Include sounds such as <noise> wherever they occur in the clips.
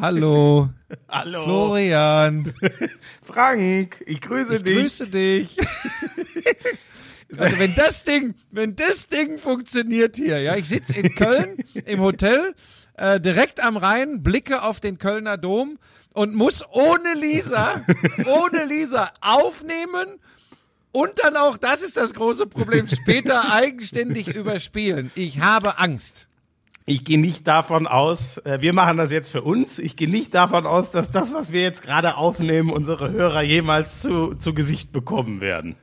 Hallo. <laughs> Hallo. Florian. <laughs> Frank, ich grüße Ich dich. grüße dich. <laughs> Also wenn das Ding, wenn das Ding funktioniert hier, ja, ich sitze in Köln im Hotel, äh, direkt am Rhein, blicke auf den Kölner Dom und muss ohne Lisa, ohne Lisa aufnehmen und dann auch, das ist das große Problem, später eigenständig überspielen. Ich habe Angst. Ich gehe nicht davon aus, äh, wir machen das jetzt für uns. Ich gehe nicht davon aus, dass das, was wir jetzt gerade aufnehmen, unsere Hörer jemals zu, zu Gesicht bekommen werden.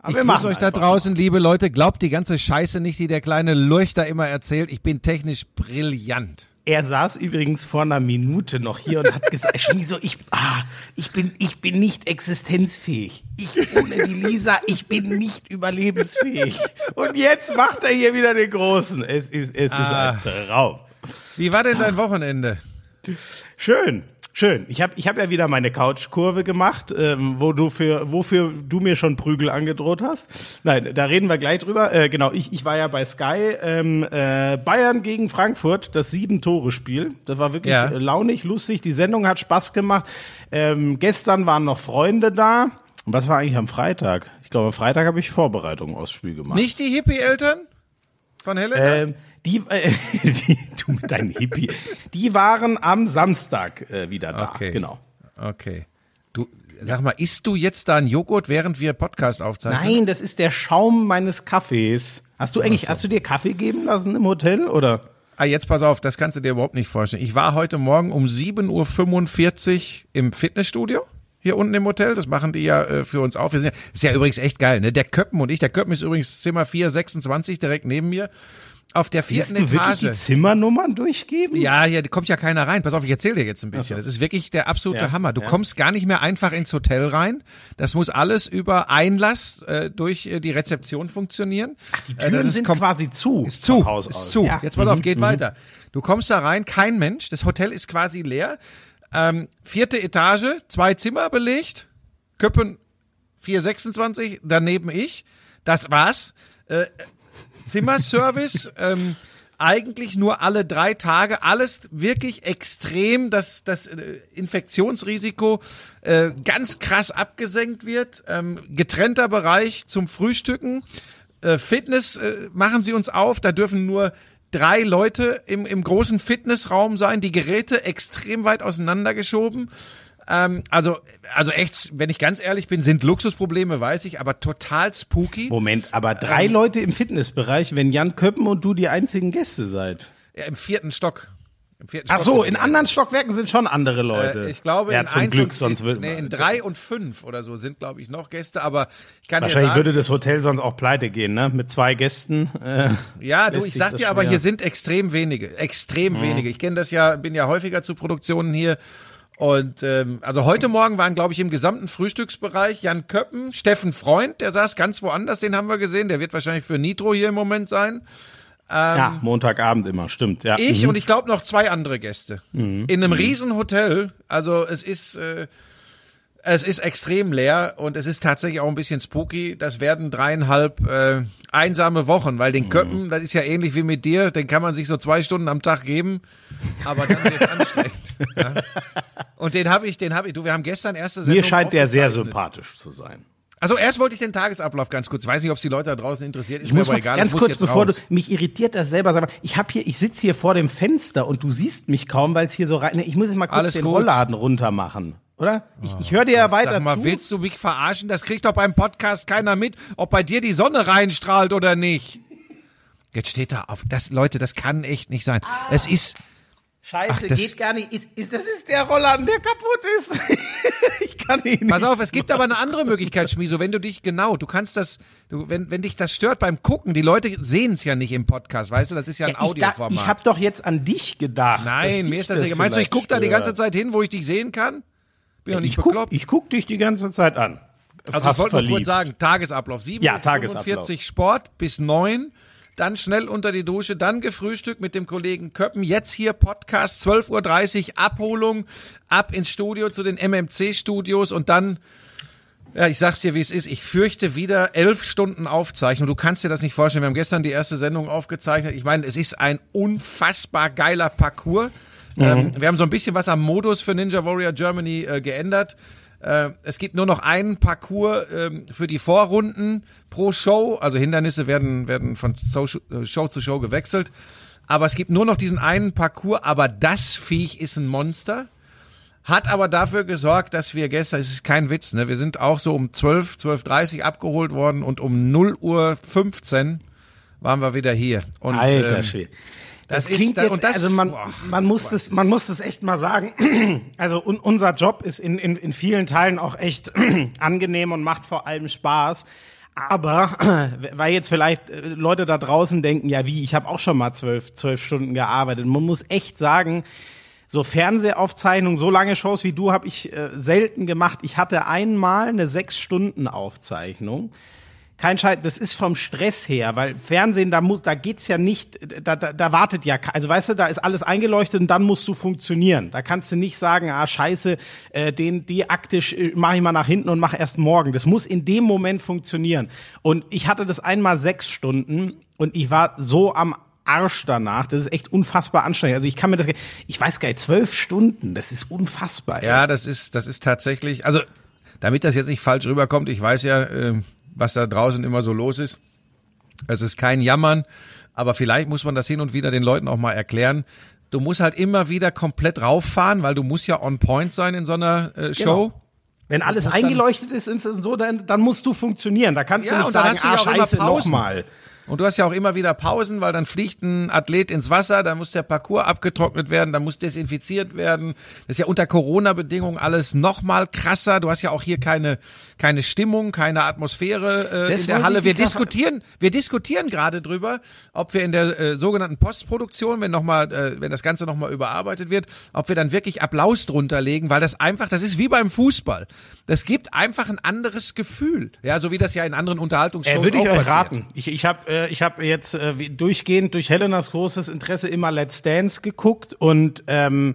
Aber Ich grüße euch da draußen, liebe Leute. Glaubt die ganze Scheiße nicht, die der kleine Lurch da immer erzählt. Ich bin technisch brillant. Er saß übrigens vor einer Minute noch hier und hat gesagt, Schmieso, ich, ah, ich bin, ich bin nicht existenzfähig. Ich ohne die Lisa, ich bin nicht überlebensfähig. Und jetzt macht er hier wieder den Großen. Es ist, es ist Ah. ein Traum. Wie war denn dein Wochenende? Schön, schön. Ich habe ich hab ja wieder meine Couchkurve gemacht, ähm, wo du für, wofür du mir schon Prügel angedroht hast. Nein, da reden wir gleich drüber. Äh, genau, ich, ich war ja bei Sky. Ähm, äh, Bayern gegen Frankfurt, das Sieben-Tore-Spiel. Das war wirklich Ja. äh, launig, lustig. Die Sendung hat Spaß gemacht. Ähm, gestern waren noch Freunde da. Und was war eigentlich am Freitag? Ich glaube, am Freitag habe ich Vorbereitungen aufs Spiel gemacht. Nicht die Hippie-Eltern von Helena? Ähm, die, äh, <laughs> die, du mit deinem Hippie. Die waren am Samstag äh, wieder da. Okay. Genau. okay. Du, sag mal, isst du jetzt da einen Joghurt, während wir Podcast aufzeichnen? Nein, das ist der Schaum meines Kaffees. Hast du eigentlich, hast du dir Kaffee geben lassen im Hotel oder? Ah, jetzt pass auf, das kannst du dir überhaupt nicht vorstellen. Ich war heute Morgen um 7.45 Uhr im Fitnessstudio. Hier unten im Hotel, das machen die ja äh, für uns auf. Wir sind ja, ist ja übrigens echt geil, ne? Der Köppen und ich, der Köppen ist übrigens Zimmer 426 direkt neben mir. Auf der vierten Willst du wirklich die Zimmernummern durchgeben? Ja, hier kommt ja keiner rein. Pass auf, ich erzähle dir jetzt ein bisschen. Das ist wirklich der absolute Ja, Hammer. Du ja. kommst gar nicht mehr einfach ins Hotel rein. Das muss alles über Einlass äh, durch äh, die Rezeption funktionieren. Ach, Die Türen sind kom- quasi zu. ist zu, Haus ist aus. zu. Ja. Jetzt pass auf, Mhm, geht mhm. weiter. Du kommst da rein, kein Mensch. Das Hotel ist quasi leer. Ähm, vierte Etage, zwei Zimmer belegt. Köppen 426, daneben ich. Das war's. Äh, Zimmerservice, ähm, eigentlich nur alle drei Tage, alles wirklich extrem, dass das äh, Infektionsrisiko äh, ganz krass abgesenkt wird. Ähm, getrennter Bereich zum Frühstücken. Äh, Fitness äh, machen sie uns auf, da dürfen nur drei Leute im, im großen Fitnessraum sein, die Geräte extrem weit auseinandergeschoben. Ähm, also, also echt, wenn ich ganz ehrlich bin, sind Luxusprobleme, weiß ich, aber total spooky. Moment, aber drei Leute im Fitnessbereich, wenn Jan Köppen und du die einzigen Gäste seid. Ja, Im vierten Stock. Im vierten Ach Stock so, in anderen. Stockwerken sind schon andere Leute. Äh, ich glaube, ja, in zum Glück, und, sonst wird nee, in drei und fünf oder so sind, glaube ich, noch Gäste, aber ich kann Wahrscheinlich sagen, würde das Hotel sonst auch pleite gehen, ne? Mit zwei Gästen. Äh, ja, du, ich sag dir aber, schwer. hier sind extrem wenige, extrem wenige. Ich kenne das ja, bin ja häufiger zu Produktionen hier. Und ähm, also heute Morgen waren, glaube ich, im gesamten Frühstücksbereich Jan Köppen, Steffen Freund, der saß ganz woanders, den haben wir gesehen. Der wird wahrscheinlich für Nitro hier im Moment sein. ja, Montagabend immer, stimmt. Ja. Ich Mhm. und ich glaube noch zwei andere Gäste. In einem riesen Hotel. Also es ist, äh, es ist extrem leer und es ist tatsächlich auch ein bisschen spooky. Das werden dreieinhalb äh, einsame Wochen, weil den Köppen, das ist ja ähnlich wie mit dir, den kann man sich so zwei Stunden am Tag geben, aber dann wird <laughs> anstrengend. Ja. Und den habe ich, den habe ich, du, wir haben gestern erste Sendung Mir scheint der sehr sympathisch zu sein. Also erst wollte ich den Tagesablauf ganz kurz. Ich weiß nicht, ob es die Leute da draußen interessiert. Ist Ich mir muss aber mal egal. ganz kurz, bevor raus. du mich irritiert das selber, sag mal, ich habe hier, ich sitze hier vor dem Fenster und du siehst mich kaum, weil es hier so rein. Ich muss jetzt mal kurz Alles den gut. Rollladen runter machen, oder? Ich, ich höre dir ja weiter Sag mal, zu. willst du mich verarschen? Das kriegt doch beim Podcast keiner mit, ob bei dir die Sonne reinstrahlt oder nicht. Jetzt steht da auf. Das, Leute, das kann echt nicht sein. Es ist. Scheiße, Ach, das- geht gar nicht. Ist, ist, das ist der Rollladen, der kaputt ist. <laughs> ich kann ihn nicht. Pass auf, es gibt aber eine andere Möglichkeit, Schmiso. Wenn du dich genau, du kannst das, du, wenn, wenn dich das stört beim Gucken, die Leute sehen es ja nicht im Podcast, weißt du, das ist ja ein Ja, ich, da, Audioformat. ich habe doch jetzt an dich gedacht. Nein, mir ist das egal. Meinst du, ich gucke da die ganze Zeit hin, wo ich dich sehen kann? Bin doch nicht ich guck, bekloppt. ich guck dich die ganze Zeit an. Also ich Fast wollte nur kurz sagen, Tagesablauf. 7 Ja, Tagesablauf. 45 Sport bis 9, dann schnell unter die Dusche, dann gefrühstückt mit dem Kollegen Köppen, jetzt hier Podcast, 12.30 Uhr Abholung, ab ins Studio zu den MMC-Studios und dann, ja, ich sag's dir, wie es ist, ich fürchte wieder elf Stunden Aufzeichnung. Du kannst dir das nicht vorstellen, wir haben gestern die erste Sendung aufgezeichnet. Ich meine, es ist ein unfassbar geiler Parcours. Ähm, wir haben so ein bisschen was am Modus für Ninja Warrior Germany äh, geändert. Äh, es gibt nur noch einen Parcours ähm, für die Vorrunden pro Show. Also Hindernisse werden, werden von Show, äh, Show zu Show gewechselt. Aber es gibt nur noch diesen einen Parcours. Aber das Viech ist ein Monster. Hat aber dafür gesorgt, dass wir gestern, es ist kein Witz, ne, wir sind auch so um 12, 12.30 abgeholt worden und um 0 Uhr 15 waren wir wieder hier. Und, Alter ähm, Schwede. Das, Das ist, klingt da- jetzt, und das, also man, boah, man muss das, man muss das echt mal sagen. <clears throat> Also un, unser Job ist in, in, in vielen Teilen auch echt <clears throat> angenehm und macht vor allem Spaß. Aber <clears throat> weil jetzt vielleicht äh, Leute da draußen denken, ja wie, ich habe auch schon mal zwölf, zwölf Stunden gearbeitet. Man muss echt sagen, so Fernsehaufzeichnungen, so lange Shows wie du habe ich äh, selten gemacht. Ich hatte einmal eine sechs Stunden Aufzeichnung. Kein Scheiß, das ist vom Stress her, weil Fernsehen, da muss, da geht's ja nicht, da, da, da wartet ja, also weißt du, da ist alles eingeleuchtet und dann musst du funktionieren. Da kannst du nicht sagen, ah Scheiße, äh, den die aktisch äh, mache ich mal nach hinten und mache erst morgen. Das muss in dem Moment funktionieren. Und ich hatte das einmal sechs Stunden und ich war so am Arsch danach. Das ist echt unfassbar anstrengend. Also ich kann mir das, ich weiß gar nicht, zwölf Stunden, das ist unfassbar. ey. Ja, das ist, das ist tatsächlich, also damit das jetzt nicht falsch rüberkommt, ich weiß ja, äh, was da draußen immer so los ist. Es ist kein Jammern, aber vielleicht muss man das hin und wieder den Leuten auch mal erklären. Du musst halt immer wieder komplett rauffahren, weil du musst ja on point sein in so einer äh, Show. Genau. Wenn alles eingeleuchtet ist, ist es so, dann, dann musst du funktionieren. Da kannst Ja, du nicht sagen, ah, scheiße, nochmal. Und du hast ja auch immer wieder Pausen, weil dann fliegt ein Athlet ins Wasser, dann muss der Parcours abgetrocknet werden, dann muss desinfiziert werden. Das ist ja unter Corona-Bedingungen alles noch mal krasser. Du hast ja auch hier keine, keine Stimmung, keine Atmosphäre äh, in der Halle. Wir diskutieren, wir diskutieren gerade drüber, ob wir in der äh, sogenannten Postproduktion, wenn noch mal, äh, wenn das Ganze noch mal überarbeitet wird, ob wir dann wirklich Applaus drunter legen, weil das einfach, das ist wie beim Fußball. Das gibt einfach ein anderes Gefühl. Ja, so wie das ja in anderen Unterhaltungsshows Äh, würde ich auch euch passiert. raten. Ich, ich habe äh, ich hab jetzt äh, durchgehend durch Helenas großes Interesse immer Let's Dance geguckt und ähm,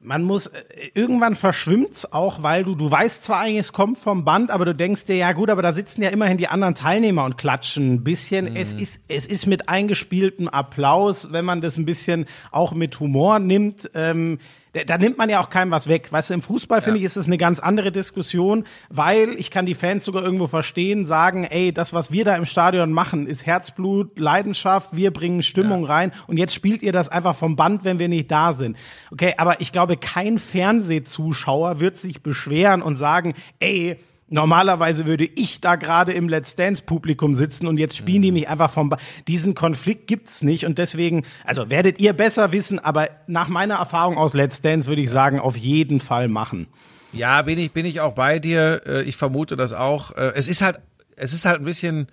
man muss, äh, irgendwann verschwimmt's auch, weil du, du weißt zwar eigentlich, es kommt vom Band, aber du denkst dir, ja gut, aber da sitzen ja immerhin die anderen Teilnehmer und klatschen ein bisschen. Es ist, es ist mit eingespieltem Applaus, wenn man das ein bisschen auch mit Humor nimmt, ähm, da, nimmt man ja auch keinem was weg. Weißt du, im Fußball finde ich, ist es eine ganz andere Diskussion, weil ich kann die Fans sogar irgendwo verstehen, sagen, ey, das, was wir da im Stadion machen, ist Herzblut, Leidenschaft, wir bringen Stimmung rein und jetzt spielt ihr das einfach vom Band, wenn wir nicht da sind. Okay, aber ich glaube, kein Fernsehzuschauer wird sich beschweren und sagen, ey, Normalerweise würde ich da gerade im Let's Dance Publikum sitzen und jetzt spielen die mich einfach vom ba diesen Konflikt gibt's nicht und deswegen also werdet ihr besser wissen, aber nach meiner Erfahrung aus Let's Dance würde ich sagen, auf jeden Fall machen. Ja, bin ich, bin ich auch bei dir. Äh, Ich vermute das auch. Äh, Es ist halt, es ist halt ein bisschen,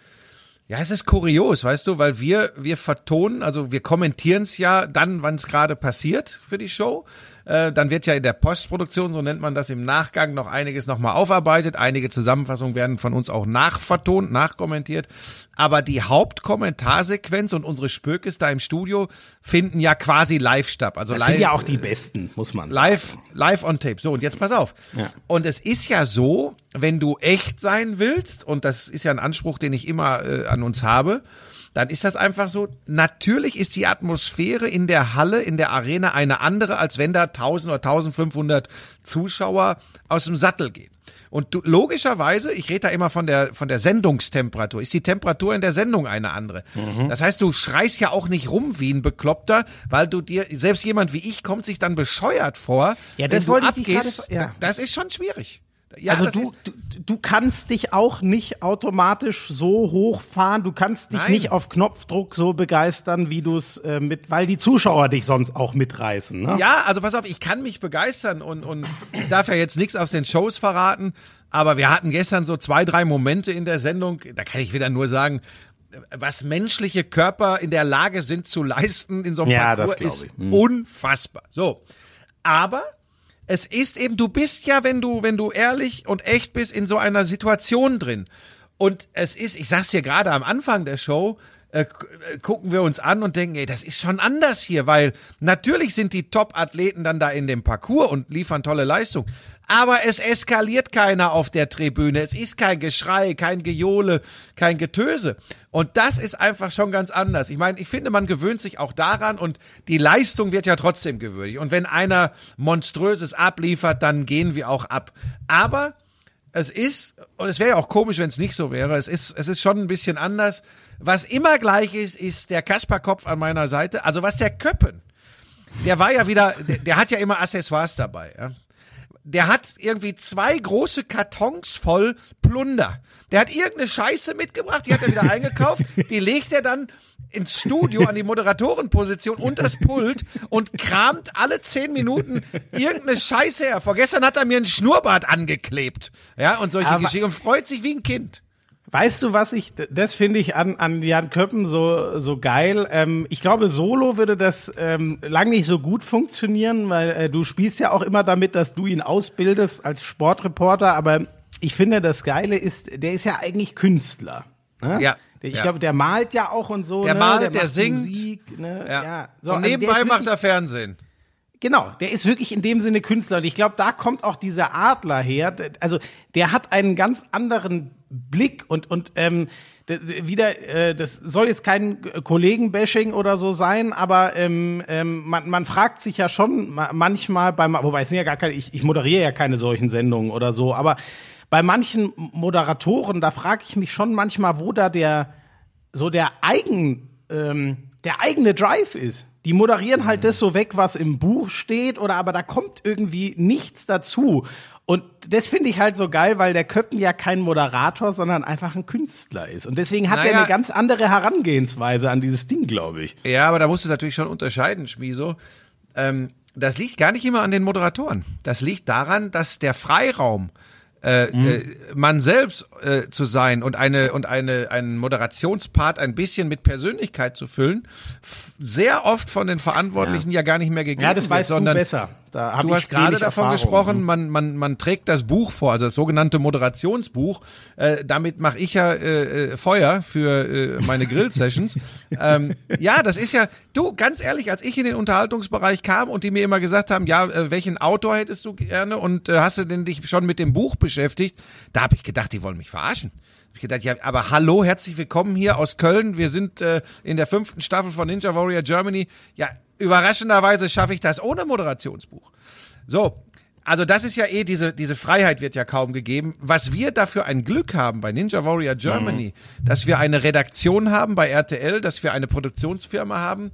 ja, es ist kurios, weißt du, weil wir, wir vertonen, also wir kommentieren es ja dann, wann es gerade passiert für die Show. Äh, Dann wird ja in der Postproduktion, so nennt man das im Nachgang, noch einiges nochmal aufarbeitet. Einige Zusammenfassungen werden von uns auch nachvertont, nachkommentiert. Aber die Hauptkommentarsequenz und unsere Spökes da im Studio finden ja quasi live statt. Also Das live, sind ja auch die besten, muss man sagen. Live, live on tape. So, und jetzt pass auf. Ja. Und es ist ja so, wenn du echt sein willst, und das ist ja ein Anspruch, den ich immer äh, an uns habe, dann ist das einfach so. Natürlich ist die Atmosphäre in der Halle, in der Arena eine andere, als wenn da 1000 oder 1500 Zuschauer aus dem Sattel gehen. Und du, logischerweise, ich rede da immer von der, von der Sendungstemperatur, ist die Temperatur in der Sendung eine andere. Mhm. Das heißt, du schreist ja auch nicht rum wie ein Bekloppter, weil du dir, selbst jemand wie ich kommt sich dann bescheuert vor. Ja, das wenn du wollte ich abgehst. ja. Das ist schon schwierig. Ja, also du, du, du kannst dich auch nicht automatisch so hochfahren, du kannst dich Nein. nicht auf Knopfdruck so begeistern, wie du es äh, mit, weil die Zuschauer dich sonst auch mitreißen. Ne? Ja, also pass auf, ich kann mich begeistern und, und ich darf ja jetzt nichts aus den Shows verraten, aber wir hatten gestern so zwei, drei Momente in der Sendung, da kann ich wieder nur sagen, was menschliche Körper in der Lage sind zu leisten in so einem Ja, das Parcours ist ich. Hm. unfassbar. So, aber es ist eben, du bist ja, wenn du, wenn du ehrlich und echt bist, in so einer Situation drin. Und es ist, ich sag's dir gerade am Anfang der Show, äh, äh, gucken wir uns an und denken, ey, das ist schon anders hier, weil natürlich sind die Top-Athleten dann da in dem Parcours und liefern tolle Leistung. Aber es eskaliert keiner auf der Tribüne. Es ist kein Geschrei, kein Gejohle, kein Getöse. Und das ist einfach schon ganz anders. Ich meine, ich finde, man gewöhnt sich auch daran und die Leistung wird ja trotzdem gewürdigt. Und wenn einer Monströses abliefert, dann gehen wir auch ab. Aber es ist, und es wäre ja auch komisch, wenn es nicht so wäre, es ist, es ist schon ein bisschen anders. Was immer gleich ist, ist der Kasperkopf an meiner Seite. Also was der Köppen, der war ja wieder, der, der hat ja immer Accessoires dabei. Ja? Der hat irgendwie zwei große Kartons voll Plunder. Der hat irgendeine Scheiße mitgebracht, die hat er wieder <laughs> eingekauft, die legt er dann ins Studio an die Moderatorenposition und das Pult und kramt alle zehn Minuten irgendeine Scheiße her. Vorgestern hat er mir ein Schnurrbart angeklebt. Ja, und solche Aber- Geschichten und freut sich wie ein Kind. Weißt du, was ich, das finde ich an, an Jan Köppen so, so geil. Ähm, ich glaube, solo würde das ähm, lang nicht so gut funktionieren, weil äh, du spielst ja auch immer damit, dass du ihn ausbildest als Sportreporter. Aber ich finde, das Geile ist, der ist ja eigentlich Künstler. Ne? Ja, Der, ich ja. glaube, der malt ja auch und so. Der ne? malt, der macht singt. Musik, ne? Ja. ja. So, und also der nebenbei macht er Fernsehen. Genau, der ist wirklich in dem Sinne Künstler. Und ich glaube, da kommt auch dieser Adler her. Also der hat einen ganz anderen Blick und, und ähm, wieder, äh, das soll jetzt kein Kollegenbashing oder so sein, aber ähm, ähm, man, man fragt sich ja schon ma- manchmal beim, wobei es sind ja gar keine, ich, ich moderiere ja keine solchen Sendungen oder so, aber bei manchen Moderatoren, da frage ich mich schon manchmal, wo da der so der eigen ähm, der eigene Drive ist. Die moderieren halt das so weg, was im Buch steht, oder aber da kommt irgendwie nichts dazu. Und das finde ich halt so geil, weil der Köppen ja kein Moderator, sondern einfach ein Künstler ist. Und deswegen hat er Naja. eine ganz andere Herangehensweise an dieses Ding, glaube ich. Ja, aber da musst du natürlich schon unterscheiden, Schmieso. Ähm, das liegt gar nicht immer an den Moderatoren. Das liegt daran, dass der Freiraum, äh, äh, man selbst äh, zu sein und eine und eine einen Moderationspart ein bisschen mit Persönlichkeit zu füllen, sehr oft von den Verantwortlichen ja, gar nicht mehr gegeben Ja, das wird, weißt du sondern besser. Da hab du ich hast gerade davon Erfahrung. gesprochen, man, man, man trägt das Buch vor, also das sogenannte Moderationsbuch. Äh, damit mache ich ja äh, äh, Feuer für äh, meine Grill-Sessions. <laughs> ähm, ja, das ist ja, du, ganz ehrlich, als ich in den Unterhaltungsbereich kam und die mir immer gesagt haben, ja, äh, welchen Autor hättest du gerne und äh, hast du denn dich schon mit dem Buch beschäftigt, da habe ich gedacht, die wollen mich verarschen. Ich gedacht, ja, aber hallo, herzlich willkommen hier aus Köln. Wir sind äh, in der fünften Staffel von Ninja Warrior Germany. Ja, überraschenderweise schaffe ich das ohne Moderationsbuch. So, also das ist ja eh, diese, diese Freiheit wird ja kaum gegeben. Was wir dafür ein Glück haben bei Ninja Warrior Germany, dass wir eine Redaktion haben bei RTL, dass wir eine Produktionsfirma haben,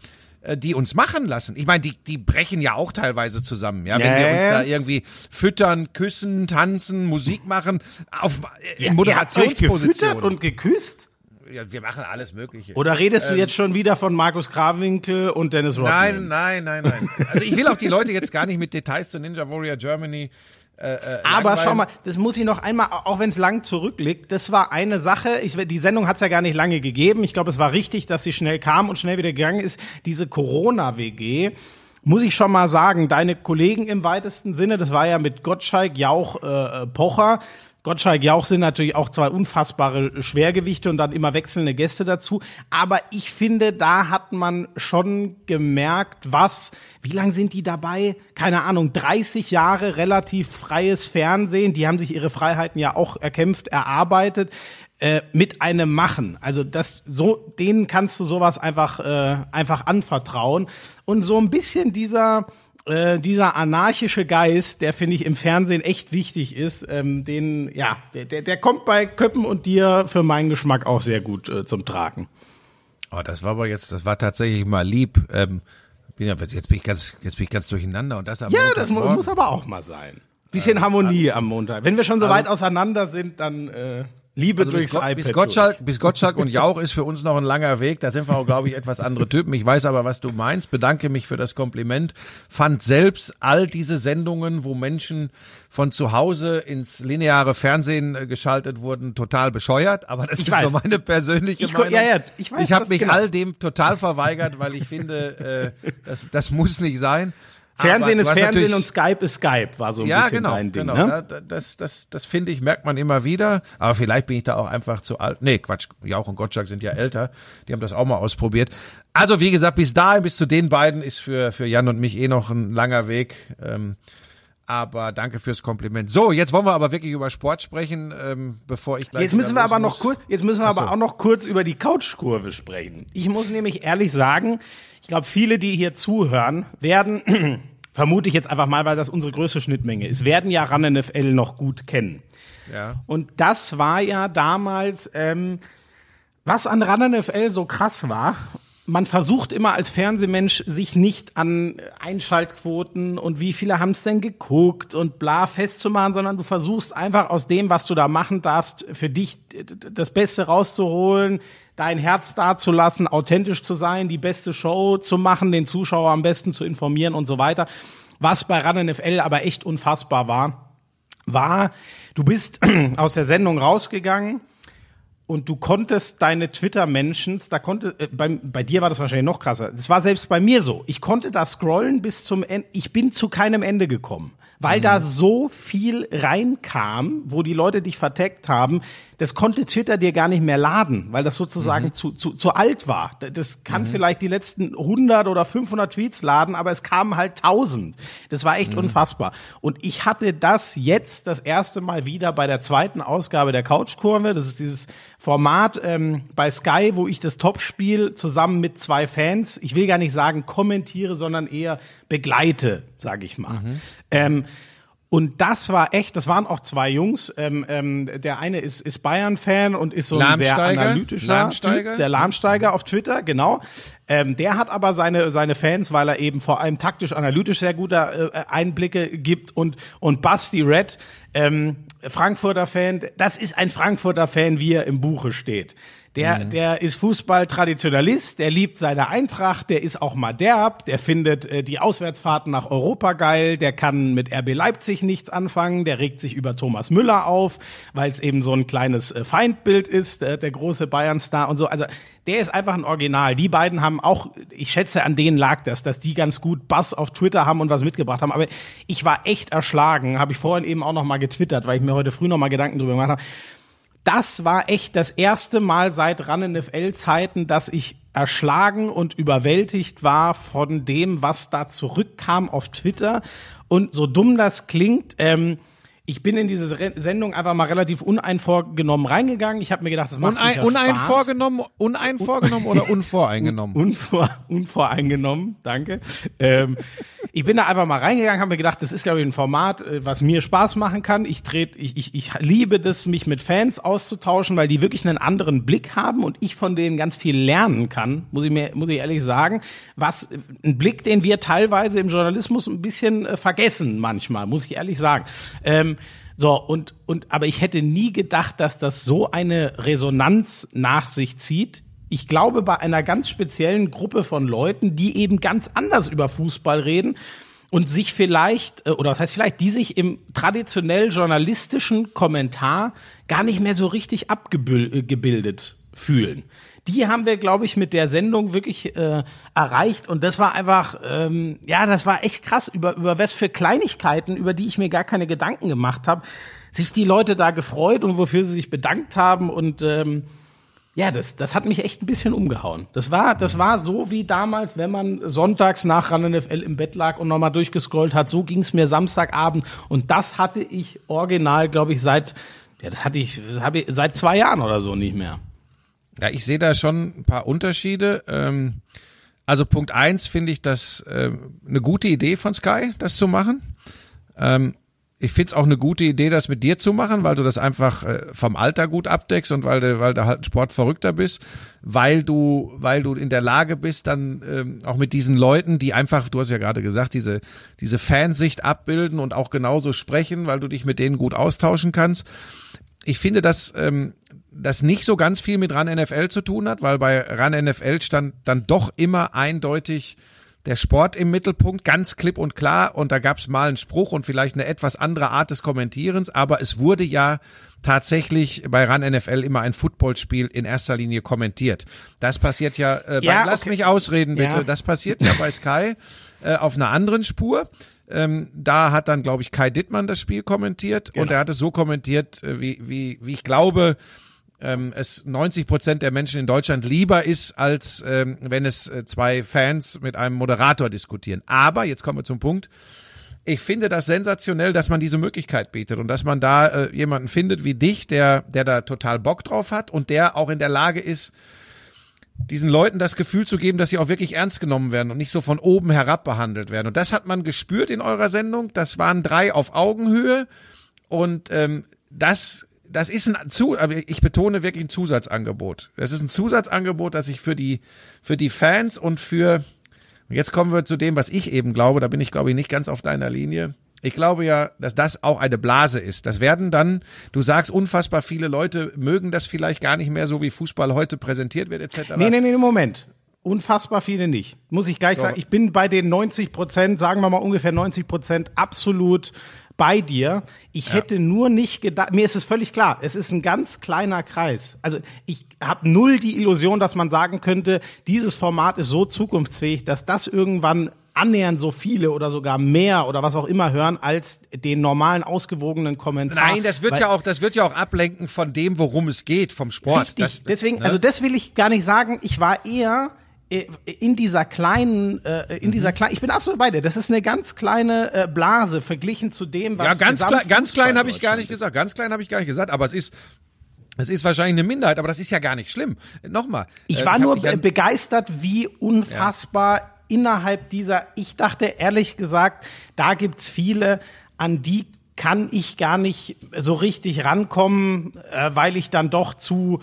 die uns machen lassen. Ich meine, die, die brechen ja auch teilweise zusammen, ja, wenn Ja, wir ja, uns ja. da irgendwie füttern, küssen, tanzen, Musik machen, auf, äh, in Ihr euch gefüttert Moderationspositionen. und geküsst? Ja, wir machen alles Mögliche. Oder redest du jetzt schon wieder von Markus Krawinkel und Dennis Rodman? Nein, nein, nein, nein. Also ich will auch die Leute jetzt gar nicht mit Details zu Ninja Warrior Germany. Äh, äh, Aber schau mal, das muss ich noch einmal, auch wenn es lang zurückliegt, das war eine Sache, ich, die Sendung hat es ja gar nicht lange gegeben. Ich glaube, es war richtig, dass sie schnell kam und schnell wieder gegangen ist. Diese Corona-WG, muss ich schon mal sagen, deine Kollegen im weitesten Sinne, das war ja mit Gottschalk, Jauch, äh, Pocher. Gottschalk, Jauch sind natürlich auch zwei unfassbare Schwergewichte und dann immer wechselnde Gäste dazu. Aber ich finde, da hat man schon gemerkt, was, wie lang sind die dabei? Keine Ahnung, 30 Jahre relativ freies Fernsehen. Die haben sich ihre Freiheiten ja auch erkämpft, erarbeitet äh, mit einem Machen. Also das so denen kannst du sowas einfach äh, einfach anvertrauen und so ein bisschen dieser äh, dieser anarchische Geist, der finde ich im Fernsehen echt wichtig ist, ähm, den ja, der, der, der kommt bei Köppen und dir für meinen Geschmack auch sehr gut äh, zum Tragen. Oh, das war aber jetzt, das war tatsächlich mal lieb. Ähm, bin ja, jetzt bin ich ganz, jetzt bin ich ganz durcheinander und das am Ja, das mu muss aber auch mal sein. Bisschen Harmonie am Montag. Wenn wir schon so weit auseinander sind, dann äh, Liebe Also bis, durchs Gott, iPad. bis, Gottschalk, bis Gottschalk und Jauch ist für uns noch ein langer Weg. Da sind wir auch, glaube ich, etwas andere Typen. Ich weiß aber, was du meinst. Bedanke mich für das Kompliment. Fand selbst all diese Sendungen, wo Menschen von zu Hause ins lineare Fernsehen äh, geschaltet wurden, total bescheuert. Aber das Ich ist weiß. nur meine persönliche Ich Meinung. ja, ja, ich weiß ich habe mich genau. all dem total verweigert, weil ich finde, äh, das, das muss nicht sein. Fernsehen ist Fernsehen und Skype ist Skype, war so ein ja, bisschen genau, dein Ding. genau. Ne? Da- Das, das, das finde ich, merkt man immer wieder. Aber vielleicht bin ich da auch einfach zu alt. Nee, Quatsch. Jauch und Gottschalk sind ja älter. Die haben das auch mal ausprobiert. Also, wie gesagt, bis dahin, bis zu den beiden ist für, für Jan und mich eh noch ein langer Weg. Ähm, Aber danke fürs Kompliment. So, jetzt wollen wir aber wirklich über Sport sprechen, ähm, bevor ich gleich. Jetzt müssen wir aber muss. noch kurz, jetzt müssen wir Ach so. aber auch noch kurz über die Couchkurve sprechen. Ich muss nämlich ehrlich sagen, ich glaube, viele, die hier zuhören, werden, <clears throat> vermute ich jetzt einfach mal, weil das unsere größte Schnittmenge ist, werden ja RAN NFL noch gut kennen. Ja. Und das war ja damals, ähm, was an RAN NFL so krass war. Man versucht immer als Fernsehmensch sich nicht an Einschaltquoten und wie viele haben es denn geguckt und bla festzumachen, sondern du versuchst einfach aus dem, was du da machen darfst, für dich das Beste rauszuholen, dein Herz dazulassen, authentisch zu sein, die beste Show zu machen, den Zuschauer am besten zu informieren und so weiter. Was bei RAN NFL aber echt unfassbar war, war, du bist <clears throat> aus der Sendung rausgegangen und du konntest deine Twitter-Mentions, da konnte, äh, bei, bei dir war das wahrscheinlich noch krasser. Das war selbst bei mir so. Ich konnte da scrollen bis zum Ende. Ich bin zu keinem Ende gekommen, weil da so viel reinkam, wo die Leute dich verteckt haben. Das konnte Twitter dir gar nicht mehr laden, weil das sozusagen zu, zu, zu alt war. Das kann vielleicht die letzten 100 oder 500 Tweets laden, aber es kamen halt 1000. Das war echt unfassbar. Und ich hatte das jetzt das erste Mal wieder bei der zweiten Ausgabe der Couchkurve. Das ist dieses Format ähm, bei Sky, wo ich das Topspiel zusammen mit zwei Fans, ich will gar nicht sagen kommentiere, sondern eher begleite, sage ich mal. Ähm, und das war echt, das waren auch zwei Jungs. Ähm, ähm, der eine ist, ist Bayern-Fan und ist so ein sehr analytischer Lahmsteiger? Typ, der Lahmsteiger auf Twitter, genau. Ähm, der hat aber seine, seine Fans, weil er eben vor allem taktisch-analytisch sehr gute äh, Einblicke gibt und, und Basti Red, ähm, Frankfurter Fan, das ist ein Frankfurter Fan, wie er im Buche steht. Der, der ist Fußball-Traditionalist, der liebt seine Eintracht, der ist auch mal derb, der findet äh, die Auswärtsfahrten nach Europa geil, der kann mit RB Leipzig nichts anfangen, der regt sich über Thomas Müller auf, weil es eben so ein kleines äh, Feindbild ist, äh, der große Bayern-Star und so. Also der ist einfach ein Original. Die beiden haben auch, ich schätze, an denen lag das, dass die ganz gut Bass auf Twitter haben und was mitgebracht haben. Aber ich war echt erschlagen, habe ich vorhin eben auch noch mal getwittert, weil ich mir heute früh noch mal Gedanken drüber gemacht habe das war echt das erste Mal seit RAN NFL-Zeiten, dass ich erschlagen und überwältigt war von dem, was da zurückkam auf Twitter. Und so dumm das klingt, ähm, ich bin in diese Sendung einfach mal relativ uneinvorgenommen reingegangen. Ich habe mir gedacht, das macht Unein, sicher Spaß. uneinvorgenommen, uneinvorgenommen oder unvoreingenommen? Unvor, unvoreingenommen, danke. Ähm, ich bin da einfach mal reingegangen, habe mir gedacht, das ist, glaube ich, ein Format, äh, was mir Spaß machen kann. Ich, tret, ich, ich, ich liebe das, mich mit Fans auszutauschen, weil die wirklich einen anderen Blick haben und ich von denen ganz viel lernen kann, muss ich mir, muss ich ehrlich sagen. Was, ein Blick, den wir teilweise im Journalismus ein bisschen äh, vergessen manchmal, muss ich ehrlich sagen. Ähm, so, und, und, aber ich hätte nie gedacht, dass das so eine Resonanz nach sich zieht. Ich glaube, bei einer ganz speziellen Gruppe von Leuten, die eben ganz anders über Fußball reden und sich vielleicht, äh, oder was heißt vielleicht, die sich im traditionell journalistischen Kommentar gar nicht mehr so richtig abgebildet fühlen. Die haben wir, glaube ich, mit der Sendung wirklich äh, erreicht und das war einfach, ähm, ja, das war echt krass, über, über was für Kleinigkeiten, über die ich mir gar keine Gedanken gemacht habe, sich die Leute da gefreut und wofür sie sich bedankt haben und ähm, ja, das, das hat mich echt ein bisschen umgehauen. Das war, das war so wie damals, wenn man sonntags nach RAN NFL im Bett lag und nochmal durchgescrollt hat. So ging es mir Samstagabend. Und das hatte ich original, glaube ich, seit, ja, das hatte ich, habe ich seit zwei Jahren oder so nicht mehr. Ja, ich sehe da schon ein paar Unterschiede. Ähm, also Punkt eins finde ich das äh, eine gute Idee von Sky, das zu machen. Ähm, ich find's auch eine gute Idee, das mit dir zu machen, weil du das einfach äh, vom Alter gut abdeckst und weil du, weil du halt ein Sportverrückter bist, weil du, weil du in der Lage bist, dann ähm, auch mit diesen Leuten, die einfach, du hast ja gerade gesagt, diese, diese Fansicht abbilden und auch genauso sprechen, weil du dich mit denen gut austauschen kannst. Ich finde, dass ähm, das nicht so ganz viel mit RAN NFL zu tun hat, weil bei RAN NFL stand dann doch immer eindeutig der Sport im Mittelpunkt, ganz klipp und klar. Und da gab es mal einen Spruch und vielleicht eine etwas andere Art des Kommentierens, aber es wurde ja tatsächlich bei RAN NFL immer ein Footballspiel in erster Linie kommentiert. Das passiert ja, äh, Ja, bei, lass okay. mich ausreden bitte, Ja. das passiert ja bei Sky äh, auf einer anderen Spur. Ähm, da hat dann, glaube ich, Kai Dittmann das Spiel kommentiert Genau. und er hat es so kommentiert, äh, wie, wie, wie ich glaube, ähm, es 90 Prozent der Menschen in Deutschland lieber ist, als ähm, wenn es äh, zwei Fans mit einem Moderator diskutieren. Aber, jetzt kommen wir zum Punkt, ich finde das sensationell, dass man diese Möglichkeit bietet und dass man da äh, jemanden findet wie dich, der, der da total Bock drauf hat und der auch in der Lage ist, diesen Leuten das Gefühl zu geben, dass sie auch wirklich ernst genommen werden und nicht so von oben herab behandelt werden. Und das hat man gespürt in eurer Sendung. Das waren drei auf Augenhöhe und ähm, das das ist ein zu, ich betone wirklich ein Zusatzangebot. Es ist ein Zusatzangebot, das ich für die für die Fans und für jetzt kommen wir zu dem, was ich eben glaube. Da bin ich glaube ich nicht ganz auf deiner Linie. Ich glaube ja, dass das auch eine Blase ist. Das werden dann, du sagst, unfassbar viele Leute mögen das vielleicht gar nicht mehr so, wie Fußball heute präsentiert wird, etc. Nee, nee, nee, Moment. Unfassbar viele nicht. Muss ich gleich so. sagen. Ich bin bei den 90 Prozent, sagen wir mal ungefähr 90 Prozent, absolut bei dir. Ich ja. hätte nur nicht gedacht, mir ist es völlig klar, es ist ein ganz kleiner Kreis. Also ich habe null die Illusion, dass man sagen könnte, dieses Format ist so zukunftsfähig, dass das irgendwann annähernd so viele oder sogar mehr oder was auch immer hören als den normalen ausgewogenen Kommentar. Nein, das wird ja auch, das wird ja auch ablenken von dem, worum es geht, vom Sport. Richtig. Das, Deswegen, ne? also das will ich gar nicht sagen. Ich war eher äh, in dieser kleinen, äh, in dieser mhm. kleinen, ich bin absolut bei dir. Das ist eine ganz kleine äh, Blase verglichen zu dem, was ja ganz klein, ganz klein habe ich gar nicht gesagt. Ganz klein habe ich gar nicht gesagt. Aber es ist es ist wahrscheinlich eine Minderheit, aber das ist ja gar nicht schlimm. Nochmal. Ich war ich nur begeistert, wie unfassbar ja innerhalb dieser, ich dachte ehrlich gesagt, da gibt's viele, an die kann ich gar nicht so richtig rankommen, äh, weil ich dann doch zu,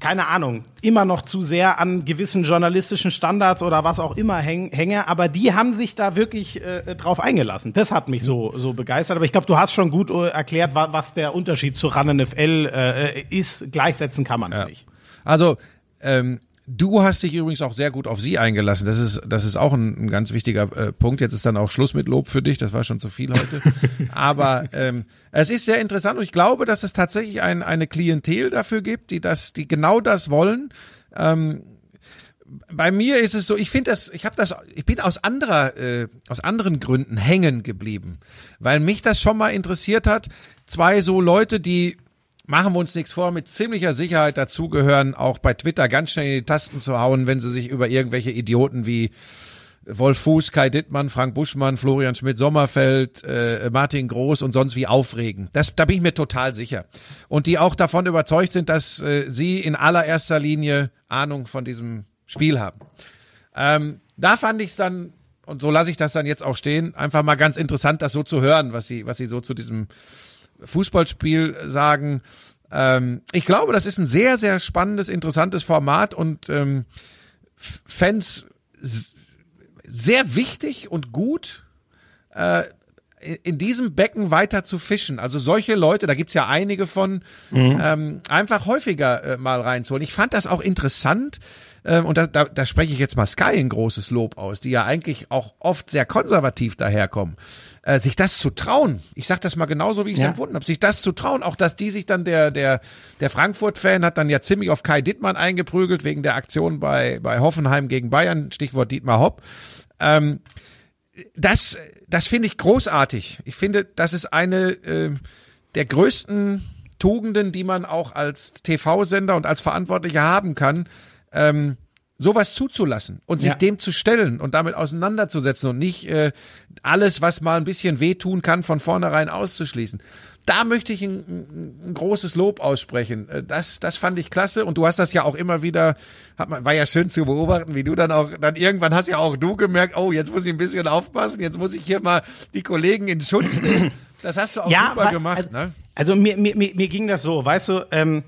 keine Ahnung, immer noch zu sehr an gewissen journalistischen Standards oder was auch immer häng, hänge. Aber die haben sich da wirklich äh, drauf eingelassen. Das hat mich so, so begeistert. Aber ich glaube, du hast schon gut äh, erklärt, wa was der Unterschied zu RAN NFL äh, ist. Gleichsetzen kann man es ja. nicht. Also, ähm, Du hast dich übrigens auch sehr gut auf sie eingelassen. Das ist, das ist auch ein, ein ganz wichtiger äh, Punkt. Jetzt ist dann auch Schluss mit Lob für dich. Das war schon zu viel heute. <laughs> Aber ähm, es ist sehr interessant und ich glaube, dass es tatsächlich ein, eine Klientel dafür gibt, die das, die genau das wollen. Ähm, bei mir ist es so, ich finde das, ich habe das, ich bin aus anderer, äh, aus anderen Gründen hängen geblieben, weil mich das schon mal interessiert hat. Zwei so Leute, die machen wir uns nichts vor, mit ziemlicher Sicherheit dazugehören, auch bei Twitter ganz schnell in die Tasten zu hauen, wenn sie sich über irgendwelche Idioten wie Wolf Fuß, Kai Dittmann, Frank Buschmann, Florian Schmidt-Sommerfeld, äh, Martin Groß und sonst wie aufregen. Das, da bin ich mir total sicher. Und die auch davon überzeugt sind, dass äh, sie in allererster Linie Ahnung von diesem Spiel haben. Ähm, da fand ich es dann, und so lasse ich das dann jetzt auch stehen, einfach mal ganz interessant, das so zu hören, was sie, was sie so zu diesem Fußballspiel sagen. Ähm, ich glaube, das ist ein sehr, sehr spannendes, interessantes Format und ähm, Fans sehr wichtig und gut, äh, in diesem Becken weiter zu fischen. Also solche Leute, da gibt's ja einige von, mhm. ähm, einfach häufiger äh, mal reinzuholen. Ich fand das auch interessant, ähm, und da, da, da spreche ich jetzt mal Sky ein großes Lob aus, die ja eigentlich auch oft sehr konservativ daherkommen äh, sich das zu trauen, ich sag das mal genauso, wie ich es ja. empfunden habe, sich das zu trauen, auch dass die sich dann der der der Frankfurt-Fan hat dann ja ziemlich auf Kai Dittmann eingeprügelt wegen der Aktion bei bei Hoffenheim gegen Bayern, Stichwort Dietmar Hopp. Ähm, das das finde ich großartig. Ich finde, das ist eine äh, der größten Tugenden, die man auch als TV-Sender und als Verantwortlicher haben kann. Ähm, sowas zuzulassen und sich ja. dem zu stellen und damit auseinanderzusetzen und nicht äh, alles, was mal ein bisschen wehtun kann, von vornherein auszuschließen. Da möchte ich ein, ein großes Lob aussprechen. Äh, das, das fand ich klasse und du hast das ja auch immer wieder, hat man, war ja schön zu beobachten, wie du dann auch, dann irgendwann hast ja auch du gemerkt, oh, jetzt muss ich ein bisschen aufpassen, jetzt muss ich hier mal die Kollegen in Schutz nehmen. Das hast du auch ja, super gemacht, also, ne? Also mir, mir, mir, mir ging das so, weißt du, ähm,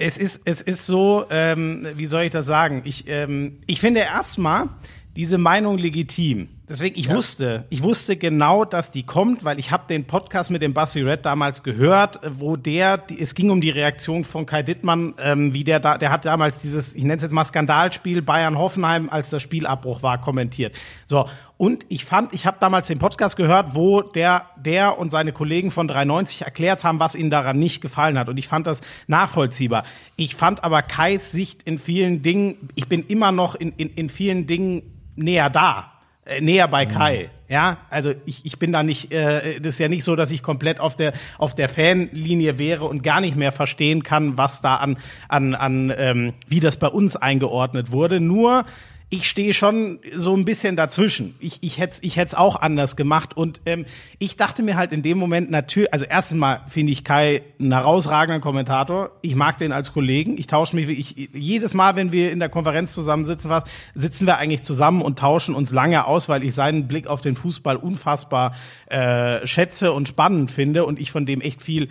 es ist, es ist so, ähm, wie soll ich das sagen? Ich, ähm, ich finde erstmal diese Meinung legitim. Deswegen, ich ja. wusste, ich wusste genau, dass die kommt, weil ich habe den Podcast mit dem Bassi Red damals gehört, wo der, die, es ging um die Reaktion von Kai Dittmann, ähm, wie der da, der hat damals dieses, ich nenne es jetzt mal Skandalspiel Bayern-Hoffenheim, als der Spielabbruch war, kommentiert. So, und ich fand, ich habe damals den Podcast gehört, wo der, der und seine Kollegen von 93 erklärt haben, was ihnen daran nicht gefallen hat. Und ich fand das nachvollziehbar. Ich fand aber Kais Sicht in vielen Dingen, ich bin immer noch in, in, in vielen Dingen näher da näher bei mhm. Kai. Ja, also ich, ich bin da nicht, äh, das ist ja nicht so, dass ich komplett auf der auf der Fanlinie wäre und gar nicht mehr verstehen kann, was da an an an ähm, wie das bei uns eingeordnet wurde. Nur ich stehe schon so ein bisschen dazwischen. Ich, ich hätte es ich hätt's auch anders gemacht. Und ähm, ich dachte mir halt in dem Moment natürlich, also erstens mal finde ich Kai ein herausragender Kommentator. Ich mag den als Kollegen. Ich tausche mich, ich, jedes Mal, wenn wir in der Konferenz zusammensitzen, was, sitzen wir eigentlich zusammen und tauschen uns lange aus, weil ich seinen Blick auf den Fußball unfassbar äh, schätze und spannend finde und ich von dem echt viel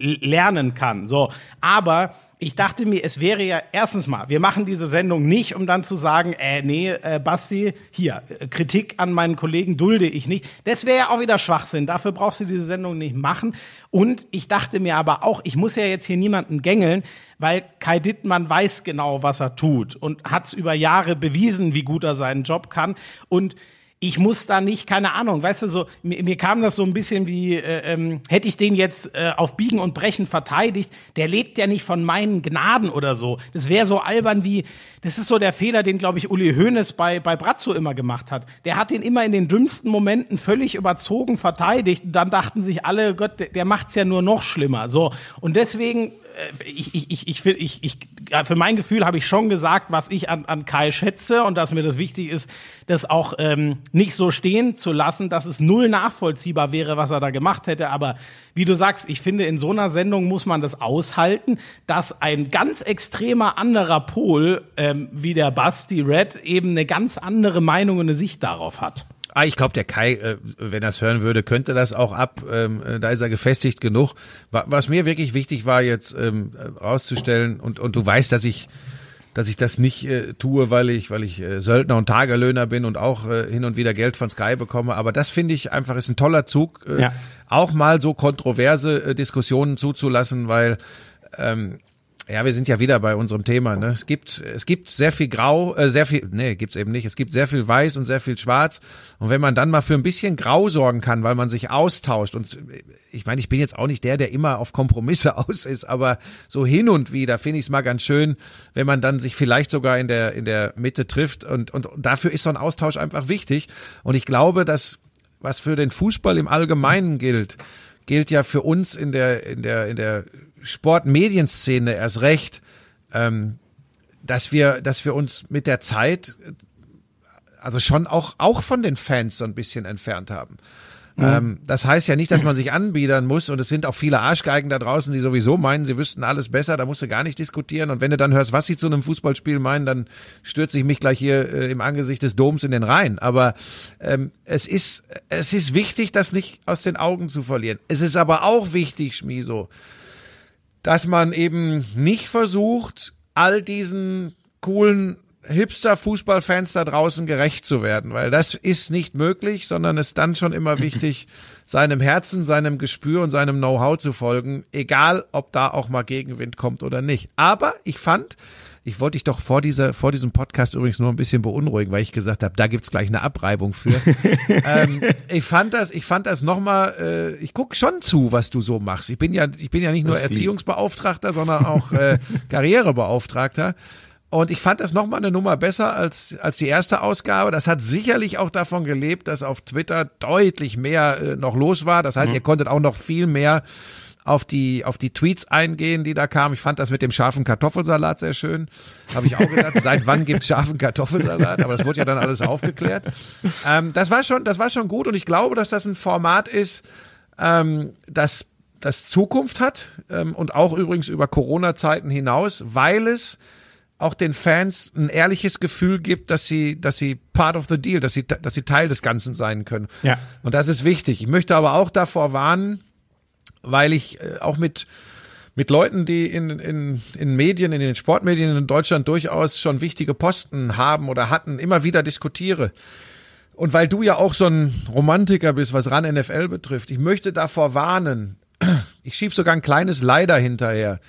lernen kann. So, aber ich dachte mir, es wäre ja erstens mal, wir machen diese Sendung nicht, um dann zu sagen, äh, nee, äh, Basti, hier, äh, Kritik an meinen Kollegen dulde ich nicht. Das wäre ja auch wieder Schwachsinn. Dafür brauchst du diese Sendung nicht machen. Und ich dachte mir aber auch, ich muss ja jetzt hier niemanden gängeln, weil Kai Dittmann weiß genau, was er tut und hat es über Jahre bewiesen, wie gut er seinen Job kann. Und ich muss da nicht, keine Ahnung, weißt du, so, mir, mir kam das so ein bisschen wie, äh, ähm, hätte ich den jetzt äh, auf Biegen und Brechen verteidigt, der lebt ja nicht von meinen Gnaden oder so. Das wäre so albern wie, das ist so der Fehler, den, glaube ich, Uli Hoeneß bei, bei Brazzo immer gemacht hat. Der hat den immer in den dümmsten Momenten völlig überzogen verteidigt und dann dachten sich alle, Gott, der, der macht's ja nur noch schlimmer. So, und deswegen ich, ich, ich, ich, ich, ich, für mein Gefühl habe ich schon gesagt, was ich an, an Kai schätze und dass mir das wichtig ist, das auch ähm, nicht so stehen zu lassen, dass es null nachvollziehbar wäre, was er da gemacht hätte. Aber wie du sagst, ich finde, in so einer Sendung muss man das aushalten, dass ein ganz extremer anderer Pol, ähm, wie der Basti Red, eben eine ganz andere Meinung und eine Sicht darauf hat. Ah, ich glaube, der Kai, äh, wenn er es hören würde, könnte das auch ab. Ähm, äh, da ist er gefestigt genug. Was mir wirklich wichtig war, jetzt ähm, rauszustellen, und, und du weißt, dass ich dass ich das nicht äh, tue, weil ich, weil ich äh, Söldner und Tagelöhner bin und auch äh, hin und wieder Geld von Sky bekomme. Aber das finde ich einfach ist ein toller Zug, äh, ja. auch mal so kontroverse äh, Diskussionen zuzulassen, weil ähm, ja, wir sind ja wieder bei unserem Thema. Ne? Es gibt es gibt sehr viel Grau, äh, sehr viel, nee, gibt's eben nicht. Es gibt sehr viel Weiß und sehr viel Schwarz. Und wenn man dann mal für ein bisschen Grau sorgen kann, weil man sich austauscht und ich meine, ich bin jetzt auch nicht der, der immer auf Kompromisse <laughs> aus ist, aber so hin und wieder finde ich es mal ganz schön, wenn man dann sich vielleicht sogar in der in der Mitte trifft und und dafür ist so ein Austausch einfach wichtig. Und ich glaube, dass was für den Fußball im Allgemeinen gilt, gilt ja für uns in der in der in der Sportmedienszene erst recht, ähm, dass wir, dass wir uns mit der Zeit, also schon auch, auch von den Fans so ein bisschen entfernt haben. Mhm. Ähm, das heißt ja nicht, dass man sich anbiedern muss und es sind auch viele Arschgeigen da draußen, die sowieso meinen, sie wüssten alles besser, da musst du gar nicht diskutieren und wenn du dann hörst, was sie zu einem Fußballspiel meinen, dann stürze ich mich gleich hier äh, im Angesicht des Doms in den Rhein. Aber ähm, es ist, es ist wichtig, das nicht aus den Augen zu verlieren. Es ist aber auch wichtig, Schmiso, dass man eben nicht versucht, all diesen coolen Hipster-Fußballfans da draußen gerecht zu werden, weil das ist nicht möglich, sondern es ist dann schon immer <laughs> wichtig, seinem Herzen, seinem Gespür und seinem Know-how zu folgen, egal ob da auch mal Gegenwind kommt oder nicht. Aber ich fand, ich wollte dich doch vor dieser, vor diesem Podcast übrigens nur ein bisschen beunruhigen, weil ich gesagt habe, da gibt's gleich eine Abreibung für. <laughs> ähm, ich fand das, ich fand das nochmal, äh, ich guck schon zu, was du so machst. Ich bin ja, ich bin ja nicht nur Erziehungsbeauftragter, sondern auch äh, <laughs> Karrierebeauftragter. Und ich fand das nochmal eine Nummer besser als, als die erste Ausgabe. Das hat sicherlich auch davon gelebt, dass auf Twitter deutlich mehr äh, noch los war. Das heißt, mhm. ihr konntet auch noch viel mehr auf die, auf die Tweets eingehen, die da kamen. Ich fand das mit dem scharfen Kartoffelsalat sehr schön. Habe ich auch gedacht, <laughs> seit wann gibt scharfen Kartoffelsalat? Aber das wurde ja dann alles aufgeklärt. Ähm, das war schon, das war schon gut und ich glaube, dass das ein Format ist, ähm, das, das Zukunft hat ähm, und auch übrigens über Corona-Zeiten hinaus, weil es auch den Fans ein ehrliches Gefühl gibt, dass sie, dass sie part of the deal, dass sie, dass sie Teil des Ganzen sein können. Ja. Und das ist wichtig. Ich möchte aber auch davor warnen, weil ich äh, auch mit mit Leuten, die in, in, in Medien, in den Sportmedien in Deutschland durchaus schon wichtige Posten haben oder hatten, immer wieder diskutiere. Und weil du ja auch so ein Romantiker bist, was RAN NFL betrifft, ich möchte davor warnen, <clears throat> ich schieb sogar ein kleines Leider hinterher,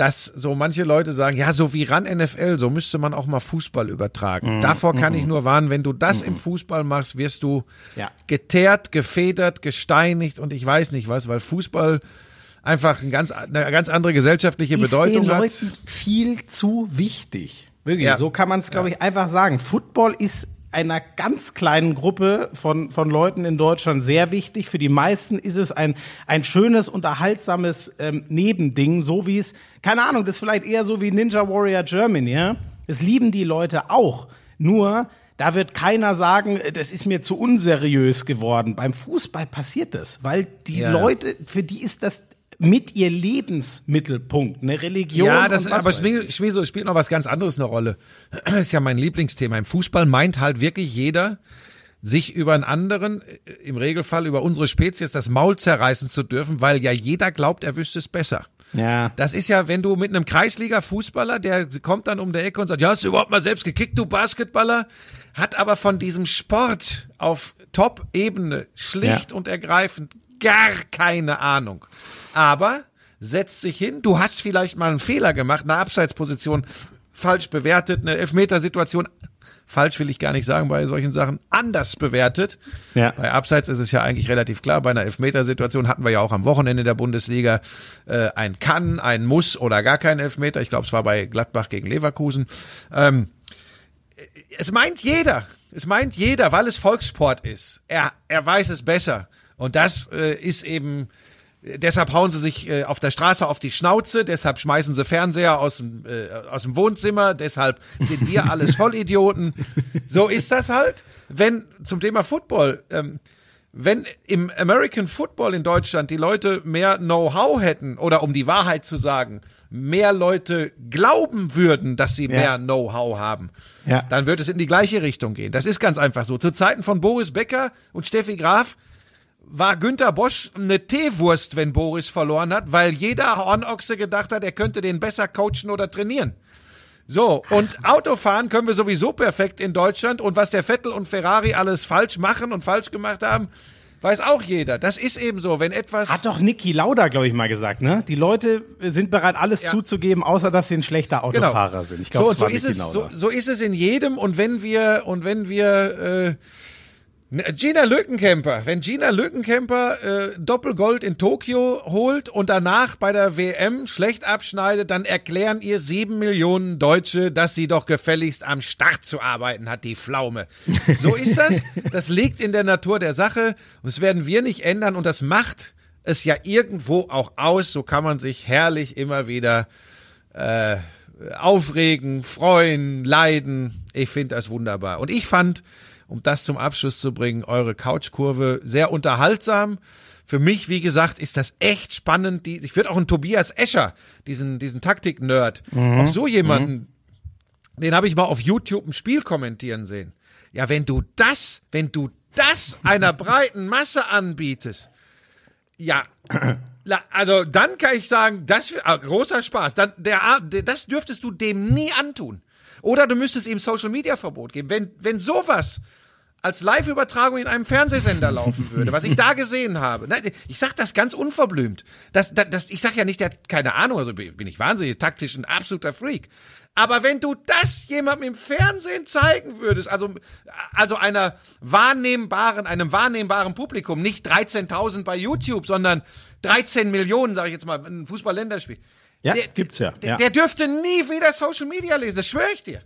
dass so manche Leute sagen, ja, so wie RAN NFL, so müsste man auch mal Fußball übertragen. Mm, Davor kann mm, ich nur warnen, wenn du das mm, im Fußball machst, wirst du ja. geteert, gefedert, gesteinigt und ich weiß nicht was, weil Fußball einfach ein ganz, eine ganz andere gesellschaftliche ist Bedeutung den hat. Leuten viel zu wichtig. Wirklich, ja. so kann man es, glaube ich, einfach sagen. Football ist einer ganz kleinen Gruppe von, von Leuten in Deutschland sehr wichtig. Für die meisten ist es ein, ein schönes, unterhaltsames ähm, Nebending, so wie es, keine Ahnung, das ist vielleicht eher so wie Ninja Warrior Germany, ja? Das lieben die Leute auch. Nur, da wird keiner sagen, äh, das ist mir zu unseriös geworden. Beim Fußball passiert das, weil die Ja. Leute, für die ist das mit ihr Lebensmittelpunkt, eine Religion. Ja, das, und was aber weiß Schmie- Schmieso spielt noch was ganz anderes eine Rolle. Das <clears throat> ist ja mein Lieblingsthema. Im Fußball meint halt wirklich jeder, sich über einen anderen, äh, im Regelfall über unsere Spezies, das Maul zerreißen zu dürfen, weil ja jeder glaubt, er wüsste es besser. Ja. Das ist ja, wenn du mit einem Kreisliga-Fußballer, der kommt dann um der Ecke und sagt, ja, hast du überhaupt mal selbst gekickt, du Basketballer? Hat aber von diesem Sport auf Top-Ebene schlicht Ja. und ergreifend gar keine Ahnung. Aber setzt sich hin, du hast vielleicht mal einen Fehler gemacht, eine Abseitsposition falsch bewertet, eine Elfmetersituation falsch will ich gar nicht sagen bei solchen Sachen, anders bewertet. Ja. Bei Abseits ist es ja eigentlich relativ klar. Bei einer Elfmetersituation hatten wir ja auch am Wochenende der Bundesliga äh, ein Kann, ein Muss oder gar kein Elfmeter. Ich glaube, es war bei Gladbach gegen Leverkusen. Ähm, es meint jeder. Es meint jeder, weil es Volkssport ist. Er, er weiß es besser. Und das äh, ist eben, deshalb hauen sie sich äh, auf der Straße auf die Schnauze, deshalb schmeißen sie Fernseher aus dem, äh, aus dem Wohnzimmer, deshalb sind wir alles Vollidioten. <laughs> So ist das halt. Wenn, zum Thema Football, ähm, wenn im American Football in Deutschland die Leute mehr Know-how hätten oder um die Wahrheit zu sagen, mehr Leute glauben würden, dass sie Ja. mehr Know-how haben, Ja. dann wird es in die gleiche Richtung gehen. Das ist ganz einfach so. Zu Zeiten von Boris Becker und Steffi Graf war Günther Bosch eine Teewurst, wenn Boris verloren hat, weil jeder Hornochse gedacht hat, er könnte den besser coachen oder trainieren. So, und Autofahren können wir sowieso perfekt in Deutschland und was der Vettel und Ferrari alles falsch machen und falsch gemacht haben, weiß auch jeder. Das ist eben so, wenn etwas Hat doch Niki Lauda, glaube ich, mal gesagt, ne? Die Leute sind bereit, alles Ja. zuzugeben, außer dass sie ein schlechter Autofahrer sind. Ich so, glaube, und so ist es, so, so ist es in jedem und wenn wir und wenn wir äh, Gina Lückenkämper, wenn Gina Lückenkämper äh, Doppelgold in Tokio holt und danach bei der WM schlecht abschneidet, dann erklären ihr sieben Millionen Deutsche, dass sie doch gefälligst am Start zu arbeiten hat, die Pflaume. So <laughs> ist das. Das liegt in der Natur der Sache und das werden wir nicht ändern und das macht es ja irgendwo auch aus. So kann man sich herrlich immer wieder äh, aufregen, freuen, leiden. Ich finde das wunderbar. Und ich fand, um das zum Abschluss zu bringen, eure Couchkurve sehr unterhaltsam. Für mich, wie gesagt, ist das echt spannend. Die, ich würde auch einen Tobias Escher, diesen, diesen Taktik-Nerd, auch so jemanden, den habe ich mal auf YouTube ein Spiel kommentieren sehen. Ja, wenn du das, wenn du das einer breiten Masse anbietest, ja, also dann kann ich sagen, das ah, großer Spaß. Dann, der, das dürftest du dem nie antun. Oder du müsstest ihm Social Media Verbot geben. Wenn, wenn sowas als Live-Übertragung in einem Fernsehsender laufen würde, was ich da gesehen habe. Nein, ich sag das ganz unverblümt. Das, das, das, ich sag ja nicht, der hat keine Ahnung, also bin ich wahnsinnig taktisch ein absoluter Freak. Aber wenn du das jemandem im Fernsehen zeigen würdest, also, also einer wahrnehmbaren, einem wahrnehmbaren Publikum, nicht 13.000 bei YouTube, sondern 13 Millionen, sage ich jetzt mal, ein Fußball-Länderspiel. Ja, der, gibt's ja, Der, ja. der dürfte nie wieder Social Media lesen, das schwöre ich dir.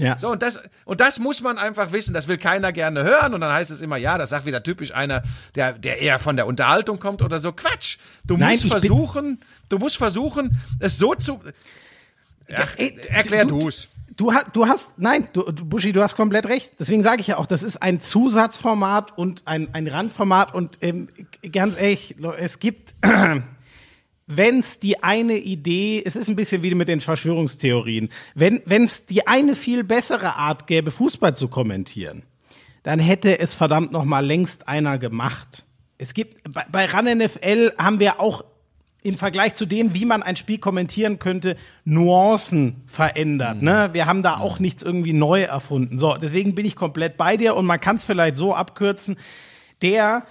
Ja. So, und das, und das muss man einfach wissen. Das will keiner gerne hören. Und dann heißt es immer, ja, das sagt wieder typisch einer, der, der eher von der Unterhaltung kommt oder so. Quatsch! Du Nein, musst versuchen, du musst versuchen, es so zu. Ach, Ey, erklär du- du's. Du, hast, du hast, nein, du, du, Buschi, du hast komplett recht. Deswegen sage ich ja auch, das ist ein Zusatzformat und ein, ein Randformat. Und ähm, ganz ehrlich, es gibt, <clears throat> wenn es die eine Idee, es ist ein bisschen wie mit den Verschwörungstheorien, wenn es die eine viel bessere Art gäbe, Fußball zu kommentieren, dann hätte es verdammt noch mal längst einer gemacht. Es gibt bei, bei RAN NFL haben wir auch im Vergleich zu dem, wie man ein Spiel kommentieren könnte, Nuancen verändert. Ne? Wir haben da auch nichts irgendwie neu erfunden. So, deswegen bin ich komplett bei dir und man kann es vielleicht so abkürzen. Der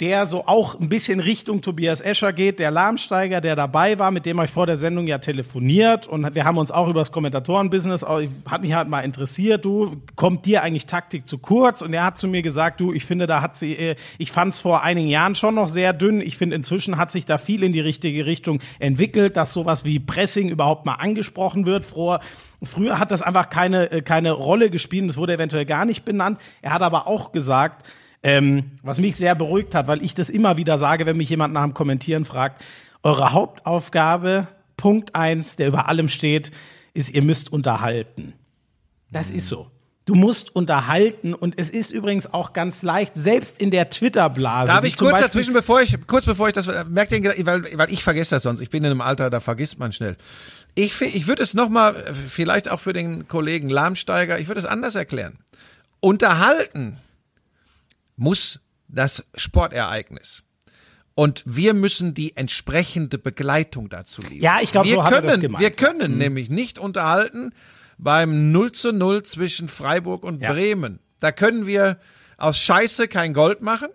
der so auch ein bisschen Richtung Tobias Escher geht, der Lahmsteiger, der dabei war, mit dem habe ich vor der Sendung ja telefoniert und wir haben uns auch über das Kommentatorenbusiness, hat mich halt mal interessiert, du, kommt dir eigentlich Taktik zu kurz? Und er hat zu mir gesagt, du, ich finde, da hat sie, äh, ich fand es vor einigen Jahren schon noch sehr dünn, ich finde, inzwischen hat sich da viel in die richtige Richtung entwickelt, dass sowas wie Pressing überhaupt mal angesprochen wird. Früher, früher hat das einfach keine, äh, keine Rolle gespielt, das wurde eventuell gar nicht benannt. Er hat aber auch gesagt, ähm, was mich sehr beruhigt hat, weil ich das immer wieder sage, wenn mich jemand nach dem Kommentieren fragt, eure Hauptaufgabe, Punkt eins, der über allem steht, ist, ihr müsst unterhalten. Das ist so. Du musst unterhalten und es ist übrigens auch ganz leicht, selbst in der Twitter-Blase. Darf ich kurz Beispiel- dazwischen, bevor ich, kurz bevor ich das, merkt den, Gedan- weil, weil ich vergesse das sonst. Ich bin in einem Alter, da vergisst man schnell. Ich, ich würde es nochmal, vielleicht auch für den Kollegen Lahmsteiger, ich würde es anders erklären. Unterhalten muss das Sportereignis. Und wir müssen die entsprechende Begleitung dazu liefern. Ja, ich glaub, wir so hat er können, das gemeint, Wir können nämlich nicht unterhalten beim 0 zu 0 zwischen Freiburg und Ja. Bremen. Da können wir aus Scheiße kein Gold machen.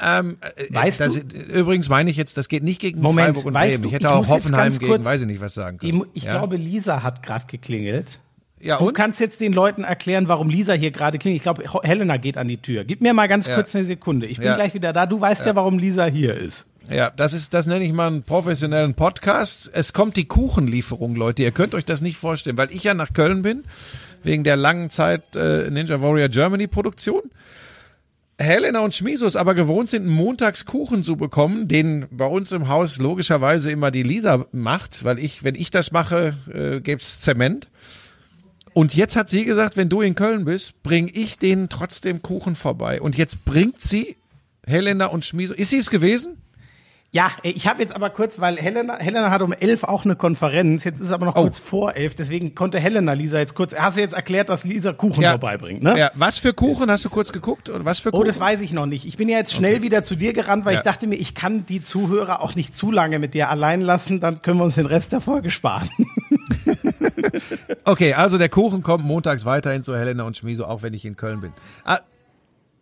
Ähm, äh, Weißt das, du- Übrigens meine ich jetzt, das geht nicht gegen Moment, Freiburg und Bremen. Ich hätte ich auch Hoffenheim gegen, kurz- weiß ich nicht, was sagen Ich, können. ich ja? glaube, Lisa hat gerade geklingelt. Ja, Du und? kannst jetzt den Leuten erklären, warum Lisa hier gerade klingelt. Ich glaube, Helena geht an die Tür. Gib mir mal ganz Ja. kurz eine Sekunde. Ich bin Ja. gleich wieder da. Du weißt ja. warum Lisa hier ist. Ja, das ist, das nenne ich mal einen professionellen Podcast. Es kommt die Kuchenlieferung, Leute. Ihr könnt euch das nicht vorstellen, weil ich ja nach Köln bin, wegen der langen Zeit äh, Ninja Warrior Germany Produktion. Helena und Schmiso es aber gewohnt sind, montags Kuchen zu bekommen, den bei uns im Haus logischerweise immer die Lisa macht, weil ich, wenn ich das mache, äh, gäb's Zement. Und jetzt hat sie gesagt, wenn du in Köln bist, bring ich denen trotzdem Kuchen vorbei. Und jetzt bringt sie Helena und Schmiso. Ist sie es gewesen? Ja, ich habe jetzt aber kurz, weil Helena, Helena hat um elf auch eine Konferenz. Jetzt ist aber noch Oh. kurz vor elf. Deswegen konnte Helena Lisa jetzt kurz. Hast du jetzt erklärt, dass Lisa Kuchen Ja. vorbeibringt, ne? Ja, was für Kuchen hast du kurz geguckt? Oder was für Kuchen? Oh, das weiß ich noch nicht. Ich bin ja jetzt schnell wieder zu dir gerannt, weil Ja. ich dachte mir, ich kann die Zuhörer auch nicht zu lange mit dir allein lassen. Dann können wir uns den Rest der Folge sparen. <laughs> Okay, also der Kuchen kommt montags weiterhin zu Helena und Schmiso, auch wenn ich in Köln bin. Ah,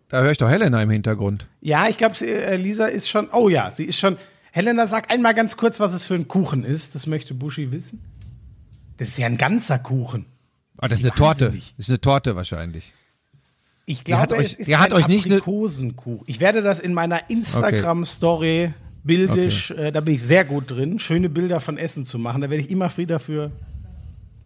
da höre ich doch Helena im Hintergrund. Ja, ich glaube, äh, Lisa ist schon. Oh ja, sie ist schon. Helena, sag einmal ganz kurz, was es für ein Kuchen ist. Das möchte Buschi wissen. Das ist ja ein ganzer Kuchen. Ah, das ist eine Torte. Das ist eine Torte wahrscheinlich. Ich glaube, hat euch- es ist die hat ein euch nicht Aprikosenkuchen. Ich werde das in meiner Instagram-Story bildisch, äh, da bin ich sehr gut drin, schöne Bilder von Essen zu machen. Da werde ich immer wieder für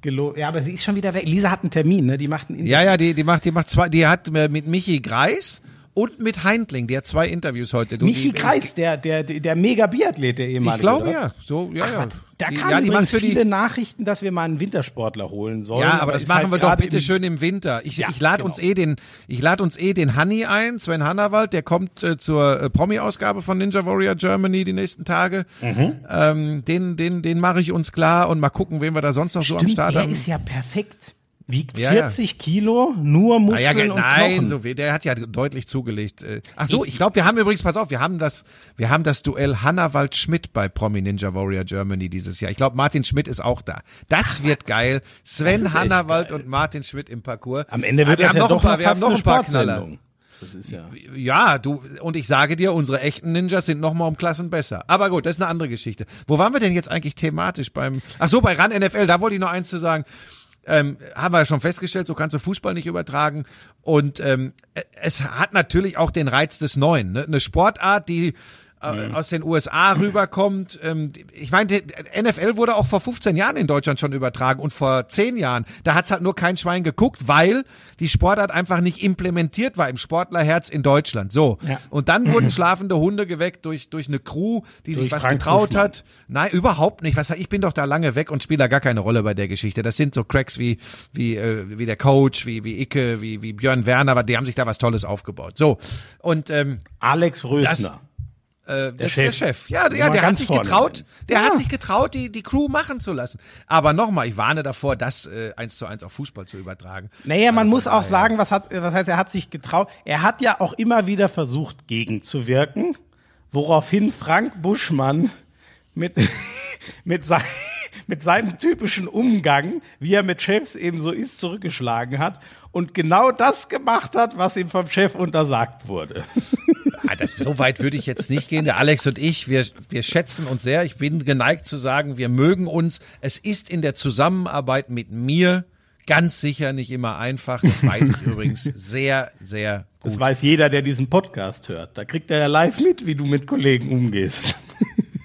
gelobt. Ja, aber sie ist schon wieder weg. Lisa hat einen Termin, ne? Die macht einen Ja, ja, die, die macht, die macht zwei, die hat mit Michi Greis und mit Heindling, die hat zwei Interviews heute. Du, Michi die, Kreis, der, der, der Mega-Biathlet, der Ich ehemalige. glaube oder? ja. So, ja, ja. Da kamen ja, übrigens für die, viele Nachrichten, dass wir mal einen Wintersportler holen sollen. Ja, aber, das ist machen halt wir doch bitte schön im Winter. Ich, Ja, ich lade genau. uns eh den, ich lade uns eh den Hanni ein, Sven Hannawald, der kommt äh, zur äh, Promi-Ausgabe von Ninja Warrior Germany die nächsten Tage. Mhm. Ähm, den, den, den mache ich uns klar und mal gucken, wen wir da sonst noch so am Stimmt, Start der haben. ist ja perfekt. Wiegt Ja, ja. 40 Kilo, nur Ah, ja, Muskeln ge- und nein, Knochen. so viel. Der hat ja deutlich zugelegt. Äh, Ach so, ich glaube, wir haben übrigens, pass auf, wir haben das, wir haben das Duell Hannawald Schmidt bei Promi Ninja Warrior Germany dieses Jahr. Ich glaube, Martin Schmidt ist auch da. Das wird geil. Sven Hannawald geil. und Martin Schmidt im Parcours. Am Ende wird Ah, wir das haben ja noch doch ein paar, noch wir haben noch eine ein paar Knaller. Das ist ja. Ja, du, und ich sage dir, unsere echten Ninjas sind noch mal um Klassen besser. Aber gut, das ist eine andere Geschichte. Wo waren wir denn jetzt eigentlich thematisch beim, ach so, bei RAN NFL, da wollte ich noch eins zu sagen. Ähm, haben wir schon festgestellt, so kannst du Fußball nicht übertragen. Und ähm, es hat natürlich auch den Reiz des Neuen. Ne? Eine Sportart, die äh, aus den USA rüberkommt. Ähm, ich meine, NFL wurde auch vor 15 Jahren in Deutschland schon übertragen und vor 10 Jahren. Da hat's halt nur kein Schwein geguckt, weil die Sportart einfach nicht implementiert war im Sportlerherz in Deutschland. So. Ja. Und dann wurden schlafende Hunde geweckt durch, durch eine Crew, die sich Durch was Frank getraut hat. Nein, überhaupt nicht. Was, ich bin doch da lange weg und spiele da gar keine Rolle bei der Geschichte. Das sind so Cracks wie, wie, äh, wie der Coach, wie, wie Icke, wie, wie Björn Werner, aber die haben sich da was Tolles aufgebaut. So. Und, ähm, Alex Rösner. Äh, der, Chef. Der Chef. Ja, ja der hat sich getraut, der Ja. hat sich getraut, die, die Crew machen zu lassen. Aber nochmal, ich warne davor, das äh, eins zu eins auf Fußball zu übertragen. Naja, man Also muss auch sagen, was, hat, was heißt, er hat sich getraut. Er hat ja auch immer wieder versucht, gegenzuwirken, woraufhin Frank Buschmann mit, <laughs> mit, sein, mit seinem typischen Umgang, wie er mit Chefs eben so ist, zurückgeschlagen hat und genau das gemacht hat, was ihm vom Chef untersagt wurde. <laughs> Ah, das, so weit würde ich jetzt nicht gehen. Der Alex und ich, wir, wir schätzen uns sehr. Ich bin geneigt zu sagen, wir mögen uns. Es ist in der Zusammenarbeit mit mir ganz sicher nicht immer einfach. Das weiß ich <laughs> übrigens sehr, sehr gut. Das weiß jeder, der diesen Podcast hört. Da kriegt er ja live mit, wie du mit Kollegen umgehst.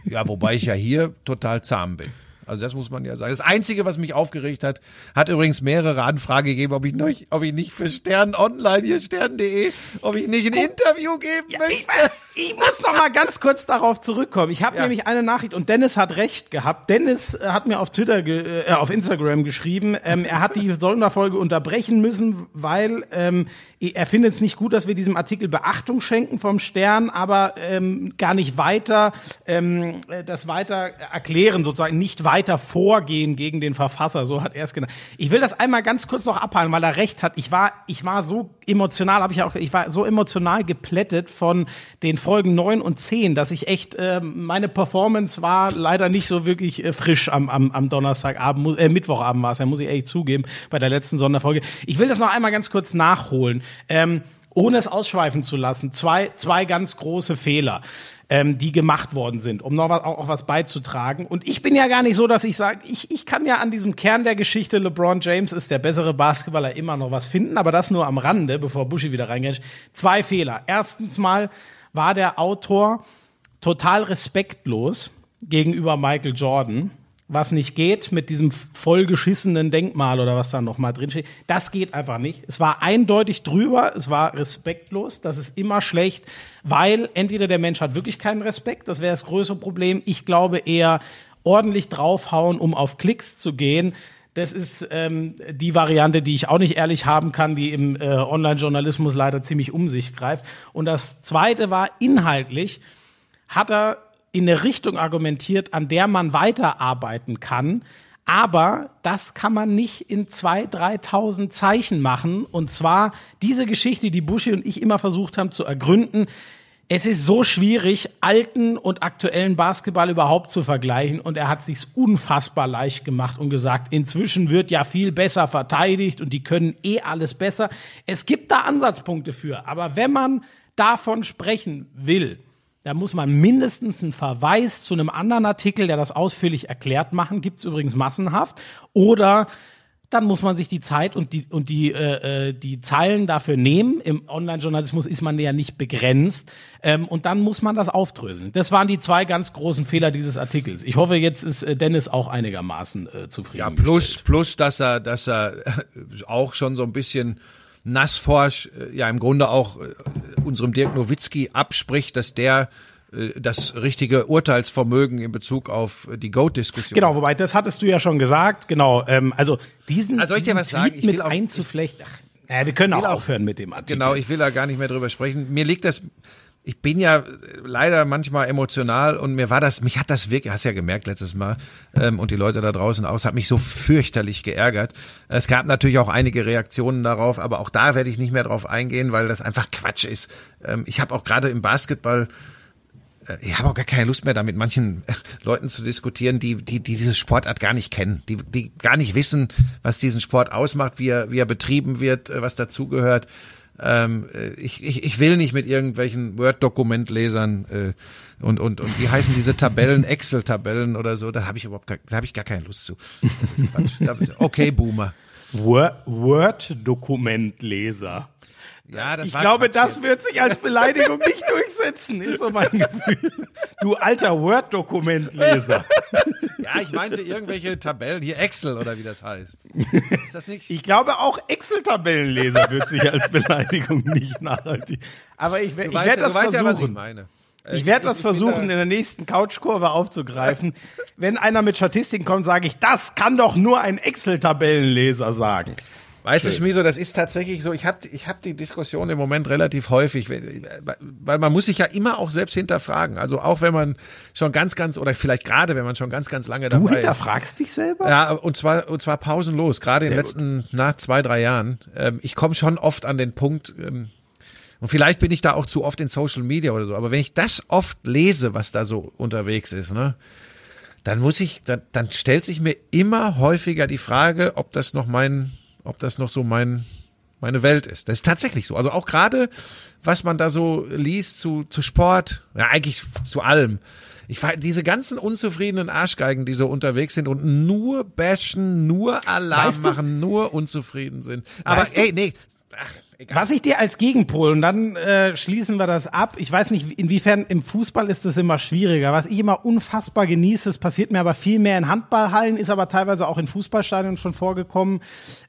Ja, wobei ich ja hier total zahm bin. Also das muss man ja sagen. Das Einzige, was mich aufgeregt hat, hat übrigens mehrere Anfragen gegeben, ob ich, noch, ob ich nicht für Stern Online, hier stern.de, ob ich nicht ein Interview geben Ja, möchte. ich, ich muss noch mal ganz kurz darauf zurückkommen. Ich habe Ja. nämlich eine Nachricht und Dennis hat recht gehabt. Dennis äh, hat mir auf Twitter, äh, auf Instagram geschrieben, ähm, er hat die <laughs> Sonderfolge unterbrechen müssen, weil ähm, er findet es nicht gut, dass wir diesem Artikel Beachtung schenken vom Stern, aber ähm, gar nicht weiter ähm, äh, das weiter erklären, sozusagen nicht weiter vorgehen gegen den Verfasser. So hat er es genannt. Ich will das einmal ganz kurz noch abhalten, weil er recht hat. Ich war, ich war so emotional, habe ich auch, ich war so emotional geplättet von den Folgen 9 und 10, dass ich echt, äh, meine Performance war leider nicht so wirklich äh, frisch am, am, am Donnerstagabend, äh, Mittwochabend war es, ja, muss ich ehrlich zugeben, bei der letzten Sonderfolge. Ich will das noch einmal ganz kurz nachholen. Ähm, ohne es ausschweifen zu lassen, zwei, zwei ganz große Fehler, ähm, die gemacht worden sind, um noch was, auch, auch was beizutragen. Und ich bin ja gar nicht so, dass ich sage, ich, ich kann ja an diesem Kern der Geschichte, LeBron James ist der bessere Basketballer, immer noch was finden, aber das nur am Rande, bevor Buschi wieder reingeht. Zwei Fehler. Erstens mal war der Autor total respektlos gegenüber Michael Jordan. Was nicht geht mit diesem vollgeschissenen Denkmal oder was da noch mal drin steht, das geht einfach nicht. Es war eindeutig drüber, es war respektlos, das ist immer schlecht, weil entweder der Mensch hat wirklich keinen Respekt, das wäre das größere Problem. Ich glaube eher ordentlich draufhauen, um auf Klicks zu gehen. Das ist ähm, die Variante, die ich auch nicht ehrlich haben kann, die im äh, Online-Journalismus leider ziemlich um sich greift. Und das Zweite war inhaltlich, hat er in eine Richtung argumentiert, an der man weiterarbeiten kann. Aber das kann man nicht in 2.000, 3.000 Zeichen machen. Und zwar diese Geschichte, die Buschi und ich immer versucht haben zu ergründen. Es ist so schwierig, alten und aktuellen Basketball überhaupt zu vergleichen. Und er hat sich's unfassbar leicht gemacht und gesagt, inzwischen wird ja viel besser verteidigt und die können eh alles besser. Es gibt da Ansatzpunkte für. Aber wenn man davon sprechen will, da muss man mindestens einen Verweis zu einem anderen Artikel, der das ausführlich erklärt, machen. Gibt's übrigens massenhaft. Oder dann muss man sich die Zeit und die, und die, äh, äh, die Zeilen dafür nehmen. Im Online-Journalismus ist man ja nicht begrenzt. Ähm, und dann muss man das aufdröseln. Das waren die zwei ganz großen Fehler dieses Artikels. Ich hoffe, jetzt ist äh, Dennis auch einigermaßen äh, zufrieden. Ja, plus, plus, dass er, dass er <laughs> auch schon so ein bisschen nassforsch, äh, ja, im Grunde auch äh, unserem Dirk Nowitzki abspricht, dass der äh, das richtige Urteilsvermögen in Bezug auf die Goat-Diskussion. Genau, wobei, das hattest du ja schon gesagt. Genau, ähm, also diesen, Also soll ich dir diesen? Tweet mit einzuflechten. Ach, naja, wir können auch- aufhören mit dem Artikel. Genau, ich will da gar nicht mehr drüber sprechen. Mir liegt das, ich bin ja äh, leider manchmal emotional und mir war das, mich hat das wirklich, hast ja gemerkt letztes Mal, ähm, und die Leute da draußen auch, es hat mich so fürchterlich geärgert. Es gab natürlich auch einige Reaktionen darauf, aber auch da werde ich nicht mehr drauf eingehen, weil das einfach Quatsch ist. Ähm, ich habe auch gerade im Basketball äh, ich habe auch gar keine Lust mehr, da mit manchen äh, Leuten zu diskutieren, die, die, die diese Sportart gar nicht kennen, die, die gar nicht wissen, was diesen Sport ausmacht, wie er, wie er betrieben wird, was dazugehört. Ähm, äh, ich, ich, ich will nicht mit irgendwelchen Word-Dokumentlesern äh, und, und, und wie heißen diese Tabellen, <laughs> Excel-Tabellen oder so, da habe ich überhaupt gar, da habe ich gar keine Lust zu. Das ist Quatsch. Okay, Boomer. Word- Word-Dokumentleser. Ja, das Ich war glaube, Quatsch das jetzt. wird sich als Beleidigung nicht durchsetzen, ist so mein <laughs> Gefühl. Du alter Word-Dokumentleser. Ja, ich meinte irgendwelche Tabellen, hier Excel oder wie das heißt. Ist das nicht? Ich glaube, auch Excel-Tabellenleser wird sich als Beleidigung nicht nachhaltig. Aber ich, ich werde ja, das weißt ja, was ich versuchen. meine. Ich werde das versuchen, in der nächsten Couchkurve aufzugreifen. Wenn einer mit Statistiken kommt, sage ich, das kann doch nur ein Excel-Tabellenleser sagen. Weißt du, Schmieso, das ist tatsächlich so, ich habe ich hab die Diskussion im Moment relativ häufig, weil man muss sich ja immer auch selbst hinterfragen. Also auch wenn man schon ganz, ganz, oder vielleicht gerade, wenn man schon ganz, ganz lange Du dabei ist. hinterfragst dich selber? Ja, und zwar, und zwar pausenlos, gerade in den letzten, na, zwei, drei Jahren. Ähm, ich komme schon oft an den Punkt, ähm, und vielleicht bin ich da auch zu oft in Social Media oder so, aber wenn ich das oft lese, was da so unterwegs ist, ne, dann muss ich, dann, dann stellt sich mir immer häufiger die Frage, ob das noch mein, ob das noch so mein, meine Welt ist. Das ist tatsächlich so. Also auch gerade, was man da so liest zu, zu Sport, ja, eigentlich zu allem. Ich diese ganzen unzufriedenen Arschgeigen, die so unterwegs sind und nur bashen, nur Alarm Weißt du- machen, nur unzufrieden sind. Aber Weißt ey, nee, ach, Was ich dir als Gegenpol, und dann äh, schließen wir das ab, ich weiß nicht, inwiefern im Fußball ist das immer schwieriger. Was ich immer unfassbar genieße, es passiert mir aber viel mehr in Handballhallen, ist aber teilweise auch in Fußballstadien schon vorgekommen.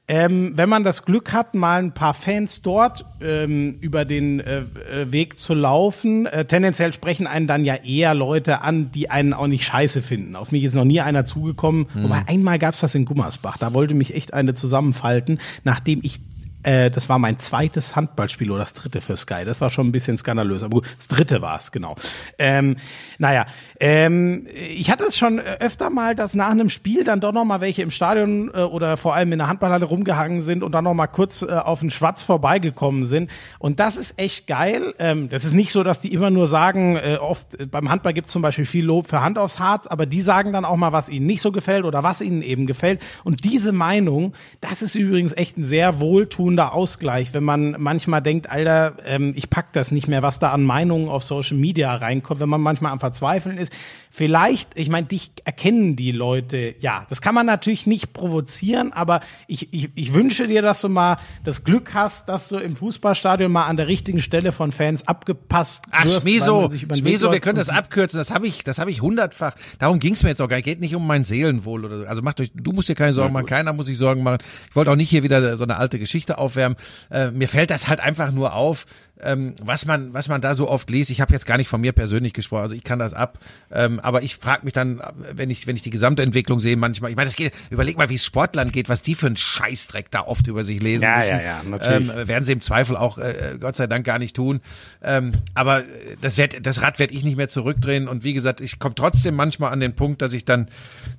Ähm, wenn man das Glück hat, mal ein paar Fans dort ähm, über den äh, äh, Weg zu laufen, äh, tendenziell sprechen einen dann ja eher Leute an, die einen auch nicht scheiße finden. Auf mich ist noch nie einer zugekommen. Mhm. Wobei einmal gab's das in Gummersbach, da wollte mich echt eine zusammenfalten, nachdem ich äh, das war mein zweites Handballspiel oder das dritte für Sky. Das war schon ein bisschen skandalös. Aber gut, das dritte war es, genau. Ähm, naja, ähm, ich hatte es schon öfter mal, dass nach einem Spiel dann doch noch mal welche im Stadion äh, oder vor allem in der Handballhalle rumgehangen sind und dann noch mal kurz äh, auf den Schwatz vorbeigekommen sind. Und das ist echt geil. Ähm, das ist nicht so, dass die immer nur sagen, äh, oft äh, beim Handball gibt es zum Beispiel viel Lob für Hand aufs Harz, aber die sagen dann auch mal, was ihnen nicht so gefällt oder was ihnen eben gefällt. Und diese Meinung, das ist übrigens echt ein sehr wohltuend wohltuender Ausgleich, wenn man manchmal denkt, Alter, ähm, ich pack das nicht mehr, was da an Meinungen auf Social Media reinkommt, wenn man manchmal am Verzweifeln ist. Vielleicht, ich meine, dich erkennen die Leute, ja, das kann man natürlich nicht provozieren, aber ich, ich, ich wünsche dir, dass du mal das Glück hast, dass du im Fußballstadion mal an der richtigen Stelle von Fans abgepasst Ach, wirst. Schmieso, Schmieso, wir können das abkürzen, das habe ich, das habe ich hundertfach. Darum ging es mir jetzt auch gar nicht, geht nicht um mein Seelenwohl oder so. Also macht euch, du musst dir keine Sorgen machen, keiner muss sich Sorgen machen. Ich wollte auch nicht hier wieder so eine alte Geschichte aufwärmen. Äh, mir fällt das halt einfach nur auf, ähm, was man was man da so oft liest. Ich habe jetzt gar nicht von mir persönlich gesprochen, also ich kann das ab. Ähm, aber ich frage mich dann, wenn ich wenn ich die gesamte Entwicklung sehe, manchmal. Ich meine, das geht. Überleg mal, wie es Sportlern geht, was die für einen Scheißdreck da oft über sich lesen ja, müssen. Ja, ja, natürlich. Ähm, werden sie im Zweifel auch äh, Gott sei Dank gar nicht tun. Ähm, aber das werd, das Rad werde ich nicht mehr zurückdrehen. Und wie gesagt, ich komme trotzdem manchmal an den Punkt, dass ich dann,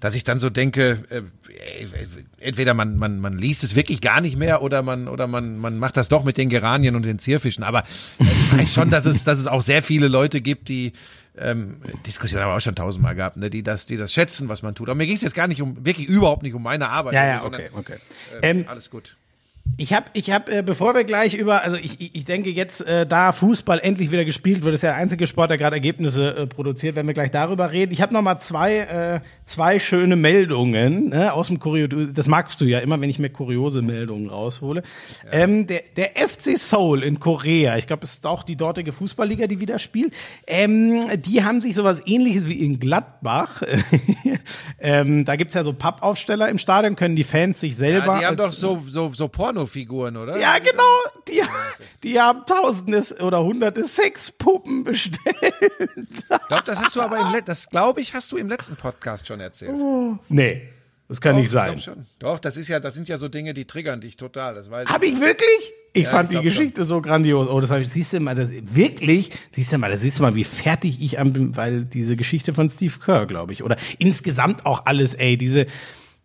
dass ich dann so denke, äh, entweder man man man liest es wirklich gar nicht mehr oder man oder man man macht das doch mit den Geranien und den Zierfischen. Aber ich weiß schon, dass es, dass es auch sehr viele Leute gibt, die ähm, Diskussion haben wir auch schon tausendmal gehabt, ne, die das, die das schätzen, was man tut. Aber mir ging es jetzt gar nicht um, wirklich überhaupt nicht um meine Arbeit. Ja, ja, okay, okay. Äh, ähm, alles gut. Ich habe, ich hab, äh, bevor wir gleich über, also ich, ich denke jetzt, äh, da Fußball endlich wieder gespielt wird, ist ja der einzige Sport, der gerade Ergebnisse äh, produziert, wenn wir gleich darüber reden. Ich habe noch mal zwei, äh, zwei schöne Meldungen ne, aus dem Kurio. Das magst du ja immer, wenn ich mir kuriose Meldungen raushole. Ja. Ähm, der, der FC Seoul in Korea, ich glaube, es ist auch die dortige Fußballliga, die wieder spielt. Ähm, die haben sich sowas Ähnliches wie in Gladbach. <laughs> ähm, da gibt's ja so Pappaufsteller im Stadion, können die Fans sich selber. Ja, die haben doch so so so Porno Pornofiguren, oder? Ja, genau. Die, die haben tausende oder hunderte Sexpuppen bestellt. Ich glaube, das hast du aber im das glaube ich, hast du im letzten Podcast schon erzählt. Oh. Nee. Das kann Doch, nicht sein. Schon. Doch, das ist ja, das sind ja so Dinge, die triggern dich total. Das weiß Hab ich wirklich? Ich ja, fand ich die Geschichte schon. so grandios. Oh, das habe ich. Siehst du mal, das wirklich. Siehst du mal, da siehst du mal, wie fertig ich am, weil diese Geschichte von Steve Kerr, glaube ich, oder insgesamt auch alles, ey, diese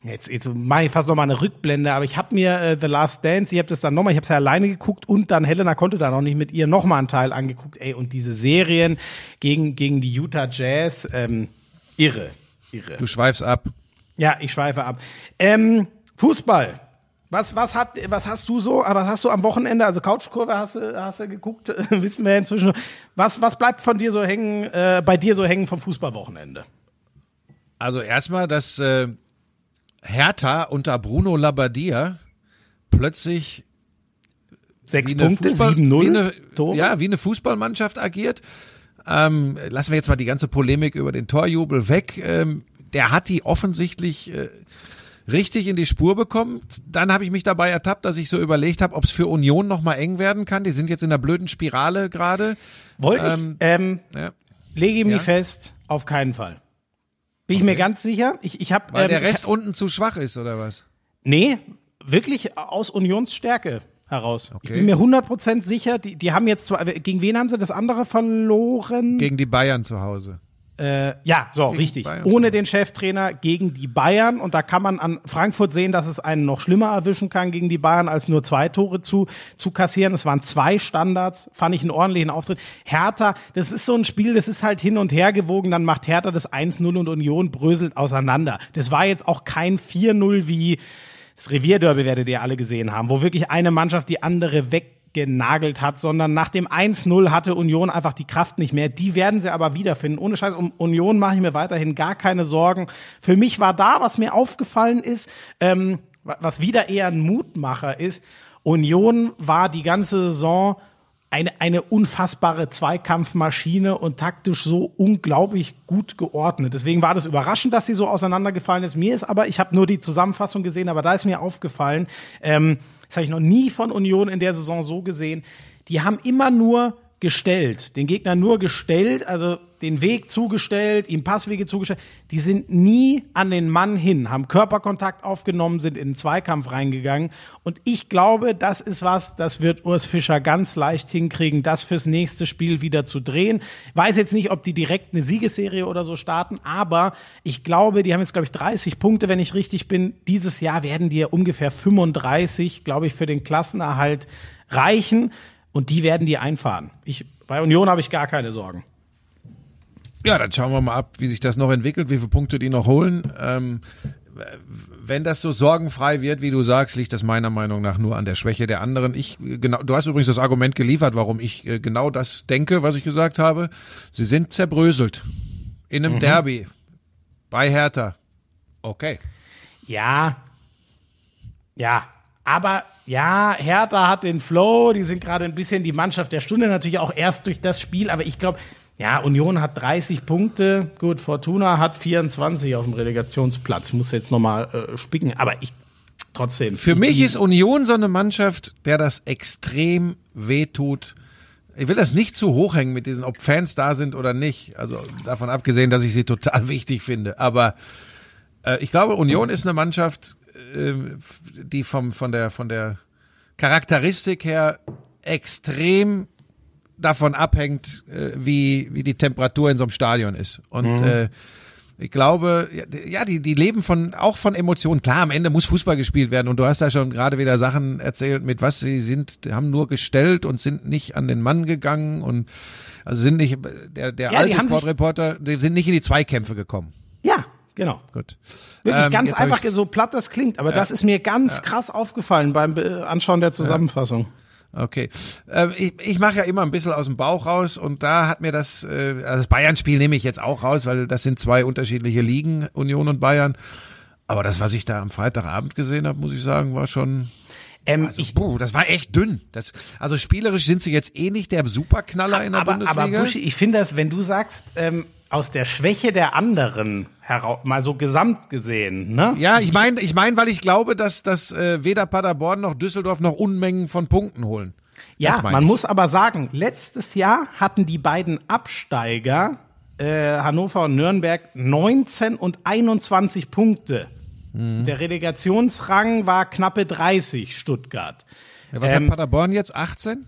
Jetzt, jetzt mache ich fast noch mal eine Rückblende, aber ich habe mir äh, The Last Dance, ich habe das dann nochmal, ich habe es ja alleine geguckt und dann Helena konnte da noch nicht mit ihr nochmal einen Teil angeguckt. Ey, und diese Serien gegen, gegen die Utah Jazz, ähm, irre, irre. Du schweifst ab. Ja, ich schweife ab. Ähm, Fußball. Was, was hat, was hast du so, was hast du am Wochenende, also Couchkurve hast du, hast du geguckt, <laughs> wissen wir inzwischen. Was, was bleibt von dir so hängen, äh, bei dir so hängen vom Fußballwochenende? Also erstmal, dass, äh, Hertha unter Bruno Labbadia plötzlich sechs Punkte, sieben null ja, wie eine Fußballmannschaft agiert. Ähm, lassen wir jetzt mal die ganze Polemik über den Torjubel weg. Ähm, der hat die offensichtlich äh, richtig in die Spur bekommen. Dann habe ich mich dabei ertappt, dass ich so überlegt habe, ob es für Union noch mal eng werden kann. Die sind jetzt in der blöden Spirale gerade. Wollte ähm, ich, ähm, ja. lege mich ja. fest, auf keinen Fall. Bin okay. ich mir ganz sicher. Ich, ich hab, Weil ähm, der Rest unten zu schwach ist, oder was? Nee, wirklich aus Unionsstärke heraus. Okay. Ich bin mir 100% sicher, die, die haben jetzt zwar, gegen wen haben sie das andere verloren? Gegen die Bayern zu Hause. Äh, ja, so, gegen richtig. Ohne den Cheftrainer gegen die Bayern. Und da kann man an Frankfurt sehen, dass es einen noch schlimmer erwischen kann gegen die Bayern, als nur zwei Tore zu, zu kassieren. Es waren zwei Standards, fand ich einen ordentlichen Auftritt. Hertha, das ist so ein Spiel, das ist halt hin und her gewogen. Dann macht Hertha das 1-0 und Union bröselt auseinander. Das war jetzt auch kein 4-0 wie das Revierderby werdet ihr alle gesehen haben, wo wirklich eine Mannschaft die andere weg genagelt hat, sondern nach dem 1-0 hatte Union einfach die Kraft nicht mehr. Die werden sie aber wiederfinden. Ohne Scheiß, um Union mache ich mir weiterhin gar keine Sorgen. Für mich war da, was mir aufgefallen ist, ähm, was wieder eher ein Mutmacher ist, Union war die ganze Saison eine, eine unfassbare Zweikampfmaschine und taktisch so unglaublich gut geordnet. Deswegen war das überraschend, dass sie so auseinandergefallen ist. Mir ist aber, ich habe nur die Zusammenfassung gesehen, aber da ist mir aufgefallen, ähm, das habe ich noch nie von Union in der Saison so gesehen. Die haben immer nur gestellt, den Gegner nur gestellt, also den Weg zugestellt, ihm Passwege zugestellt. Die sind nie an den Mann hin, haben Körperkontakt aufgenommen, sind in den Zweikampf reingegangen. Und ich glaube, das ist was, das wird Urs Fischer ganz leicht hinkriegen, das fürs nächste Spiel wieder zu drehen. Weiß jetzt nicht, ob die direkt eine Siegesserie oder so starten, aber ich glaube, die haben jetzt, glaube ich, 30 Punkte, wenn ich richtig bin. Dieses Jahr werden die ungefähr 35, glaube ich, für den Klassenerhalt reichen. Und die werden die einfahren. Ich, bei Union habe ich gar keine Sorgen. Ja, dann schauen wir mal ab, wie sich das noch entwickelt, wie viele Punkte die noch holen. Ähm, wenn das so sorgenfrei wird, wie du sagst, liegt das meiner Meinung nach nur an der Schwäche der anderen. Ich genau, du hast übrigens das Argument geliefert, warum ich äh, genau das denke, was ich gesagt habe. Sie sind zerbröselt in einem mhm. Derby bei Hertha. Okay. Ja, ja, aber ja, Hertha hat den Flow, die sind gerade ein bisschen die Mannschaft der Stunde, natürlich auch erst durch das Spiel, aber ich glaube, ja, Union hat 30 Punkte, gut, Fortuna hat 24 auf dem Relegationsplatz. Ich muss jetzt nochmal äh, spicken, aber ich trotzdem. Für mich ist Union so eine Mannschaft, der das extrem wehtut. Ich will das nicht zu hoch hängen mit diesen, ob Fans da sind oder nicht. Also davon abgesehen, dass ich sie total <laughs> wichtig finde. Aber äh, ich glaube, Union ist eine Mannschaft, die vom, von, der, von der Charakteristik her extrem davon abhängt, äh, wie, wie die Temperatur in so einem Stadion ist. Und mhm. äh, ich glaube, ja, die, die leben von, auch von Emotionen. Klar, am Ende muss Fußball gespielt werden. Und du hast da schon gerade wieder Sachen erzählt, mit was sie sind, haben nur gestellt und sind nicht an den Mann gegangen und also sind nicht, der, der ja, alte Sportreporter, die sind nicht in die Zweikämpfe gekommen. Ja, Genau. Gut. Wirklich ähm, ganz einfach, so platt das klingt, aber ja. das ist mir ganz ja. krass aufgefallen beim Anschauen der Zusammenfassung. Ja. Okay. Äh, ich ich mache ja immer ein bisschen aus dem Bauch raus und da hat mir das, äh, also das Bayern-Spiel nehme ich jetzt auch raus, weil das sind zwei unterschiedliche Ligen, Union und Bayern. Aber das, was ich da am Freitagabend gesehen habe, muss ich sagen, war schon. Ähm, also, ich, buh, das war echt dünn. Das, also spielerisch sind sie jetzt eh nicht der Superknaller in der aber, Bundesliga. Aber Buschi, ich finde das, wenn du sagst, ähm, aus der Schwäche der anderen heraus, mal so gesamt gesehen, ne? Ja, ich meine, ich meine, weil ich glaube, dass, dass äh, weder Paderborn noch Düsseldorf noch Unmengen von Punkten holen. Ja, man ich. muss aber sagen, letztes Jahr hatten die beiden Absteiger äh, Hannover und Nürnberg 19 und 21 Punkte. Mhm. Der Relegationsrang war knappe 30 Stuttgart. Ja, was ähm, hat Paderborn jetzt? 18?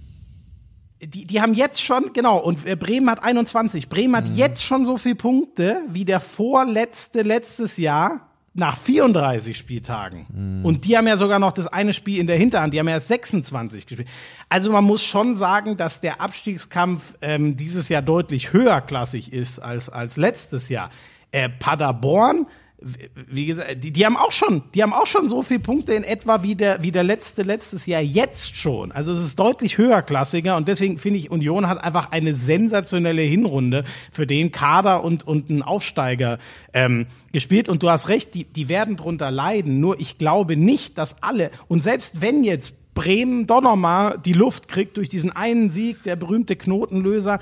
Die, die haben jetzt schon, genau, und äh, Bremen hat 21. Bremen hat mhm. jetzt schon so viele Punkte wie der vorletzte letztes Jahr nach 34 Spieltagen. Mhm. Und die haben ja sogar noch das eine Spiel in der Hinterhand, die haben ja erst 26 gespielt. Also man muss schon sagen, dass der Abstiegskampf ähm, dieses Jahr deutlich höherklassig ist als, als letztes Jahr. Äh, Paderborn wie gesagt, die, die haben auch schon, die haben auch schon so viele Punkte in etwa wie der, wie der letzte letztes Jahr jetzt schon. Also es ist deutlich höherklassiger und deswegen finde ich, Union hat einfach eine sensationelle Hinrunde für den Kader und, und einen Aufsteiger ähm, gespielt. Und du hast recht, die, die werden drunter leiden. Nur ich glaube nicht, dass alle, und selbst wenn jetzt Bremen doch nochmal die Luft kriegt durch diesen einen Sieg, der berühmte Knotenlöser,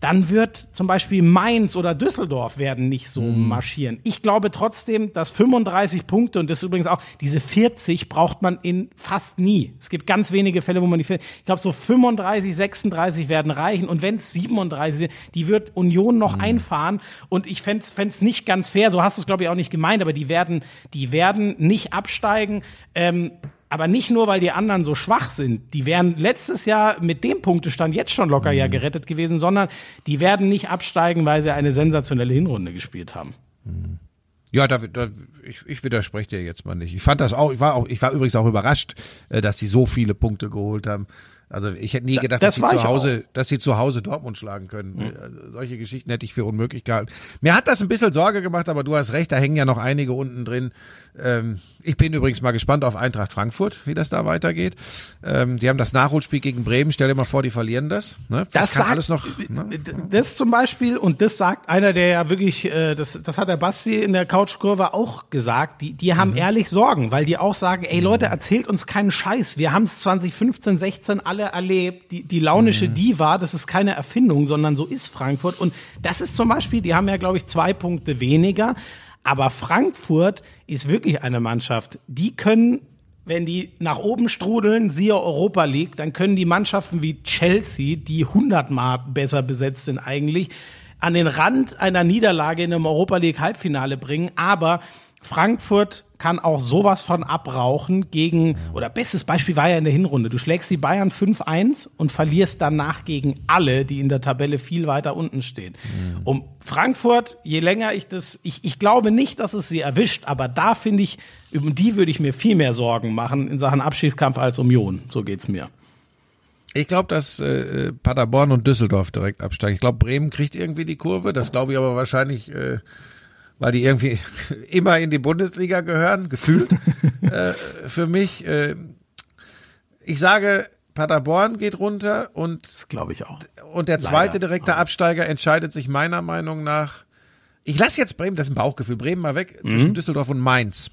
dann wird zum Beispiel Mainz oder Düsseldorf werden nicht so mhm. marschieren. Ich glaube trotzdem, dass 35 Punkte und das ist übrigens auch, diese 40 braucht man in fast nie. Es gibt ganz wenige Fälle, wo man die, ich glaube so 35, 36 werden reichen und wenn es 37 sind, die wird Union noch mhm. einfahren und ich fände es nicht ganz fair, so hast du es glaube ich auch nicht gemeint, aber die werden, die werden nicht absteigen. Ähm, aber nicht nur, weil die anderen so schwach sind. Die wären letztes Jahr mit dem Punktestand jetzt schon locker mhm. ja gerettet gewesen, sondern die werden nicht absteigen, weil sie eine sensationelle Hinrunde gespielt haben. Mhm. Ja, da, da, ich, ich widerspreche dir jetzt mal nicht. Ich fand das auch, ich war auch, ich war übrigens auch überrascht, äh, dass die so viele Punkte geholt haben. Also ich hätte nie gedacht, das dass sie zu Hause, dass sie zu Hause Dortmund schlagen können. Äh, Solche Geschichten hätte ich für unmöglich gehalten. Mir hat das ein bisschen Sorge gemacht, aber du hast recht, da hängen ja noch einige unten drin. Ähm, ich bin übrigens mal gespannt auf Eintracht Frankfurt, wie das da weitergeht. Ähm, die haben das Nachholspiel gegen Bremen. Stell dir mal vor, die verlieren das. Ne? Das kann sagt, alles noch. Ne? Das zum Beispiel, und das sagt einer, der ja wirklich, äh, das, das hat der Basti in der Couchkurve auch gesagt, die, die Mhm. haben ehrlich Sorgen, weil die auch sagen, ey Leute, erzählt uns keinen Scheiß. Wir haben es 2015, 16 alle erlebt. Die, die launische Mhm. Diva, das ist keine Erfindung, sondern so ist Frankfurt. Und das ist zum Beispiel, die haben ja, glaube ich, zwei Punkte weniger. Aber Frankfurt ist wirklich eine Mannschaft, die können wenn die nach oben strudeln, siehe Europa League, dann können die Mannschaften wie Chelsea, die hundertmal besser besetzt sind eigentlich, an den Rand einer Niederlage in einem Europa League Halbfinale bringen. Aber Frankfurt kann auch sowas von abrauchen gegen, oder bestes Beispiel war ja in der Hinrunde. Du schlägst die Bayern 5-1 und verlierst danach gegen alle, die in der Tabelle viel weiter unten stehen. Um Frankfurt, je länger ich das, ich, ich glaube nicht, dass es sie erwischt, aber da finde ich, um die würde ich mir viel mehr Sorgen machen in Sachen Abschießkampf als Union. So geht's mir. Ich glaube, dass äh, Paderborn und Düsseldorf direkt absteigen. Ich glaube, Bremen kriegt irgendwie die Kurve. Das glaube ich aber wahrscheinlich, äh, weil die irgendwie <laughs> immer in die Bundesliga gehören, gefühlt. <laughs> äh, für mich, äh, ich sage, Paderborn geht runter und, Das glaube ich auch. und der zweite Leider. direkte Absteiger entscheidet sich meiner Meinung nach. Ich lasse jetzt Bremen, das ist ein Bauchgefühl. Bremen mal weg zwischen Düsseldorf und Mainz.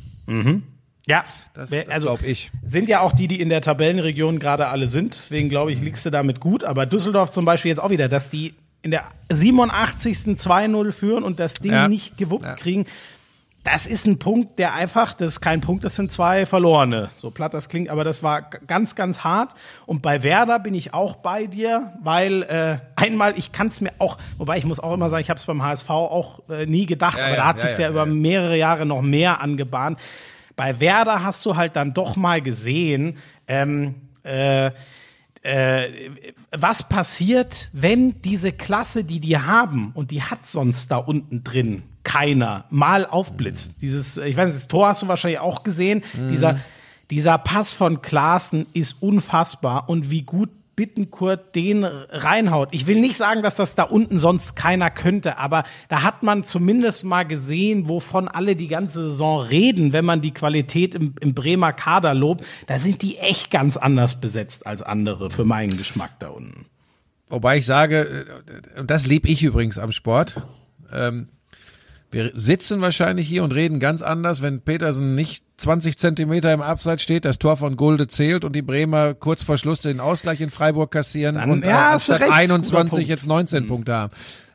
Ja, Das, das also glaube ich. sind ja auch die, die in der Tabellenregion gerade alle sind. Deswegen glaube ich, liegst du damit gut. Aber Düsseldorf zum Beispiel jetzt auch wieder, dass die in der 87. 2-0 führen und das Ding Ja. nicht gewuppt Ja. kriegen. Das ist ein Punkt, der einfach, das ist kein Punkt, das sind zwei verlorene. So platt das klingt, aber das war ganz, ganz hart. Und bei Werder bin ich auch bei dir, weil äh, einmal, ich kann es mir auch, wobei ich muss auch immer sagen, ich habe es beim HSV auch äh, nie gedacht, Ja, aber da hat sich's ja, über mehrere Jahre noch mehr angebahnt. Bei Werder hast du halt dann doch mal gesehen, ähm, äh, äh, was passiert, wenn diese Klasse, die die haben, und die hat sonst da unten drin keiner, mal aufblitzt. Dieses, ich weiß nicht, das Tor hast du wahrscheinlich auch gesehen. Dieser, dieser Pass von Klaassen ist unfassbar und wie gut Bittenkurt den reinhaut. Ich will nicht sagen, dass das da unten sonst keiner könnte, aber da hat man zumindest mal gesehen, wovon alle die ganze Saison reden, wenn man die Qualität im, im Bremer Kader lobt. Da sind die echt ganz anders besetzt als andere für meinen Geschmack da unten. Wobei ich sage, äh, und das lieb ich übrigens am Sport, ähm, wir sitzen wahrscheinlich hier und reden ganz anders, wenn Petersen nicht 20 Zentimeter im Abseits steht, das Tor von Gulde zählt und die Bremer kurz vor Schluss den Ausgleich in Freiburg kassieren Dann- und äh, ja, du anstatt recht, guter 21 Punkt. jetzt 19 Punkte haben.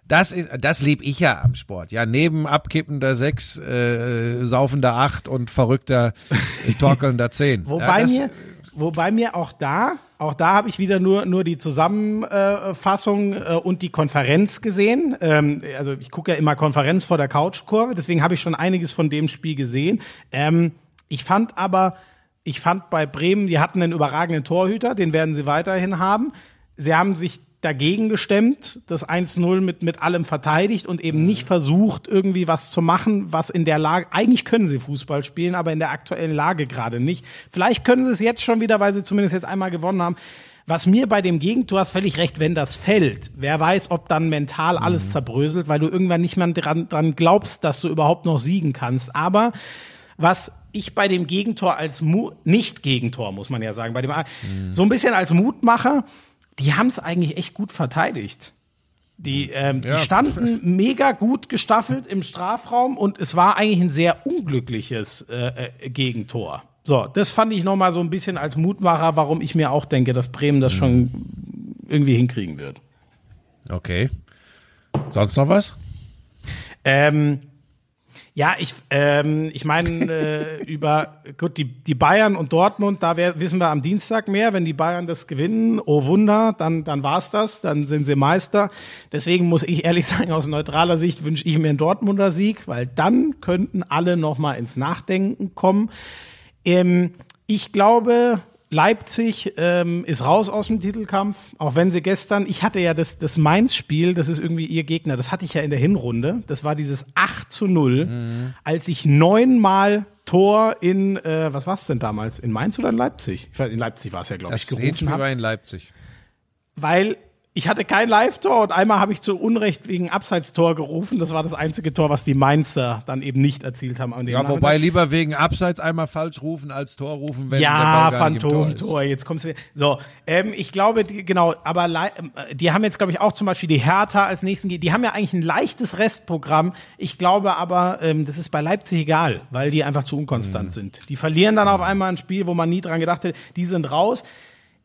Das ist, das lieb ich ja am Sport. Ja, neben abkippender 6, äh, saufender 8 und verrückter, äh, torkelnder 10. <laughs> Wobei ja, das, mir, wobei mir auch da, auch da habe ich wieder nur, nur die Zusammenfassung äh, und die Konferenz gesehen. Ähm, also ich gucke ja immer Konferenz vor der Couchkurve, deswegen habe ich schon einiges von dem Spiel gesehen. Ähm, ich fand aber, ich fand bei Bremen, die hatten einen überragenden Torhüter, den werden sie weiterhin haben. Sie haben sich dagegen gestemmt, das 1-0 mit, mit allem verteidigt und eben nicht versucht, irgendwie was zu machen, was in der Lage, eigentlich können sie Fußball spielen, aber in der aktuellen Lage gerade nicht. Vielleicht können sie es jetzt schon wieder, weil sie zumindest jetzt einmal gewonnen haben. Was mir bei dem Gegentor hast völlig recht, wenn das fällt, wer weiß, ob dann mental alles zerbröselt, weil du irgendwann nicht mehr dran, dran glaubst, dass du überhaupt noch siegen kannst. Aber was ich bei dem Gegentor als Mu nicht Gegentor, muss man ja sagen, bei dem A- so ein bisschen als Mutmacher, die haben es eigentlich echt gut verteidigt. Die, ähm, die Ja. standen <laughs> mega gut gestaffelt im Strafraum und es war eigentlich ein sehr unglückliches äh, äh, Gegentor. So, das fand ich noch mal so ein bisschen als Mutmacher, warum ich mir auch denke, dass Bremen das schon irgendwie hinkriegen wird. okay. Sonst noch was? Ähm, ja, ich, ähm, ich meine, äh, <laughs> über gut, die, die Bayern und Dortmund, da wär, wissen wir am Dienstag mehr. Wenn die Bayern das gewinnen, oh Wunder, dann, dann war's das, dann sind sie Meister. Deswegen muss ich ehrlich <laughs> sagen, aus neutraler Sicht wünsche ich mir einen Dortmunder Sieg, weil dann könnten alle noch mal ins Nachdenken kommen. Ähm, ich glaube, Leipzig ähm, ist raus aus dem Titelkampf, auch wenn sie gestern, ich hatte ja das, das Mainz-Spiel, das ist irgendwie ihr Gegner, das hatte ich ja in der Hinrunde, das war dieses 8 zu 0, als ich neunmal Tor in, äh, was war es denn damals? In Mainz oder in Leipzig? Ich weiß, in Leipzig war es ja, glaube ich, gerufen habe. war in Leipzig. Weil ich hatte kein Live-Tor und einmal habe ich zu Unrecht wegen Abseitstor gerufen. Das war das einzige Tor, was die Mainzer dann eben nicht erzielt haben. An dem Ja, wobei lieber wegen Abseits einmal falsch rufen als Tor rufen, wenn Ja, der Ball. Phantomtor, jetzt kommst du wieder. So, ähm, ich glaube, die, genau, aber ähm, die haben jetzt, glaube ich, auch zum Beispiel die Hertha als nächsten, die haben ja eigentlich ein leichtes Restprogramm. Ich glaube aber, ähm, das ist bei Leipzig egal, weil die einfach zu unkonstant Mhm. sind. Die verlieren dann auf einmal ein Spiel, wo man nie dran gedacht hätte, die sind raus.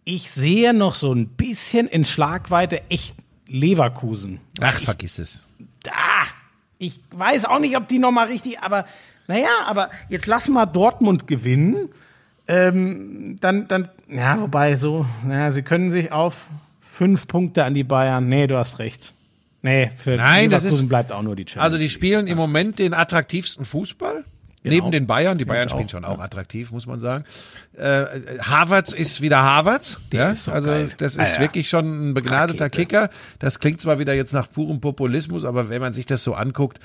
Ich sehe noch so ein bisschen in Schlagweite echt Leverkusen. Ach, vergiss es. Ah, ich weiß auch nicht, ob die noch mal richtig, aber naja, aber jetzt lass mal Dortmund gewinnen. Ähm, dann, dann, ja, wobei so, naja, sie können sich auf fünf Punkte an die Bayern. Nee, du hast recht. Nee, für Nein, das Leverkusen ist- bleibt auch nur die Champions Also die spielen im Moment den attraktivsten Fußball. Genau. Neben den Bayern. Die Bayern spielen auch, schon auch attraktiv, muss man sagen. Äh, Havertz ist wieder Havertz. Der ja? ist so also geil. das ist Ah, ja. wirklich schon ein begnadeter Rakete. Kicker. Das klingt zwar wieder jetzt nach purem Populismus, aber wenn man sich das so anguckt,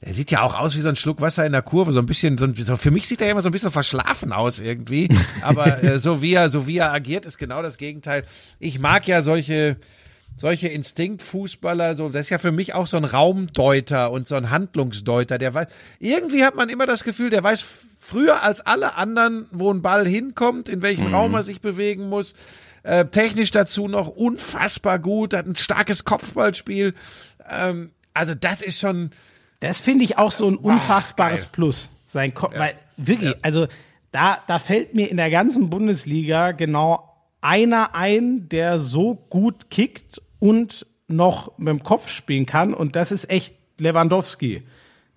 er sieht ja auch aus wie so ein Schluck Wasser in der Kurve, so ein bisschen, so, ein- so für mich sieht er immer so ein bisschen verschlafen aus irgendwie. <laughs> Aber äh, so wie er, so wie er agiert, ist genau das Gegenteil. Ich mag ja solche, solche Instinktfußballer, so, das ist ja für mich auch so ein Raumdeuter und so ein Handlungsdeuter, der weiß, irgendwie hat man immer das Gefühl, der weiß früher als alle anderen, wo ein Ball hinkommt, in welchen Raum er sich bewegen muss. Äh, technisch dazu noch unfassbar gut, hat ein starkes Kopfballspiel. Ähm, also das ist schon, Das finde ich auch so ein unfassbares geil. Plus. Sein Ko Weil wirklich, also da, da fällt mir in der ganzen Bundesliga genau einer ein, der so gut kickt und noch mit dem Kopf spielen kann. Und das ist echt Lewandowski.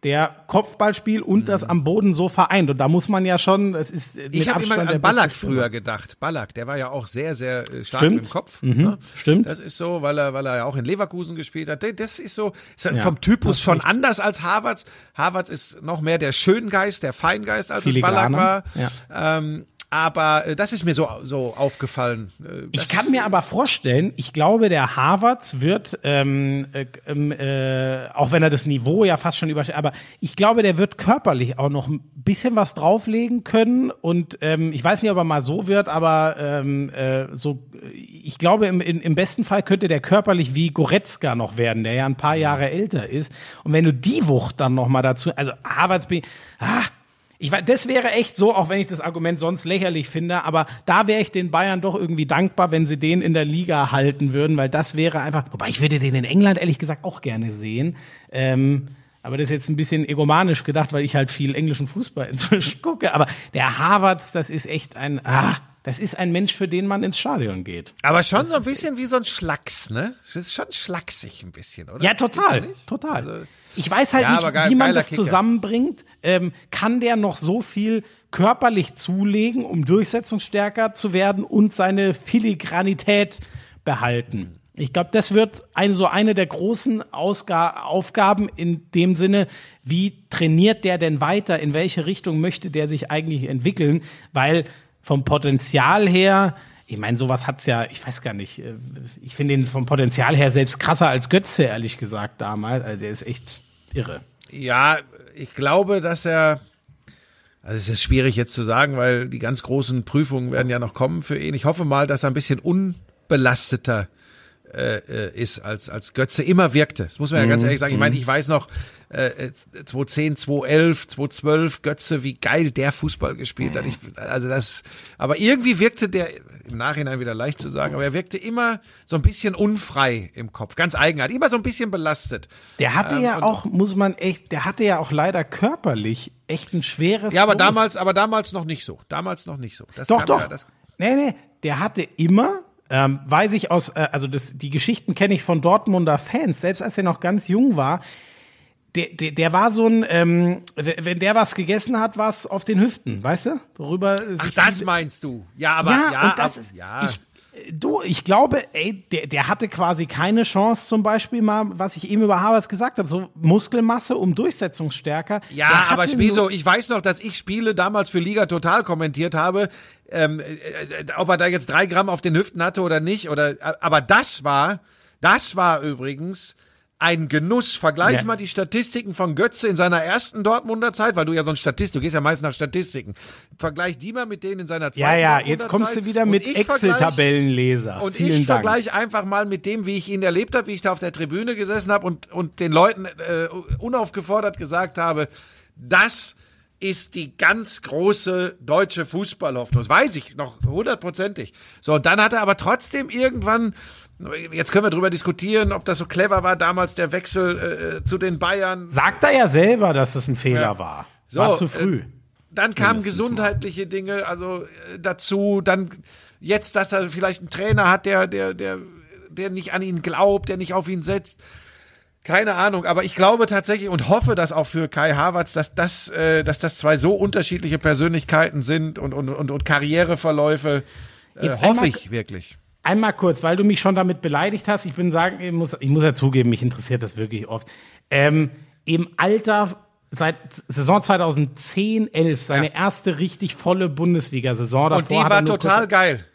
Der Kopfballspiel und das am Boden so vereint. Und da muss man ja schon, es ist mit Ich habe immer an Ballack früher gedacht. Ballack, der war ja auch sehr, sehr äh, stark Stimmt. im Kopf. Mhm, ne? stimmt. Das ist so, weil er, weil er ja auch in Leverkusen gespielt hat. Das ist so, ist halt Ja, vom Typus schon anders als Harvards. Harvards ist noch mehr der Schöngeist, der Feingeist, als es Ballack Filigraner, war. Ähm, aber äh, das ist mir so, so aufgefallen. Äh, Ich kann mir aber vorstellen, ich glaube, der Harvards wird, ähm, äh, ähm, äh, auch wenn er das Niveau ja fast schon übersteigt, aber ich glaube, der wird körperlich auch noch ein bisschen was drauflegen können. Und ähm, ich weiß nicht, ob er mal so wird, aber ähm, äh, so, ich glaube, im, im im besten Fall könnte der körperlich wie Goretzka noch werden, der ja ein paar Jahre älter ist. Und wenn du die Wucht dann noch mal dazu, also Harvards bin, ah, ich weiß, das wäre echt so, auch wenn ich das Argument sonst lächerlich finde, aber da wäre ich den Bayern doch irgendwie dankbar, wenn sie den in der Liga halten würden, weil das wäre einfach, wobei ich würde den in England ehrlich gesagt auch gerne sehen. Ähm, aber das ist jetzt ein bisschen egomanisch gedacht, weil ich halt viel englischen Fußball <laughs> inzwischen gucke. Aber der Harvards, das ist echt ein, ah, das ist ein Mensch, für den man ins Stadion geht. aber schon so ein bisschen wie so ein Schlacks, ne? Das ist schon schlaksig ein bisschen, oder? Ja, total, total. Also- ich weiß halt Ja, nicht, geil- wie man das Kicker. zusammenbringt. Ähm, kann der noch so viel körperlich zulegen, um durchsetzungsstärker zu werden und seine Filigranität behalten? Ich glaube, das wird ein, so eine der großen Ausga Aufgaben in dem Sinne, wie trainiert der denn weiter? In welche Richtung möchte der sich eigentlich entwickeln? Weil vom Potenzial her, ich meine, sowas hat's ja, ich weiß gar nicht, äh, ich finde ihn vom Potenzial her selbst krasser als Götze, ehrlich gesagt, damals. Also der ist echt irre. Ja, ich glaube, dass er. Also es ist schwierig jetzt zu sagen, weil die ganz großen Prüfungen werden ja noch kommen für ihn. Ich hoffe mal, dass er ein bisschen unbelasteter äh, äh, ist als als Götze immer wirkte. Das muss man ja ganz ehrlich sagen. Ich meine, ich weiß noch äh, äh, 2010, 2011, 2012 Götze, wie geil der Fußball gespielt hat. Ich, also das, aber irgendwie wirkte der im Nachhinein wieder leicht zu sagen, aber er wirkte immer so ein bisschen unfrei im Kopf, ganz eigenartig, immer so ein bisschen belastet. Der hatte Ähm, ja auch, muss man echt, der hatte ja auch leider körperlich echt ein schweres Ja, aber Los. damals, aber damals noch nicht so. Damals noch nicht so. Das Doch, doch. Ja, das, nee, nee, der hatte immer, ähm, weiß ich aus, äh, also das, die Geschichten kenne ich von Dortmunder Fans, selbst als er noch ganz jung war. Der, der, der war so ein, ähm, wenn der was gegessen hat, was auf den Hüften, weißt du? Worüber ach, das meinst du? Ja, aber ja, ja, das ab- ist, ja. ich, du, ich glaube, ey, der, der hatte quasi keine Chance, zum Beispiel mal, was ich eben über Havertz gesagt habe, so Muskelmasse um Durchsetzungsstärker. ja, aber nur- ich weiß noch, dass ich Spiele damals für Liga Total kommentiert habe, ähm, äh, äh, ob er da jetzt drei Gramm auf den Hüften hatte oder nicht, oder, äh, aber das war, das war übrigens ein Genuss. Vergleich Ja. mal die Statistiken von Götze in seiner ersten Dortmunder Zeit, weil du ja so ein Statist, du gehst ja meist nach Statistiken. Vergleich die mal mit denen in seiner zweiten Ja, ja, Dortmunder jetzt kommst Zeit. du wieder mit Excel-Tabellenleser. Und Vielen ich vergleiche einfach mal mit dem, wie ich ihn erlebt habe, wie ich da auf der Tribüne gesessen habe und, und den Leuten äh, unaufgefordert gesagt habe, das ist die ganz große deutsche Fußballhoffnung. Das weiß ich noch hundertprozentig. So, und dann hat er aber trotzdem irgendwann, jetzt können wir drüber diskutieren, ob das so clever war, damals der Wechsel äh, zu den Bayern. Sagt er ja selber, dass es ein Fehler Ja. war. So, war zu früh. Äh, dann kamen gesundheitliche Dinge, also äh, dazu, dann jetzt, dass er vielleicht einen Trainer hat, der, der, der, der nicht an ihn glaubt, der nicht auf ihn setzt. Keine Ahnung, aber ich glaube tatsächlich und hoffe, dass auch für Kai Havertz, dass das, äh, dass das zwei so unterschiedliche Persönlichkeiten sind und, und, und, und Karriereverläufe. Äh, Jetzt hoffe einmal- ich wirklich. Einmal kurz, weil du mich schon damit beleidigt hast. Ich bin sagen, ich muss, ich muss ja zugeben, mich interessiert das wirklich oft. Ähm, Im Alter seit Saison 2010, 11, seine Ja. erste richtig volle Bundesliga-Saison. Und die war total geil.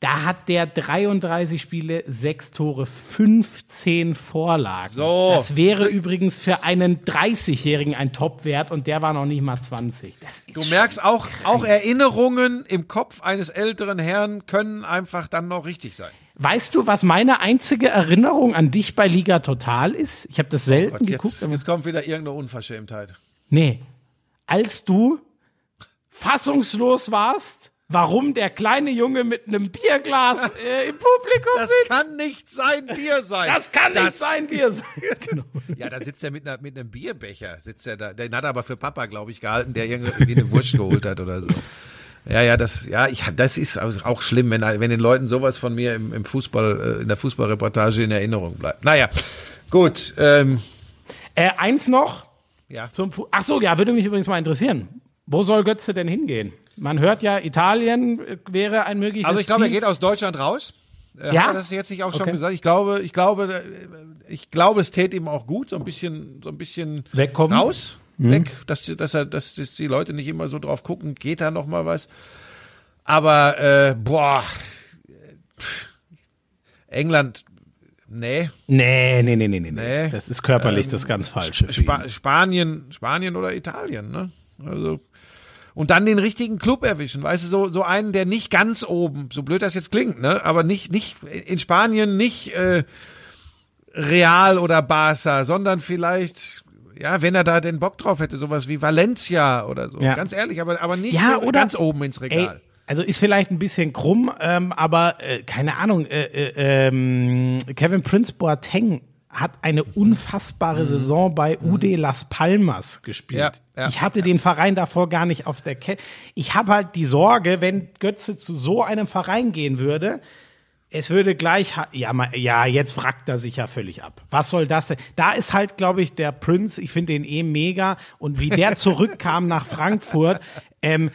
Da hat der 33 Spiele, 6 Tore, 15 Vorlagen. So. Das wäre übrigens für einen 30-Jährigen ein Topwert und der war noch nicht mal 20. Das ist Du merkst auch, krank. auch Erinnerungen im Kopf eines älteren Herrn können einfach dann noch richtig sein. Weißt du, was meine einzige Erinnerung an dich bei Liga Total ist? Ich habe das selten Gott, geguckt. jetzt, aber- jetzt kommt wieder irgendeine Unverschämtheit. Nee. Als du fassungslos warst, warum der kleine Junge mit einem Bierglas <laughs> äh, im Publikum Das sitzt. kann nicht sein Bier sein. Das kann nicht Das- sein Bier sein. <laughs> genau. Ja, da sitzt er mit, einer, mit einem Bierbecher, sitzt er da. Den hat er aber für Papa, glaube ich, gehalten, der irgendwie eine Wurst geholt hat oder so. Ja, ja, das, ja, ich, das ist auch schlimm, wenn, wenn den Leuten sowas von mir im, im Fußball, äh, in der Fußballreportage in Erinnerung bleibt. Naja, gut, ähm, Äh, eins noch ja. zum Fu Ach so, ja, würde mich übrigens mal interessieren. Wo soll Götze denn hingehen? Man hört ja, Italien äh, wäre ein mögliches Also ich glaube, er geht aus Deutschland raus. Äh, Ja? Hat er das jetzt nicht auch schon Okay. gesagt? Ich glaube, ich glaube, äh, ich glaube, es täte ihm auch gut, so ein bisschen, so ein bisschen Wegkommen? raus, weg, dass, dass er, dass, dass die Leute nicht immer so drauf gucken, geht da noch mal was. Aber äh, boah, pff, England, nee, Nee, nee, nee, nee, nee, nee. Das ist körperlich das ganz Falsche. ihn. Spanien, Spanien oder Italien, ne? Also und dann den richtigen Club erwischen, weißt du, so so einen, der nicht ganz oben, so blöd das jetzt klingt, ne, aber nicht nicht in Spanien nicht äh, Real oder Barca, sondern vielleicht ja, wenn er da den Bock drauf hätte, sowas wie Valencia oder so. Ja. Ganz ehrlich, aber aber nicht Ja, so ganz oben ins Ey, Regal. also ist vielleicht ein bisschen krumm, ähm, aber äh, keine Ahnung, äh, äh, ähm, Kevin Prince Boateng hat eine unfassbare Saison bei UD Las Palmas gespielt. Ja, ja, ich hatte den Verein davor gar nicht auf der Kette. Ich habe halt die Sorge, wenn Götze zu so einem Verein gehen würde, es würde gleich, ja, ja, jetzt wrackt er sich ja völlig ab. Was soll das denn? Da ist halt, glaube ich, der Prince, ich finde den eh mega. Und wie der <laughs> zurückkam nach Frankfurt, ähm,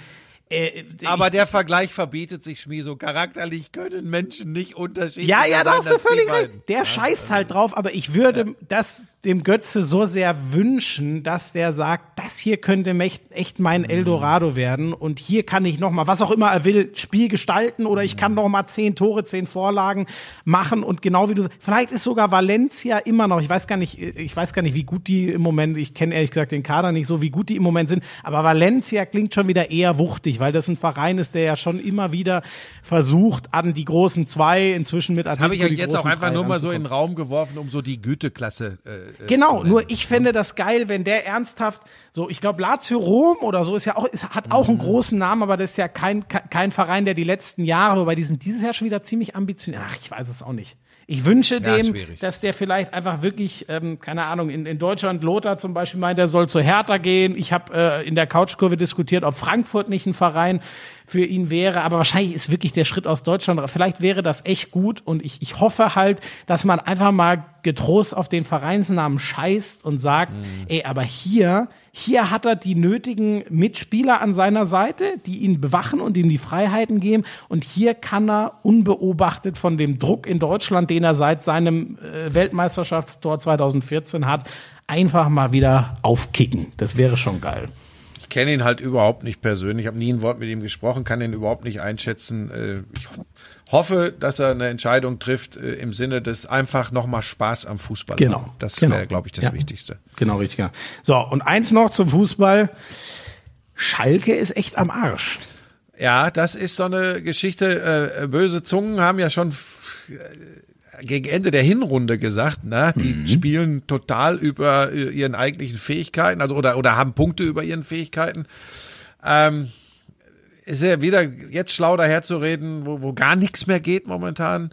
äh, Aber ich, der Vergleich verbietet sich, Schmi, so charakterlich können Menschen nicht unterschiedlich ja, ja, da sein hast du völlig recht. Der scheißt halt drauf, aber ich würde das dem Götze so sehr wünschen, dass der sagt, das hier könnte echt, mein Eldorado werden und hier kann ich noch mal, was auch immer er will, Spiel gestalten oder ich kann noch mal zehn Tore, zehn Vorlagen machen und genau wie du, vielleicht ist sogar Valencia immer noch, ich weiß gar nicht, ich weiß gar nicht, wie gut die im Moment, ich kenne ehrlich gesagt den Kader nicht so, wie gut die im Moment sind, aber Valencia klingt schon wieder eher wuchtig, weil das ein Verein ist, der ja schon immer wieder versucht, an die großen zwei inzwischen mit Das habe ich Atletico ja jetzt auch einfach nur mal so in den Raum geworfen, um so die Güteklasse. Äh, Genau, zu nennen. nur ich fände das geil, wenn der ernsthaft, so, ich glaube, Lazio Rom oder so ist ja auch, ist, hat auch einen Mhm. großen Namen, aber das ist ja kein, kein, kein Verein, der die letzten Jahre, wobei die sind dieses Jahr schon wieder ziemlich ambitioniert. Ach, ich weiß es auch nicht. Ich wünsche Ja, dem, schwierig. dass der vielleicht einfach wirklich, ähm, keine Ahnung, in, in Deutschland, Lothar zum Beispiel meint, der soll zu Hertha gehen. Ich habe äh, in der Couchkurve diskutiert, ob Frankfurt nicht ein Verein für ihn wäre. Aber wahrscheinlich ist wirklich der Schritt aus Deutschland, vielleicht wäre das echt gut. Und ich, ich hoffe halt, dass man einfach mal getrost auf den Vereinsnamen scheißt und sagt, ey, aber hier, hier hat er die nötigen Mitspieler an seiner Seite, die ihn bewachen und ihm die Freiheiten geben. Und hier kann er unbeobachtet von dem Druck in Deutschland, den er seit seinem äh, Weltmeisterschaftstor 2014 hat, einfach mal wieder aufkicken. Das wäre schon geil. Kenne ihn halt überhaupt nicht persönlich. Ich habe nie ein Wort mit ihm gesprochen, kann ihn überhaupt nicht einschätzen. Äh, ich hoffe, dass er eine Entscheidung trifft äh, im Sinne des einfach nochmal Spaß am Fußball. Genau. Haben. Das genau. wäre, glaube ich, das ja. Wichtigste. Genau, richtig. So, und eins noch zum Fußball. Schalke ist echt am Arsch. Ja, das ist so eine Geschichte. Äh, böse Zungen haben ja schon gegen Ende der Hinrunde gesagt, na, die mhm. spielen total über ihren eigentlichen Fähigkeiten, also oder oder haben Punkte über ihren Fähigkeiten. Ähm, ist ja wieder jetzt schlau daherzureden, wo, wo gar nichts mehr geht momentan,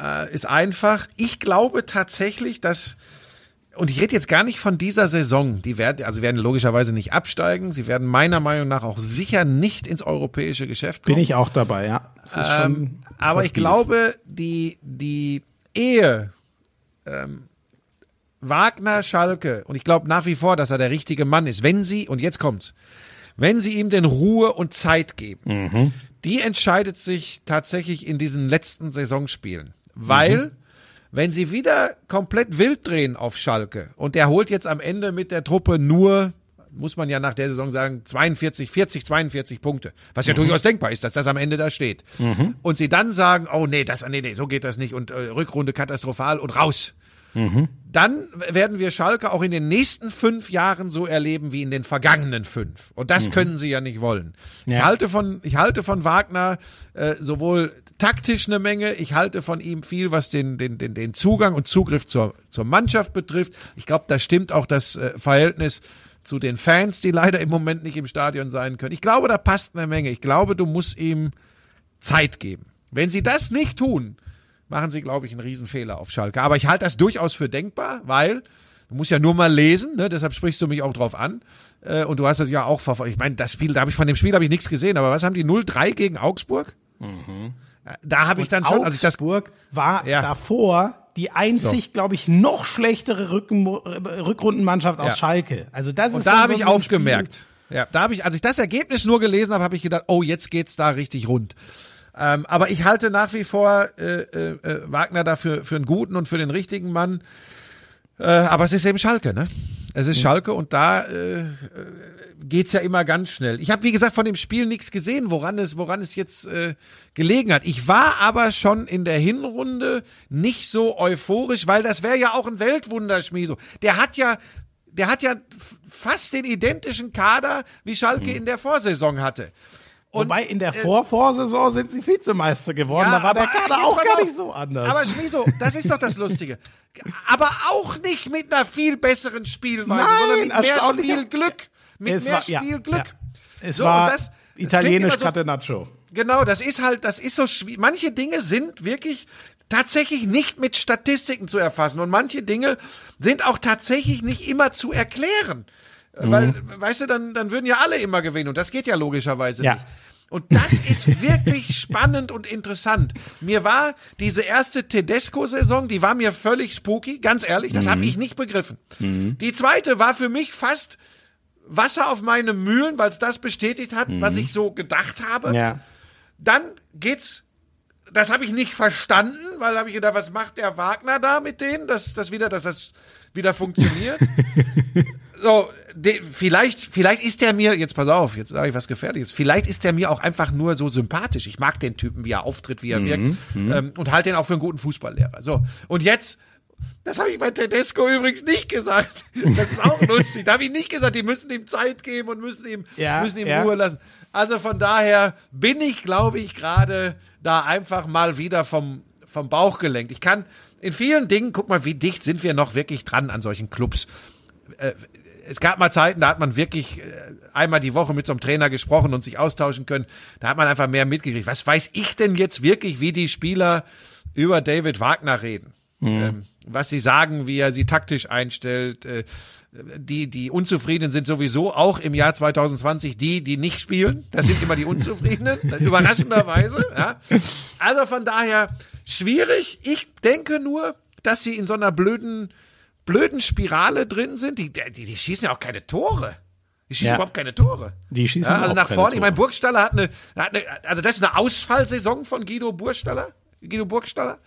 äh, ist einfach. Ich glaube tatsächlich, dass und ich rede jetzt gar nicht von dieser Saison. Die werden, also werden logischerweise nicht absteigen. Sie werden meiner Meinung nach auch sicher nicht ins europäische Geschäft kommen. Bin ich auch dabei, ja. Ähm, aber ich glaube, die, die Ehe ähm, Wagner Schalke, und ich glaube nach wie vor, dass er der richtige Mann ist, wenn sie, und jetzt kommt's, wenn sie ihm denn Ruhe und Zeit geben, mhm. die entscheidet sich tatsächlich in diesen letzten Saisonspielen. Weil, mhm. wenn sie wieder komplett wild drehen auf Schalke und er holt jetzt am Ende mit der Truppe nur muss man ja nach der Saison sagen, 42, 40, 42 Punkte. Was ja mhm. durchaus denkbar ist, dass das am Ende da steht. Mhm. Und sie dann sagen, oh nee, das, nee, nee, so geht das nicht und äh, Rückrunde katastrophal und raus. Mhm. Dann werden wir Schalke auch in den nächsten fünf Jahren so erleben wie in den vergangenen fünf. Und das mhm. können sie ja nicht wollen. Ja. Ich halte von, ich halte von Wagner äh, sowohl taktisch eine Menge, ich halte von ihm viel, was den, den, den, den Zugang und Zugriff zur, zur Mannschaft betrifft. Ich glaube, da stimmt auch das äh, Verhältnis zu den Fans, die leider im Moment nicht im Stadion sein können. Ich glaube, da passt eine Menge. Ich glaube, du musst ihm Zeit geben. Wenn sie das nicht tun, machen sie, glaube ich, einen Riesenfehler auf Schalke. Aber ich halte das durchaus für denkbar, weil du musst ja nur mal lesen, ne? deshalb sprichst du mich auch drauf an. Äh, und du hast das ja auch verfolgt. Ich meine, das Spiel, da habe ich von dem Spiel habe ich nichts gesehen, aber was haben die 0-3 gegen Augsburg? Mhm. Da habe ich dann schon, also ich das Augsburg war ja. davor die einzig, so. glaube ich, noch schlechtere Rücken, Rückrundenmannschaft aus ja. Schalke. Also das ist Und da habe ich aufgemerkt. Ja, da habe ich, als ich das Ergebnis nur gelesen habe, habe ich gedacht, oh, jetzt geht's da richtig rund. Ähm, aber ich halte nach wie vor äh, äh, äh Wagner dafür für einen guten und für den richtigen Mann. Äh, aber es ist eben Schalke, ne? Es ist mhm. Schalke und da äh, äh, geht's ja immer ganz schnell. Ich habe wie gesagt von dem Spiel nichts gesehen, woran es woran es jetzt äh, gelegen hat. Ich war aber schon in der Hinrunde nicht so euphorisch, weil das wäre ja auch ein Weltwunder, Schmieso. Der hat ja der hat ja fast den identischen Kader wie Schalke mhm. in der Vorsaison hatte. Und, Wobei in der äh, Vorvorsaison sind sie Vizemeister geworden. Ja, da war der Kader auch gar nicht so anders. Aber Schmieso, das ist doch das Lustige. <laughs> aber auch nicht mit einer viel besseren Spielweise, Nein, sondern mit mehr Spielglück. Mit es mehr war, Spielglück. Ja. Es so, war das italienisch so, Catenaccio. Genau, das ist halt, das ist so schwierig. Manche Dinge sind wirklich tatsächlich nicht mit Statistiken zu erfassen und manche Dinge sind auch tatsächlich nicht immer zu erklären. Mhm. Weil, weißt du, dann, dann würden ja alle immer gewinnen und das geht ja logischerweise ja. nicht. Und das ist wirklich <laughs> spannend und interessant. Mir war diese erste Tedesco-Saison, die war mir völlig spooky, ganz ehrlich, das mhm. habe ich nicht begriffen. Mhm. Die zweite war für mich fast Wasser auf meine Mühlen, weil es das bestätigt hat, mhm. was ich so gedacht habe. Ja. Dann geht's, das habe ich nicht verstanden, weil habe ich gedacht, was macht der Wagner da mit denen, dass das wieder, dass das wieder funktioniert. <laughs> so, de, vielleicht, vielleicht ist der mir, jetzt pass auf, jetzt sage ich was Gefährliches, vielleicht ist der mir auch einfach nur so sympathisch. Ich mag den Typen, wie er auftritt, wie er mhm, wirkt mhm. ähm, und halte den auch für einen guten Fußballlehrer. So, und jetzt, das habe ich bei Tedesco übrigens nicht gesagt. Das ist auch <laughs> lustig. Da habe ich nicht gesagt, die müssen ihm Zeit geben und müssen ihm, ja, müssen ihm ja. Ruhe lassen. Also von daher bin ich, glaube ich, gerade da einfach mal wieder vom, vom Bauch gelenkt. Ich kann in vielen Dingen, guck mal, wie dicht sind wir noch wirklich dran an solchen Clubs. Äh, es gab mal Zeiten, da hat man wirklich äh, einmal die Woche mit so einem Trainer gesprochen und sich austauschen können. Da hat man einfach mehr mitgekriegt. Was weiß ich denn jetzt wirklich, wie die Spieler über David Wagner reden? Mhm. Ähm, was sie sagen, wie er sie taktisch einstellt. Äh, die, die Unzufriedenen sind sowieso auch im Jahr 2020 die, die nicht spielen. Das sind immer die Unzufriedenen, <laughs> überraschenderweise. Ja. Also von daher schwierig. Ich denke nur, dass sie in so einer blöden blöden Spirale drin sind, die, die, die schießen ja auch keine Tore. Die schießen ja. überhaupt keine Tore. Die schießen ja, Also nach vorne. Ich meine, Burgstaller hat eine, hat eine, also das ist eine Ausfallsaison von Guido Burgstaller. Guido Burgstaller.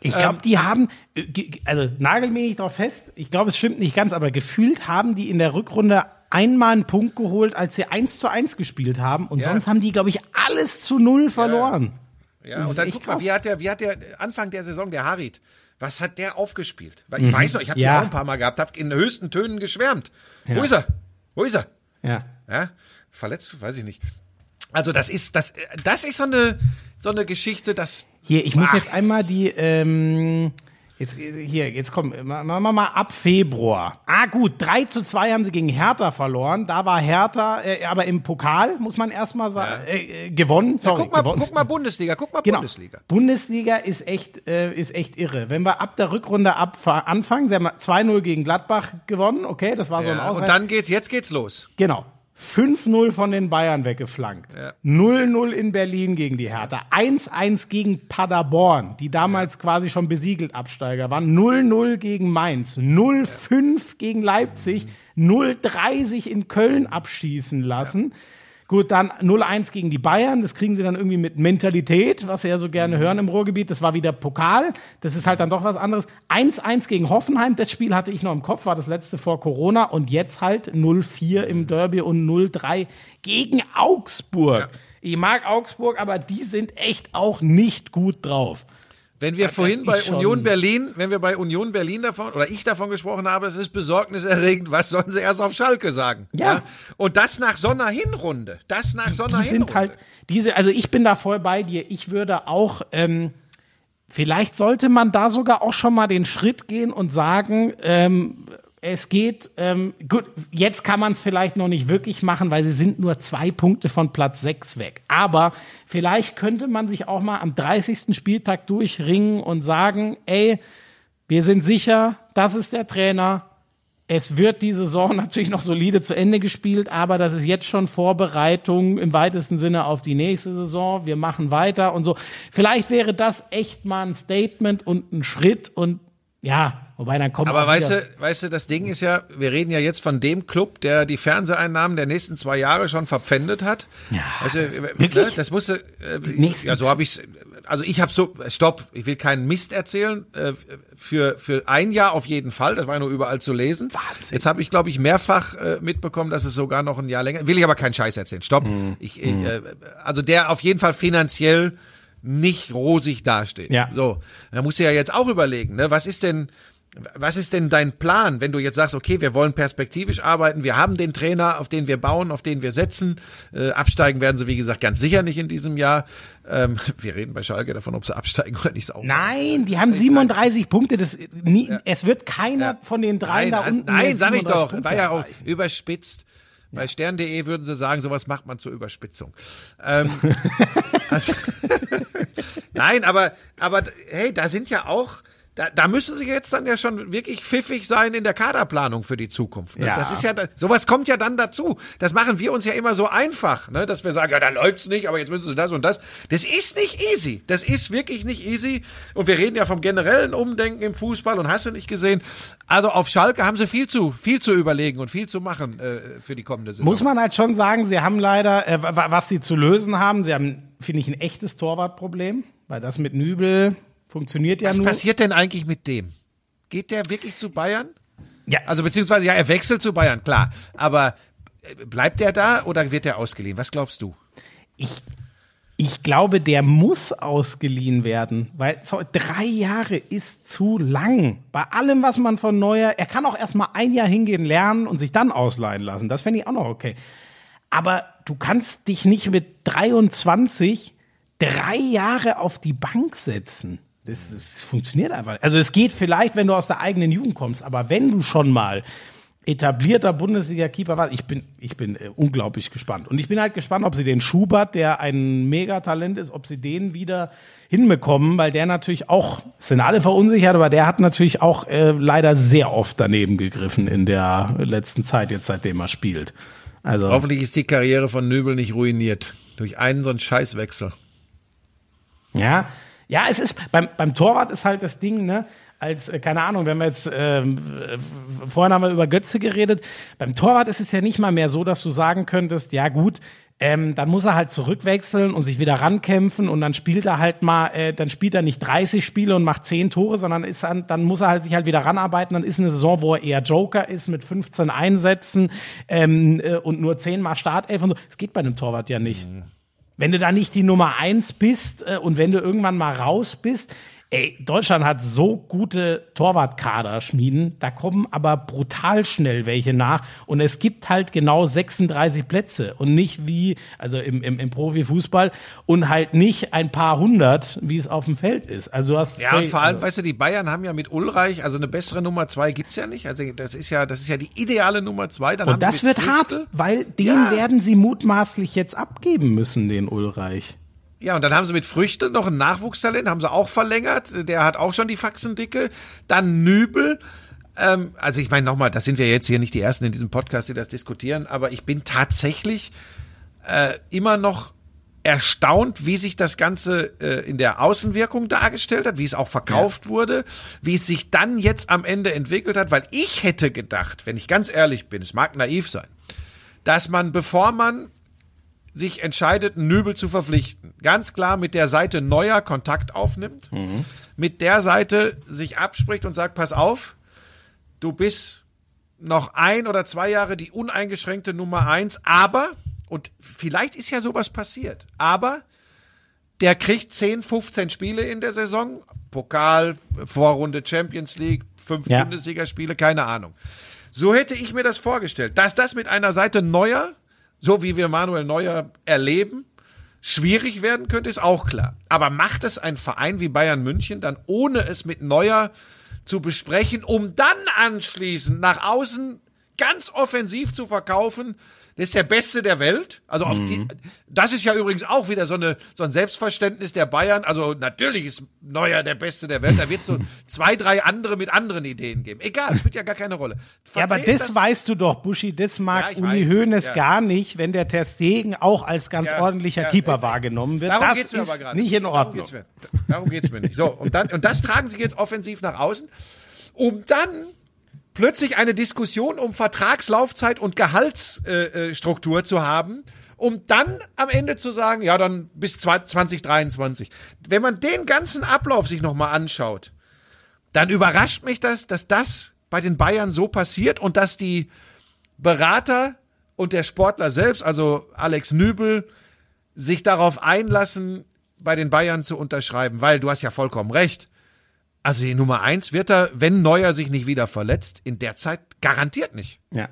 Ich glaube, ähm, die haben, äh, also nagel mir nicht drauf fest, ich glaube, es stimmt nicht ganz, aber gefühlt haben die in der Rückrunde einmal einen Punkt geholt, als sie 1 zu 1 gespielt haben. Und ja. sonst haben die, glaube ich, alles zu null verloren. Ja, ja. und dann guck krass. mal, wie hat, der, wie hat der Anfang der Saison, der Harit, was hat der aufgespielt? Weil ich mhm. weiß noch, ich habe ja. den auch ein paar Mal gehabt, habe in höchsten Tönen geschwärmt. Wo ist er? Wo ist er? Ja. Ja, verletzt, weiß ich nicht. Also das ist das das ist so eine so eine Geschichte, das hier ich muss jetzt einmal die ähm, Jetzt, hier, jetzt komm, machen wir mal ab Februar. Ah, gut, 3 zu 2 haben sie gegen Hertha verloren. Da war Hertha, äh, aber im Pokal, muss man erstmal sagen, ja. äh, äh gewonnen. Sorry, ja, guck, mal, gewonnen. guck mal Bundesliga, guck mal genau. Bundesliga. Bundesliga ist echt, äh, ist echt irre. Wenn wir ab der Rückrunde ab anfangen, sie haben 2-0 gegen Gladbach gewonnen, okay, das war so ein Ausreißer. Und dann geht's, jetzt geht's los. Genau. 5-0 von den Bayern weggeflankt. 0-0 in Berlin gegen die Hertha. 1-1 gegen Paderborn, die damals ja. quasi schon besiegelt Absteiger waren. 0-0 gegen Mainz. 0-5 ja. gegen Leipzig. 0-3 sich in Köln abschießen lassen. Ja. Gut, dann 0-1 gegen die Bayern. Das kriegen sie dann irgendwie mit Mentalität, was sie ja so gerne mhm. hören im Ruhrgebiet. Das war wieder Pokal. Das ist halt dann doch was anderes. 1-1 gegen Hoffenheim. Das Spiel hatte ich noch im Kopf, war das letzte vor Corona. Und jetzt halt 0-4 im Derby und 0-3 gegen Augsburg. Ja. Ich mag Augsburg, aber die sind echt auch nicht gut drauf. Wenn wir das vorhin bei Union Berlin, wenn wir bei Union Berlin davon oder ich davon gesprochen habe, es ist besorgniserregend, was sollen sie erst auf Schalke sagen? Ja. ja? Und das nach so einer Hinrunde. Das nach so einer die Hinrunde. Sind halt diese, also ich bin da voll bei dir. Ich würde auch, ähm, vielleicht sollte man da sogar auch schon mal den Schritt gehen und sagen, ähm, es geht, ähm, gut, jetzt kann man es vielleicht noch nicht wirklich machen, weil sie sind nur zwei Punkte von Platz sechs weg. Aber vielleicht könnte man sich auch mal am 30. Spieltag durchringen und sagen, ey, wir sind sicher, das ist der Trainer. Es wird die Saison <laughs> natürlich noch solide zu Ende gespielt, aber das ist jetzt schon Vorbereitung im weitesten Sinne auf die nächste Saison. Wir machen weiter und so. Vielleicht wäre das echt mal ein Statement und ein Schritt und ja, wobei dann kommt. Aber weißt du, weißt du, das Ding ist ja, wir reden ja jetzt von dem Club, der die Fernseheinnahmen der nächsten zwei Jahre schon verpfändet hat. Ja. Also, das, wirklich? Ne, das musste, äh, ja, so habe ich also ich habe so, stopp, ich will keinen Mist erzählen, äh, für, für ein Jahr auf jeden Fall, das war ja nur überall zu lesen. Wahnsinn. Jetzt habe ich, glaube ich, mehrfach äh, mitbekommen, dass es sogar noch ein Jahr länger, will ich aber keinen Scheiß erzählen, stopp. Mhm. Ich, ich, äh, also der auf jeden Fall finanziell nicht rosig dasteht. Ja. So, da musst du ja jetzt auch überlegen, ne? Was ist denn, was ist denn dein Plan, wenn du jetzt sagst, okay, wir wollen perspektivisch arbeiten, wir haben den Trainer, auf den wir bauen, auf den wir setzen. Äh, absteigen werden sie, wie gesagt, ganz sicher nicht in diesem Jahr. Ähm, <laughs> wir reden bei Schalke davon, ob sie absteigen oder nicht. Auch nein, die haben 37 nein. Punkte. Das, nie, ja. Es wird keiner ja. von den drei nein, da unten. Nein, sag ich doch. Punkte war ja auch überspitzt. Bei stern.de würden sie sagen, sowas macht man zur Überspitzung. Ähm, <laughs> also, <laughs> Nein, aber, aber hey, da sind ja auch, da, da müssen sie jetzt dann ja schon wirklich pfiffig sein in der Kaderplanung für die Zukunft. Ne? Ja. Das ist ja, sowas kommt ja dann dazu. Das machen wir uns ja immer so einfach, ne? dass wir sagen, ja, da läuft's nicht, aber jetzt müssen sie das und das. Das ist nicht easy. Das ist wirklich nicht easy. Und wir reden ja vom generellen Umdenken im Fußball und hast du nicht gesehen. Also auf Schalke haben sie viel zu, viel zu überlegen und viel zu machen äh, für die kommende Saison. Muss man halt schon sagen, sie haben leider, äh, was sie zu lösen haben, sie haben, finde ich, ein echtes Torwartproblem. Weil das mit Nübel funktioniert ja Was nur. Was passiert denn eigentlich mit dem? Geht der wirklich zu Bayern? Ja. Also beziehungsweise ja, er wechselt zu Bayern, klar. Aber äh, bleibt er da oder wird er ausgeliehen? Was glaubst du? Ich, ich glaube, der muss ausgeliehen werden, weil drei Jahre ist zu lang. Bei allem, was man von Neuer, er kann auch erstmal ein Jahr hingehen, lernen und sich dann ausleihen lassen. Das fände ich auch noch okay. Aber du kannst dich nicht mit 23 drei Jahre auf die Bank setzen. Das, das funktioniert einfach. Also es geht vielleicht, wenn du aus der eigenen Jugend kommst, aber wenn du schon mal etablierter Bundesliga-Keeper warst, ich bin, ich bin äh, unglaublich gespannt. Und ich bin halt gespannt, ob sie den Schubert, der ein Megatalent ist, ob sie den wieder hinbekommen, weil der natürlich auch, sind alle verunsichert, aber der hat natürlich auch äh, leider sehr oft daneben gegriffen in der letzten Zeit, jetzt seitdem er spielt. Also Hoffentlich ist die Karriere von Nöbel nicht ruiniert durch einen so einen Scheißwechsel. Ja, ja, es ist beim, beim Torwart ist halt das Ding, ne? als, äh, keine Ahnung, wenn wir jetzt, ähm, äh, vorhin haben wir über Götze geredet. Beim Torwart ist es ja nicht mal mehr so, dass du sagen könntest, ja gut, ähm, dann muss er halt zurückwechseln und sich wieder rankämpfen und dann spielt er halt mal, äh, dann spielt er nicht 30 Spiele und macht 10 Tore, sondern ist dann, dann muss er halt sich halt wieder ranarbeiten. Dann ist eine Saison, wo er eher Joker ist mit 15 Einsätzen ähm, äh, und nur 10 mal Startelf und so. Das geht bei einem Torwart ja nicht. Mhm. Wenn du da nicht die Nummer 1 bist äh, und wenn du irgendwann mal raus bist, Ey, Deutschland hat so gute Torwartkader schmieden, da kommen aber brutal schnell welche nach und es gibt halt genau 36 Plätze und nicht wie, also im, im, im Profifußball und halt nicht ein paar hundert, wie es auf dem Feld ist. Also du hast ja, und vor allem, also, weißt du, die Bayern haben ja mit Ulreich, also eine bessere Nummer zwei gibt's ja nicht. Also das ist ja, das ist ja die ideale Nummer zwei. Dann und das wird Früchte. hart, weil den ja. werden sie mutmaßlich jetzt abgeben müssen, den Ulreich. Ja, und dann haben sie mit Früchte noch ein Nachwuchstalent, haben sie auch verlängert. Der hat auch schon die Faxendicke. Dann Nübel. Ähm, also ich meine nochmal, das sind wir jetzt hier nicht die Ersten in diesem Podcast, die das diskutieren, aber ich bin tatsächlich äh, immer noch erstaunt, wie sich das Ganze äh, in der Außenwirkung dargestellt hat, wie es auch verkauft ja. wurde, wie es sich dann jetzt am Ende entwickelt hat, weil ich hätte gedacht, wenn ich ganz ehrlich bin, es mag naiv sein, dass man, bevor man sich entscheidet, Nübel zu verpflichten. Ganz klar mit der Seite Neuer Kontakt aufnimmt, mhm. mit der Seite sich abspricht und sagt, pass auf, du bist noch ein oder zwei Jahre die uneingeschränkte Nummer eins, aber, und vielleicht ist ja sowas passiert, aber der kriegt 10, 15 Spiele in der Saison, Pokal, Vorrunde Champions League, fünf ja. Bundesligaspiele, keine Ahnung. So hätte ich mir das vorgestellt, dass das mit einer Seite Neuer so wie wir Manuel Neuer erleben, schwierig werden könnte, ist auch klar. Aber macht es ein Verein wie Bayern München dann, ohne es mit Neuer zu besprechen, um dann anschließend nach außen ganz offensiv zu verkaufen, das ist der Beste der Welt. Also auf mhm. die, das ist ja übrigens auch wieder so, eine, so ein Selbstverständnis der Bayern. Also natürlich ist Neuer der Beste der Welt. Da wird es so <laughs> zwei, drei andere mit anderen Ideen geben. Egal, spielt ja gar keine Rolle. Vertreten ja, aber das, das, weißt du doch, Buschi, das mag ja, Uli Hoeneß ja. gar nicht, wenn der Ter Stegen auch als ganz ja, ordentlicher Keeper wahrgenommen wird. Darum das geht's mir ist aber gerade nicht in Ordnung. Darum geht's mir, darum geht's mir nicht. So, und, dann, und das tragen sie jetzt offensiv nach außen, um dann plötzlich eine Diskussion um Vertragslaufzeit und Gehaltsstruktur äh, zu haben, um dann am Ende zu sagen, ja, dann bis 2023. Wenn man den ganzen Ablauf sich nochmal anschaut, dann überrascht mich das, dass das bei den Bayern so passiert und dass die Berater und der Sportler selbst, also Alex Nübel, sich darauf einlassen, bei den Bayern zu unterschreiben, weil du hast ja vollkommen recht. Also die Nummer eins wird er, wenn Neuer sich nicht wieder verletzt, in der Zeit garantiert nicht. Ja.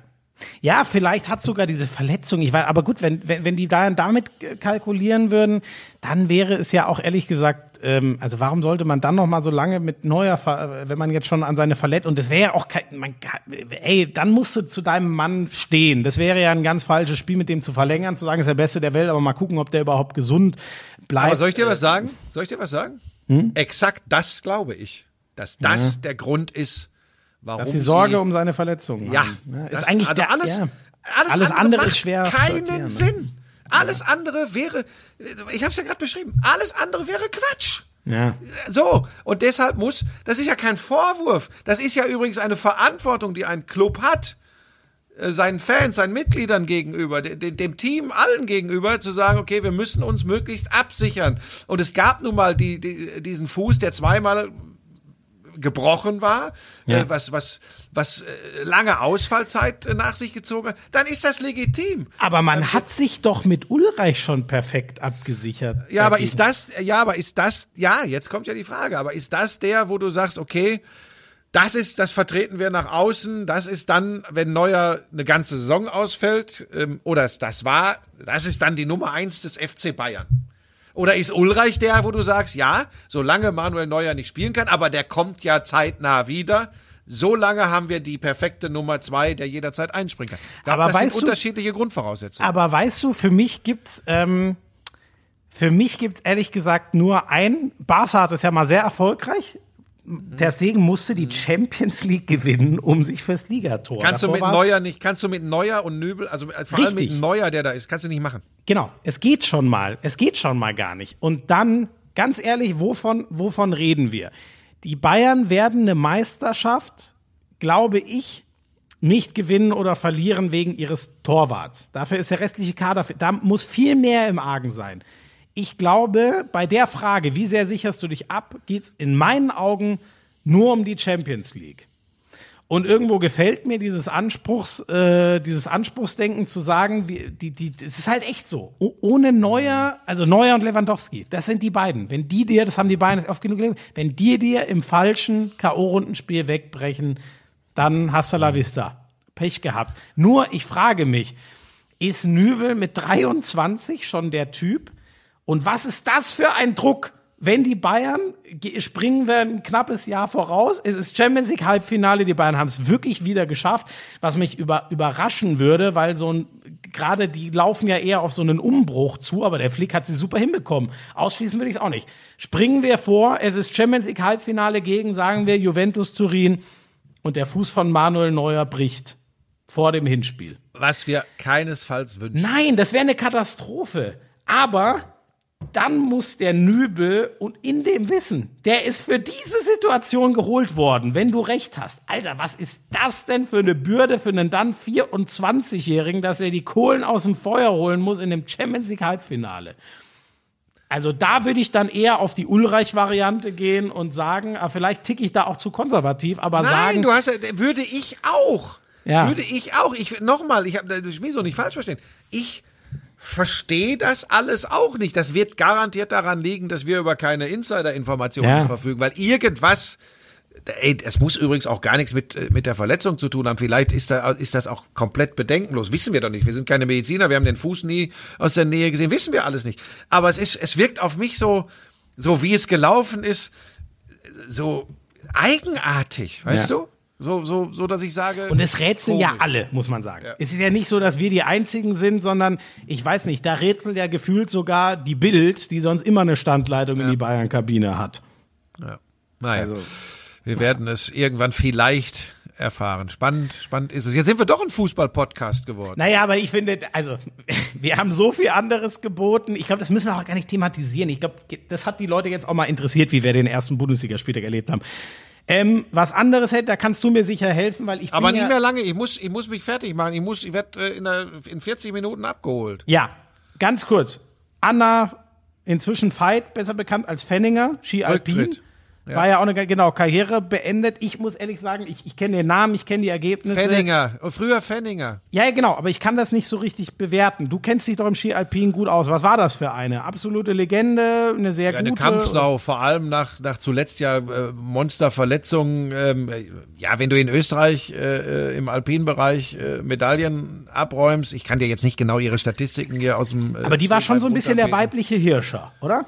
Ja, vielleicht hat sogar diese Verletzung, ich weiß, aber gut, wenn, wenn, wenn die da damit kalkulieren würden, dann wäre es ja auch ehrlich gesagt, ähm, also warum sollte man dann noch mal so lange mit Neuer, wenn man jetzt schon an seine Verletzung, und das wäre ja auch kein, man, ey, dann musst du zu deinem Mann stehen. Das wäre ja ein ganz falsches Spiel, mit dem zu verlängern, zu sagen, ist der Beste der Welt, aber mal gucken, ob der überhaupt gesund bleibt. Aber soll ich dir was sagen? Soll ich dir was sagen? Hm? Exakt das glaube ich, dass das ja. der Grund ist, warum dass sie Sorge sie, um seine Verletzung ja, haben. Ja, ist das, eigentlich also der, alles, ja. alles, alles andere, andere ist schwer keinen ne? Sinn. Alles andere wäre, ich habe es ja gerade beschrieben, alles andere wäre Quatsch. Ja. So, und deshalb muss, das ist ja kein Vorwurf, das ist ja übrigens eine Verantwortung, die ein Club hat, äh, seinen Fans, seinen Mitgliedern gegenüber, dem Team, allen gegenüber, zu sagen, okay, wir müssen uns möglichst absichern. Und es gab nun mal die, die, diesen Fuß, der zweimal gebrochen war, ja. äh, was, was, was äh, lange Ausfallzeit äh, nach sich gezogen hat, dann ist das legitim. Aber man ähm, hat sich doch mit Ulreich schon perfekt abgesichert. Ja, dagegen. aber ist das, ja, aber ist das, ja, jetzt kommt ja die Frage, aber ist das der, wo du sagst, okay, das ist, das vertreten wir nach außen. Das ist dann, wenn Neuer eine ganze Saison ausfällt, ähm, oder das war, das ist dann die Nummer eins des FC Bayern. Oder ist Ulreich der, wo du sagst, ja, solange Manuel Neuer nicht spielen kann, aber der kommt ja zeitnah wieder. So lange haben wir die perfekte Nummer zwei, der jederzeit einspringen kann. Glaub, aber das weißt sind unterschiedliche du, Grundvoraussetzungen. Aber weißt du, für mich gibt's ähm, für mich gibt's ehrlich gesagt nur ein. Barca hat es ja mal sehr erfolgreich der Segen musste die Champions League gewinnen, um sich fürs Ligator. Kannst Davor du mit Neuer nicht, kannst du mit Neuer und Nübel, also äh, vor Richtig. allem mit Neuer, der da ist, kannst du nicht machen. Genau, es geht schon mal, es geht schon mal gar nicht. Und dann, ganz ehrlich, wovon, wovon reden wir? Die Bayern werden eine Meisterschaft, glaube ich, nicht gewinnen oder verlieren wegen ihres Torwarts. Dafür ist der restliche Kader, da muss viel mehr im Argen sein. Ich glaube, bei der Frage, wie sehr sicherst du dich ab, geht es in meinen Augen nur um die Champions League. Und irgendwo gefällt mir dieses Anspruchs, äh, dieses Anspruchsdenken zu sagen, wie, die, die, das ist halt echt so. O ohne Neuer, also Neuer und Lewandowski, das sind die beiden. Wenn die dir, das haben die beiden oft genug gelebt, wenn die dir im falschen K.O.-Rundenspiel wegbrechen, dann hast du la vista. Pech gehabt. Nur, ich frage mich, ist Nübel mit 23 schon der Typ? Und was ist das für ein Druck? Wenn die Bayern, springen wir ein knappes Jahr voraus, es ist Champions League Halbfinale, die Bayern haben es wirklich wieder geschafft, was mich über, überraschen würde, weil so ein, gerade die laufen ja eher auf so einen Umbruch zu, aber der Flick hat sie super hinbekommen. Ausschließen will ich es auch nicht. Springen wir vor, es ist Champions League Halbfinale gegen, sagen wir, Juventus Turin und der Fuß von Manuel Neuer bricht vor dem Hinspiel. Was wir keinesfalls wünschen. Nein, das wäre eine Katastrophe. Aber dann muss der Nübel und in dem Wissen, der ist für diese Situation geholt worden, wenn du recht hast. Alter, was ist das denn für eine Bürde für einen dann 24-Jährigen, dass er die Kohlen aus dem Feuer holen muss in dem Champions League Halbfinale? Also da würde ich dann eher auf die Ulreich-Variante gehen und sagen, ah, vielleicht ticke ich da auch zu konservativ, aber Nein, sagen. du hast, würde ich auch. Ja. Würde ich auch. Ich, nochmal, ich habe, ich will so nicht falsch verstehen. Ich verstehe das alles auch nicht. Das wird garantiert daran liegen, dass wir über keine Insider-Informationen Ja. verfügen, weil irgendwas, ey, es muss übrigens auch gar nichts mit, äh, mit der Verletzung zu tun haben. Vielleicht ist, da, ist das auch komplett bedenkenlos. Wissen wir doch nicht. Wir sind keine Mediziner, wir haben den Fuß nie aus der Nähe gesehen. Wissen wir alles nicht. Aber es ist, es wirkt auf mich so, so wie es gelaufen ist, so eigenartig, weißt Ja. du? So, so, so, dass ich sage. Und es rätseln ja komisch. alle, muss man sagen. Es ist ja nicht so, dass wir die Einzigen sind, sondern ich weiß nicht, da rätselt ja gefühlt sogar die Bild, die sonst immer eine Standleitung in die Bayern-Kabine hat. Ja. Naja, Also, wir werden es irgendwann vielleicht erfahren. Spannend, spannend ist es. Jetzt sind wir doch ein Fußball-Podcast geworden. Naja, aber ich finde, also, <laughs> wir haben so viel anderes geboten. Ich glaube, das müssen wir auch gar nicht thematisieren. Ich glaube, das hat die Leute jetzt auch mal interessiert, wie wir den ersten Bundesligaspieltag erlebt haben. Ähm, was anderes hätte, da kannst du mir sicher helfen, weil ich Aber bin nicht ja, mehr lange. Ich muss, ich muss mich fertig machen. Ich muss, ich werde äh, in, der- in 40 Minuten abgeholt. Ja, ganz kurz. Anna, inzwischen Veit, besser bekannt als Fenninger, Ski Alpin. Rücktritt. Ja. War ja auch eine genau, Karriere beendet. Ich muss ehrlich sagen, ich, ich kenne den Namen, ich kenne die Ergebnisse. Fenninger. Oh, früher Fenninger. Ja, genau, aber ich kann das nicht so richtig bewerten. Du kennst dich doch im Ski Alpin gut aus. Was war das für eine? Absolute Legende, eine sehr Ja, eine gute. Kampfsau, vor allem nach, nach zuletzt ja äh, Monsterverletzungen. Ähm, äh, ja, wenn du in Österreich äh, äh, im Alpinbereich äh, Medaillen abräumst, ich kann dir jetzt nicht genau ihre Statistiken hier aus dem. Äh, Aber die war schon so ein bisschen der weibliche Hirscher, oder?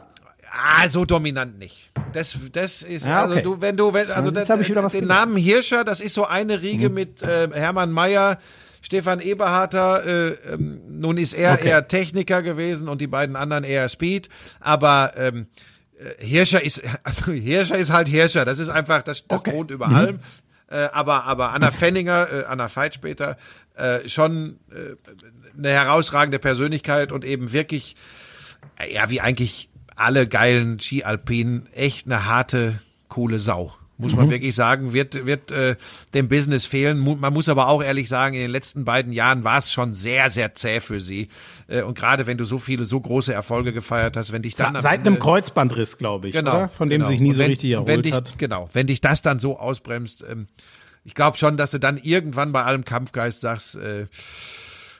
Ah, so dominant nicht. Das, das ist, Ja, okay. also du, wenn du, wenn, also wieder was den gelernt. Namen Hirscher, das ist so eine Riege mit äh, Hermann Mayer, Stefan Eberharter, äh, ähm, nun ist er Okay. eher Techniker gewesen und die beiden anderen eher Speed, aber ähm, äh, Hirscher ist, <laughs> also Hirscher ist halt Hirscher, das ist einfach, das, das Okay. thront über allem. Äh, aber, aber Anna Fenninger, äh, Anna Veit später, äh, schon äh, eine herausragende Persönlichkeit und eben wirklich, ja, wie eigentlich alle geilen Ski-Alpinen, echt eine harte, coole Sau. Muss man wirklich sagen, wird, wird äh, dem Business fehlen. Man muss aber auch ehrlich sagen, in den letzten beiden Jahren war es schon sehr, sehr zäh für sie. Äh, und gerade wenn du so viele, so große Erfolge gefeiert hast, wenn dich dann am Seit Ende- einem Kreuzbandriss, glaube ich, genau, oder? Von dem genau. sich nie Und so wenn, richtig wenn erholt dich, hat. Genau, wenn dich das dann so ausbremst, ähm, ich glaube schon, dass du dann irgendwann bei allem Kampfgeist sagst, äh,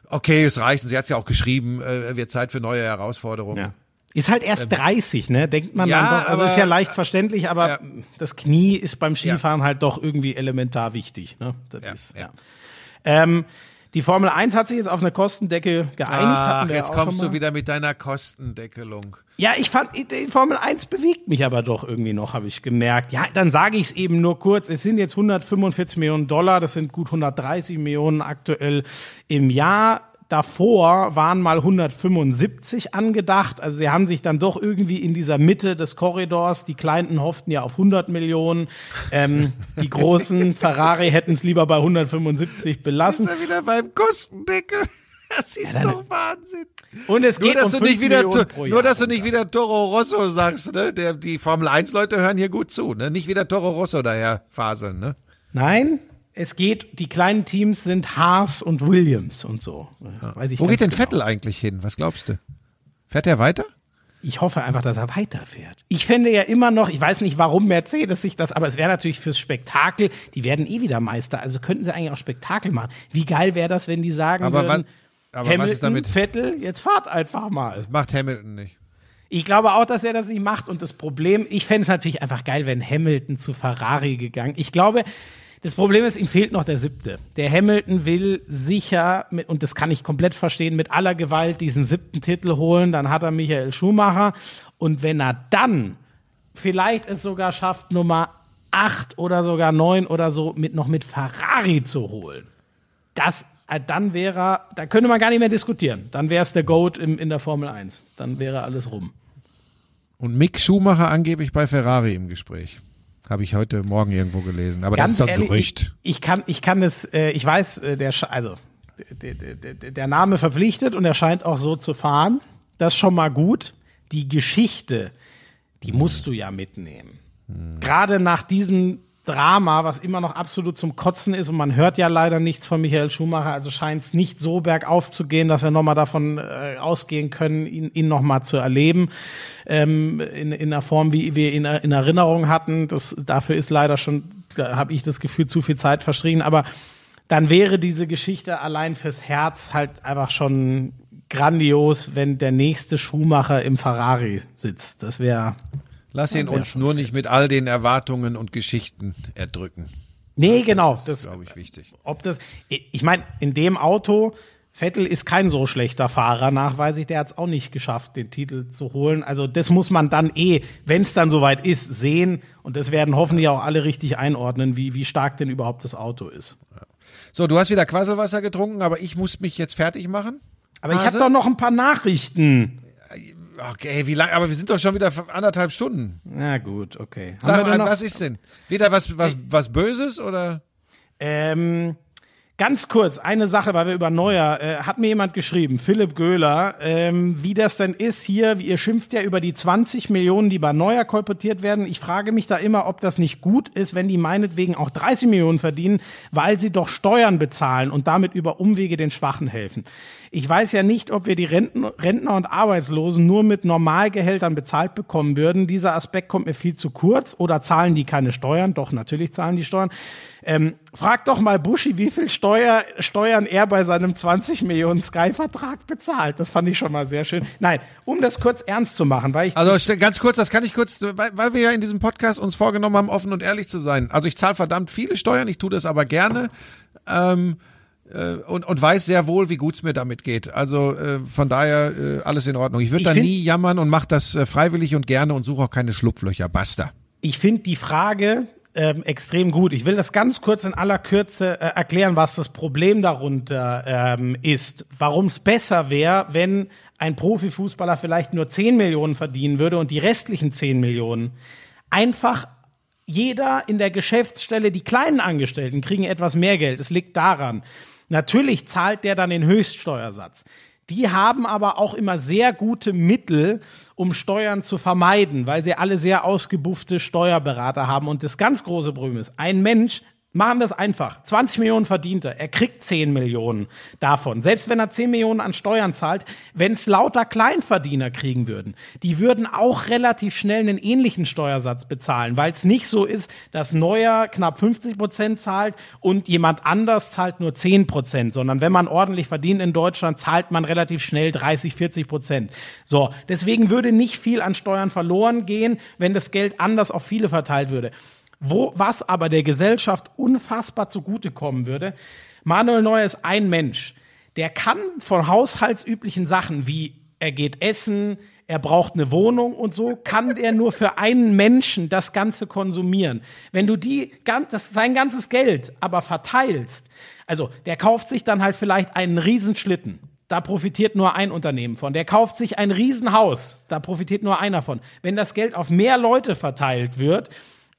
okay, es reicht. Und sie hat es ja auch geschrieben, äh, wird Zeit für neue Herausforderungen. Ja. Ist halt erst 30, ne? Denkt man Ähm, ja, dann doch. Also aber- ist ja leicht verständlich, aber Ja. das Knie ist beim Skifahren halt doch irgendwie elementar wichtig. Ne? Das Ja, ist, ja. ja. Ähm, die Formel 1 hat sich jetzt auf eine Kostendecke geeinigt. Ach, jetzt kommst du wieder mit deiner Kostendeckelung. Ja, ich fand, die Formel 1 bewegt mich aber doch irgendwie noch, habe ich gemerkt. Ja, dann sage ich es eben nur kurz. Es sind jetzt 145 Millionen Dollar, das sind gut 130 Millionen aktuell im Jahr. Davor waren mal 175 angedacht. Also sie haben sich dann doch irgendwie in dieser Mitte des Korridors, die Kleinen hofften ja auf 100 Millionen, ähm, die großen Ferrari hätten es lieber bei 175 belassen. Ist er wieder beim Kostendeckel? <laughs> Das ist Ja, doch Wahnsinn. Und es Nur, geht dass um du nicht 5 wieder, nur, dass du nicht wieder Toro Rosso sagst, ne? Der, die Formel 1 Leute hören hier gut zu, ne? Nicht wieder Toro Rosso daher faseln, ne? Nein, es geht, die kleinen Teams sind Haas und Williams und so. Ich Wo geht denn genau. Vettel eigentlich hin? Was glaubst du? Fährt er weiter? Ich hoffe einfach, dass er weiterfährt. Ich fände ja immer noch, ich weiß nicht, warum Mercedes sich das, aber es wäre natürlich fürs Spektakel, die werden eh wieder Meister, also könnten sie eigentlich auch Spektakel machen. Wie geil wäre das, wenn die sagen Aber würden, was- aber was Hamilton, ist damit- Vettel, jetzt fahrt einfach mal. Macht Hamilton nicht. Ich glaube auch, dass er das nicht macht. Und das Problem, ich fände es natürlich einfach geil, wenn Hamilton zu Ferrari gegangen. Ich glaube, das Problem ist, ihm fehlt noch der siebte. Der Hamilton will sicher, mit, und das kann ich komplett verstehen, mit aller Gewalt diesen siebten Titel holen. Dann hat er Michael Schumacher. Und wenn er dann vielleicht es sogar schafft, Nummer acht oder sogar neun oder so mit, noch mit Ferrari zu holen, das, äh, dann wäre da könnte man gar nicht mehr diskutieren. Dann wäre es der Goat im, in der Formel 1. Dann wäre alles rum. Und Mick Schumacher angeblich bei Ferrari im Gespräch. Habe ich heute Morgen irgendwo gelesen. Aber das ist doch ein Gerücht. Ich, ich kann, ich kann das, äh, ich weiß, äh, der, also der, der, der, der Name verpflichtet und er scheint auch so zu fahren. Das ist schon mal gut. Die Geschichte, die musst du ja mitnehmen. Gerade nach diesem Drama, was immer noch absolut zum Kotzen ist und man hört ja leider nichts von Michael Schumacher, also scheint es nicht so bergauf zu gehen, dass wir nochmal davon äh, ausgehen können, ihn, ihn nochmal zu erleben ähm, in, in einer Form, wie wir ihn in Erinnerung hatten. Das, dafür ist leider schon, habe ich das Gefühl, zu viel Zeit verstrichen. Aber dann wäre diese Geschichte allein fürs Herz halt einfach schon grandios, wenn der nächste Schumacher im Ferrari sitzt. Das wäre Lass ihn uns nur nicht mit all den Erwartungen und Geschichten erdrücken. Nee, genau. Das Das, ist, glaube ich, wichtig. ob das, ich meine, in dem Auto, Vettel ist kein so schlechter Fahrer, nachweislich, der hat es auch nicht geschafft, den Titel zu holen. Also das muss man dann eh, wenn es dann soweit ist, sehen. Und das werden hoffentlich auch alle richtig einordnen, wie, wie stark denn überhaupt das Auto ist. So, du hast wieder Quasselwasser getrunken, aber ich muss mich jetzt fertig machen. Aber ich habe Hase? doch noch ein paar Nachrichten. Okay, wie lange? Aber wir sind doch schon wieder anderthalb Stunden. Na gut, okay. Sag mal, was ist denn? Wieder was, was, was Böses oder? Ähm, ganz kurz, eine Sache, weil wir über Neuer, äh, hat mir jemand geschrieben, Philipp Göhler, ähm, wie das denn ist hier, wie ihr schimpft ja über die 20 Millionen, die bei Neuer kolportiert werden. Ich frage mich da immer, ob das nicht gut ist, wenn die meinetwegen auch 30 Millionen verdienen, weil sie doch Steuern bezahlen und damit über Umwege den Schwachen helfen. Ich weiß ja nicht, ob wir die Renten, Rentner und Arbeitslosen nur mit Normalgehältern bezahlt bekommen würden. Dieser Aspekt kommt mir viel zu kurz. Oder zahlen die keine Steuern? Doch, natürlich zahlen die Steuern. Ähm, frag doch mal Buschi, wie viel Steuer, Steuern er bei seinem 20 Millionen Sky-Vertrag bezahlt. Das fand ich schon mal sehr schön. Nein, um das kurz ernst zu machen, weil ich Also ganz kurz, das kann ich kurz, weil, weil wir ja in diesem Podcast uns vorgenommen haben, offen und ehrlich zu sein. Also ich zahle verdammt viele Steuern, ich tue das aber gerne. Ähm, äh, und, und weiß sehr wohl, wie gut es mir damit geht. Also äh, von daher äh, alles in Ordnung. Ich würde da nie jammern und mache das äh, freiwillig und gerne und suche auch keine Schlupflöcher. Basta. ich finde die Frage ähm, extrem gut. Ich will das ganz kurz in aller Kürze äh, erklären, was das Problem darunter ähm, ist. Warum es besser wäre, wenn ein Profifußballer vielleicht nur 10 Millionen verdienen würde und die restlichen 10 Millionen einfach jeder in der Geschäftsstelle, die kleinen Angestellten kriegen etwas mehr Geld. Es liegt daran. Natürlich zahlt der dann den Höchststeuersatz. Die haben aber auch immer sehr gute Mittel, um Steuern zu vermeiden, weil sie alle sehr ausgebuffte Steuerberater haben. Und das ganz große Problem ist, ein Mensch, machen wir es einfach, 20 Millionen verdient er, er kriegt 10 Millionen davon. Selbst wenn er 10 Millionen an Steuern zahlt, wenn es lauter Kleinverdiener kriegen würden, die würden auch relativ schnell einen ähnlichen Steuersatz bezahlen, weil es nicht so ist, dass Neuer knapp 50 Prozent zahlt und jemand anders zahlt nur 10 Prozent, sondern wenn man ordentlich verdient in Deutschland, zahlt man relativ schnell 30, 40 Prozent. So, deswegen würde nicht viel an Steuern verloren gehen, wenn das Geld anders auf viele verteilt würde. Wo, was aber der Gesellschaft unfassbar zugutekommen würde, Manuel Neuer ist ein Mensch, der kann von haushaltsüblichen Sachen wie er geht essen, er braucht eine Wohnung und so, kann der nur für einen Menschen das Ganze konsumieren. Wenn du die, das, sein ganzes Geld aber verteilst, also der kauft sich dann halt vielleicht einen Riesenschlitten. Da profitiert nur ein Unternehmen von. Der kauft sich ein Riesenhaus. Da profitiert nur einer von. Wenn das Geld auf mehr Leute verteilt wird,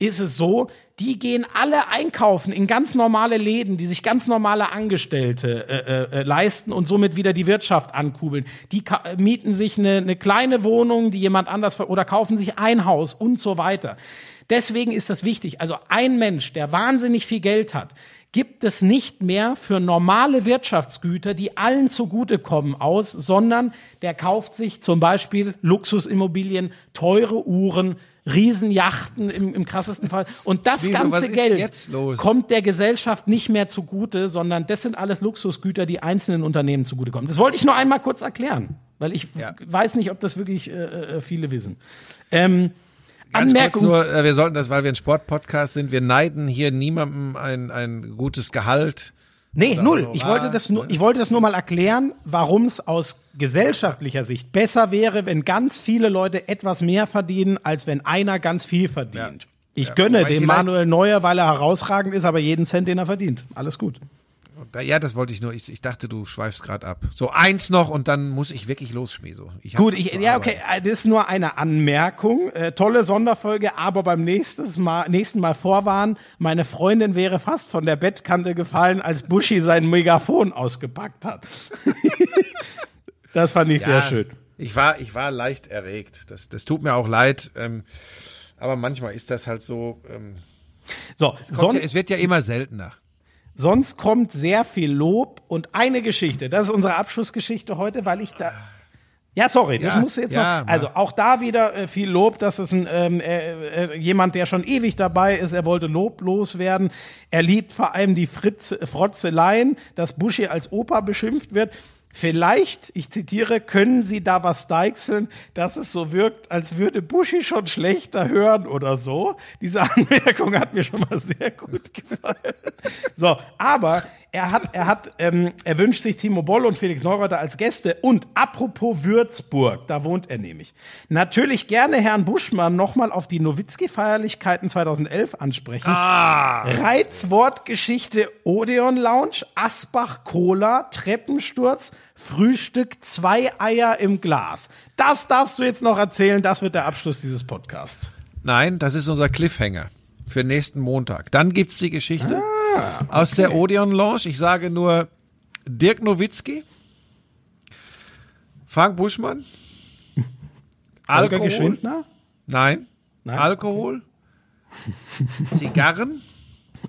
ist es so, die gehen alle einkaufen in ganz normale Läden, die sich ganz normale Angestellte äh, äh, leisten und somit wieder die Wirtschaft ankurbeln. Die mieten sich eine, eine kleine Wohnung, die jemand anders oder kaufen sich ein Haus und so weiter. Deswegen ist das wichtig. Also ein Mensch, der wahnsinnig viel Geld hat, gibt es nicht mehr für normale Wirtschaftsgüter, die allen zugutekommen, aus, sondern der kauft sich zum Beispiel Luxusimmobilien, teure Uhren, Riesenjachten im, im krassesten Fall. Und das Wieso, ganze Geld kommt der Gesellschaft nicht mehr zugute, sondern das sind alles Luxusgüter, die einzelnen Unternehmen zugutekommen. Das wollte ich nur einmal kurz erklären, weil ich ja. weiß nicht, ob das wirklich äh, äh viele wissen. Ähm, Ganz Anmerkung. Nur, äh, wir sollten das, weil wir ein Sportpodcast sind, wir neiden hier niemandem ein, ein gutes Gehalt. Nee, null. Ich wollte, das nur, ich wollte das nur mal erklären, warum es aus gesellschaftlicher Sicht besser wäre, wenn ganz viele Leute etwas mehr verdienen, als wenn einer ganz viel verdient. Ja. Ich ja, gönne dem Manuel Neuer, weil er herausragend ist, aber jeden Cent, den er verdient. Alles gut. Ja, das wollte ich nur. Ich, ich dachte, du schweifst gerade ab. So eins noch und dann muss ich wirklich los, Schmieso. Ich Gut, ich, ja, okay, äh, das ist nur eine Anmerkung. Äh, tolle Sonderfolge, aber beim nächstes Mal, nächsten Mal vorwarnen, meine Freundin wäre fast von der Bettkante gefallen, als Buschi sein Megafon ausgepackt hat. <laughs> das fand ich ja, sehr schön. Ich war, ich war leicht erregt. Das, das tut mir auch leid. Ähm, aber manchmal ist das halt so. Ähm, so, es, ja, es wird ja immer seltener. Sonst kommt sehr viel Lob und eine Geschichte. Das ist unsere Abschlussgeschichte heute, weil ich da. Ja, sorry, das ja, musst du jetzt ja, noch. Also auch da wieder äh, viel Lob. Das ist ein ähm, äh, äh, jemand, der schon ewig dabei ist. Er wollte loblos werden. Er liebt vor allem die Fritz, Frotzeleien, dass Buschi als Opa beschimpft wird. Vielleicht, ich zitiere, können Sie da was deichseln, dass es so wirkt, als würde Buschi schon schlechter hören oder so. Diese <laughs> Anmerkung hat mir schon mal sehr gut gefallen. So, aber er hat, er hat, ähm, er wünscht sich Timo Boll und Felix Neureuter als Gäste. Und apropos Würzburg, da wohnt er nämlich. Natürlich gerne Herrn Buschmann nochmal auf die Nowitzki-Feierlichkeiten 2011 ansprechen. Ah. Reizwortgeschichte Odeon Lounge, Asbach Cola, Treppensturz, Frühstück, zwei Eier im Glas. Das darfst du jetzt noch erzählen. Das wird der Abschluss dieses Podcasts. Nein, das ist unser Cliffhanger für nächsten Montag. Dann gibt's die Geschichte. Ah okay. aus der Odeon Lounge. Ich sage nur Dirk Nowitzki, Frank Buschmann, <laughs> Alkohol. Geschwindner? Nein. Nein. Alkohol, Zigarren.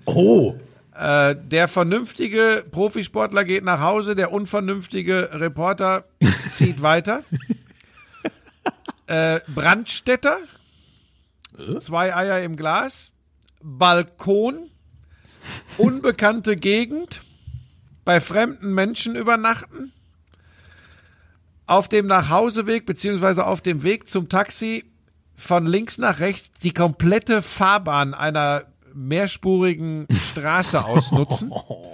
Oh. Äh, der vernünftige Profisportler geht nach Hause, der unvernünftige Reporter <laughs> zieht weiter. Äh, Brandstätter, äh? zwei Eier im Glas, Balkon, unbekannte Gegend, bei fremden Menschen übernachten, auf dem Nachhauseweg beziehungsweise auf dem Weg zum Taxi von links nach rechts die komplette Fahrbahn einer mehrspurigen Straße ausnutzen,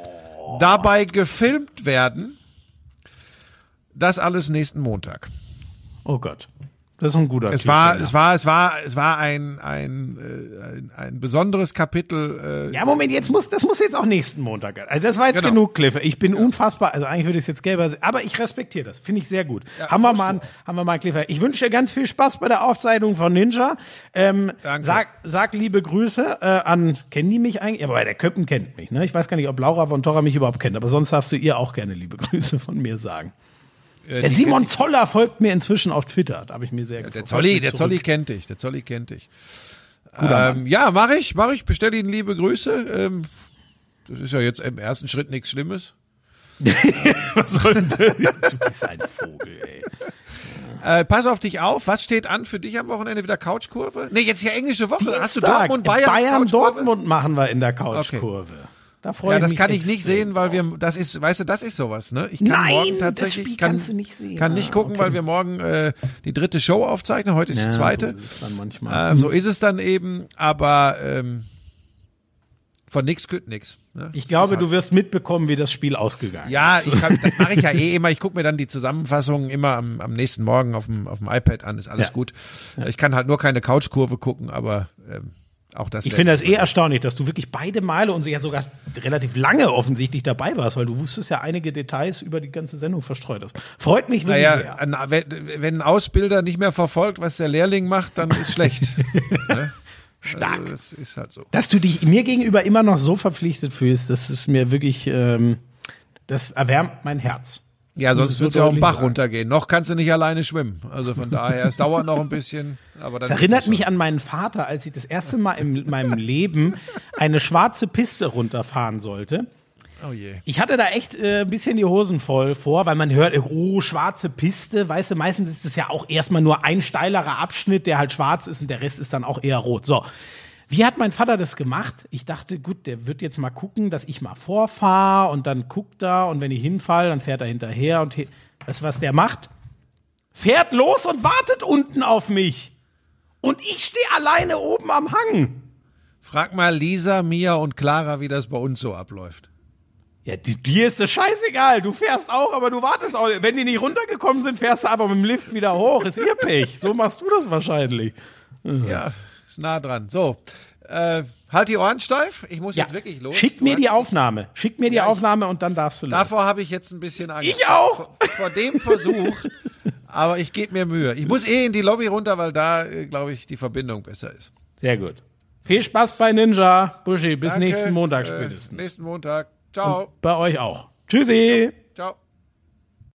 <laughs> dabei gefilmt werden. Das alles nächsten Montag. Oh Gott. Das ist ein guter es war, es war, es war, es war ein, ein, ein, äh, ein besonderes Kapitel. Äh ja, Moment, jetzt muss, das muss jetzt auch nächsten Montag. Also das war jetzt genau. genug, Cliffe. Ich bin ja. unfassbar, also eigentlich würde ich es jetzt gelber sehen, aber ich respektiere das. Finde ich sehr gut. Ja, haben wir mal, haben wir mal, Cliffe. Ich wünsche dir ganz viel Spaß bei der Aufzeichnung von Ninja. Ähm, Danke. Sag, sag liebe Grüße äh, an, kennen die mich eigentlich? Ja, aber der Köppen kennt mich, ne? Ich weiß gar nicht, ob Laura von Torra mich überhaupt kennt, aber sonst darfst du ihr auch gerne liebe Grüße von mir sagen. Äh, der Simon Zoller folgt mir inzwischen auf Twitter. Da habe ich mir sehr gefreut. Der Zolli, der Zolli kennt dich. Der Zolli kennt dich. Ähm, ja, mache ich, mache ich. Bestelle Ihnen liebe Grüße. Ähm, das ist ja jetzt im ersten Schritt nichts Schlimmes. <laughs> Was soll denn Du bist ein Vogel, ey. Äh, pass auf dich auf. Was steht an für dich am Wochenende? Wieder Couchkurve? Nee, jetzt ja englische Woche. Dienstag. Hast du Dortmund, Bayern? Bayern, Dortmund machen wir in der Couchkurve. Okay. Da freue ja, das kann ich nicht sehen, weil wir, das ist, weißt du, das ist sowas, ne? Ich kann Nein, morgen tatsächlich, kann, nicht, kann nicht gucken, okay. weil wir morgen äh, die dritte Show aufzeichnen. Heute ist ja, die zweite. So ist, dann manchmal. Ähm, so ist es dann eben, aber ähm, von nix kütt nix. Ne? Ich glaube, halt du wirst mitbekommen, wie das Spiel ausgegangen ja, ist. Ja, das mache ich ja eh immer. Ich gucke mir dann die Zusammenfassungen immer am, am nächsten Morgen auf dem, auf dem iPad an. Ist alles ja. gut. Ich kann halt nur keine Couchkurve gucken, aber ähm, auch das ich finde das eh erstaunlich, dass du wirklich beide Male und ja sogar relativ lange offensichtlich dabei warst, weil du wusstest ja einige Details über die ganze Sendung verstreut hast. Freut mich wirklich naja, sehr. Wenn ein Ausbilder nicht mehr verfolgt, was der Lehrling macht, dann ist schlecht. <laughs> ne? Stark. Also, das ist halt so. Dass du dich mir gegenüber immer noch so verpflichtet fühlst, das ist mir wirklich, ähm, das erwärmt mein Herz. Ja, sonst so wird es ja auch im Bach sagen. runtergehen. Noch kannst du nicht alleine schwimmen. Also von daher, es dauert noch ein bisschen. Aber dann Das erinnert mich an meinen Vater, als ich das erste Mal in meinem Leben eine schwarze Piste runterfahren sollte. Oh je. Ich hatte da echt äh, ein bisschen die Hosen voll vor, weil man hört, oh, schwarze Piste, weißt du, meistens ist es ja auch erstmal nur ein steilerer Abschnitt, der halt schwarz ist und der Rest ist dann auch eher rot. So. Wie hat mein Vater das gemacht? Ich dachte, gut, der wird jetzt mal gucken, dass ich mal vorfahre und dann guckt er und wenn ich hinfall, dann fährt er hinterher und he du, was der macht? Fährt los und wartet unten auf mich. Und ich stehe alleine oben am Hang. Frag mal Lisa, Mia und Clara, wie das bei uns so abläuft. Ja, die, dir ist das scheißegal. Du fährst auch, aber du wartest auch. Wenn die nicht runtergekommen sind, fährst du einfach mit dem Lift wieder hoch. Ist ihr Pech. So machst du das wahrscheinlich. Ja, ist nah dran. So, äh, halt die Ohren steif. Ich muss Ja. jetzt wirklich los. Schick mir die Aufnahme. Schick mir die Ja, Aufnahme und dann darfst du los. Davor habe ich jetzt ein bisschen Angst. Ich auch. Vor, vor dem Versuch. aber ich gebe mir Mühe. Ich muss eh in die Lobby runter, weil da, äh, glaube ich, die Verbindung besser ist. Sehr gut. Viel Spaß bei Ninja. Buschi, bis Danke. nächsten Montag Äh, spätestens. nächsten Montag. Ciao. Bei euch auch. Tschüssi. Ciao.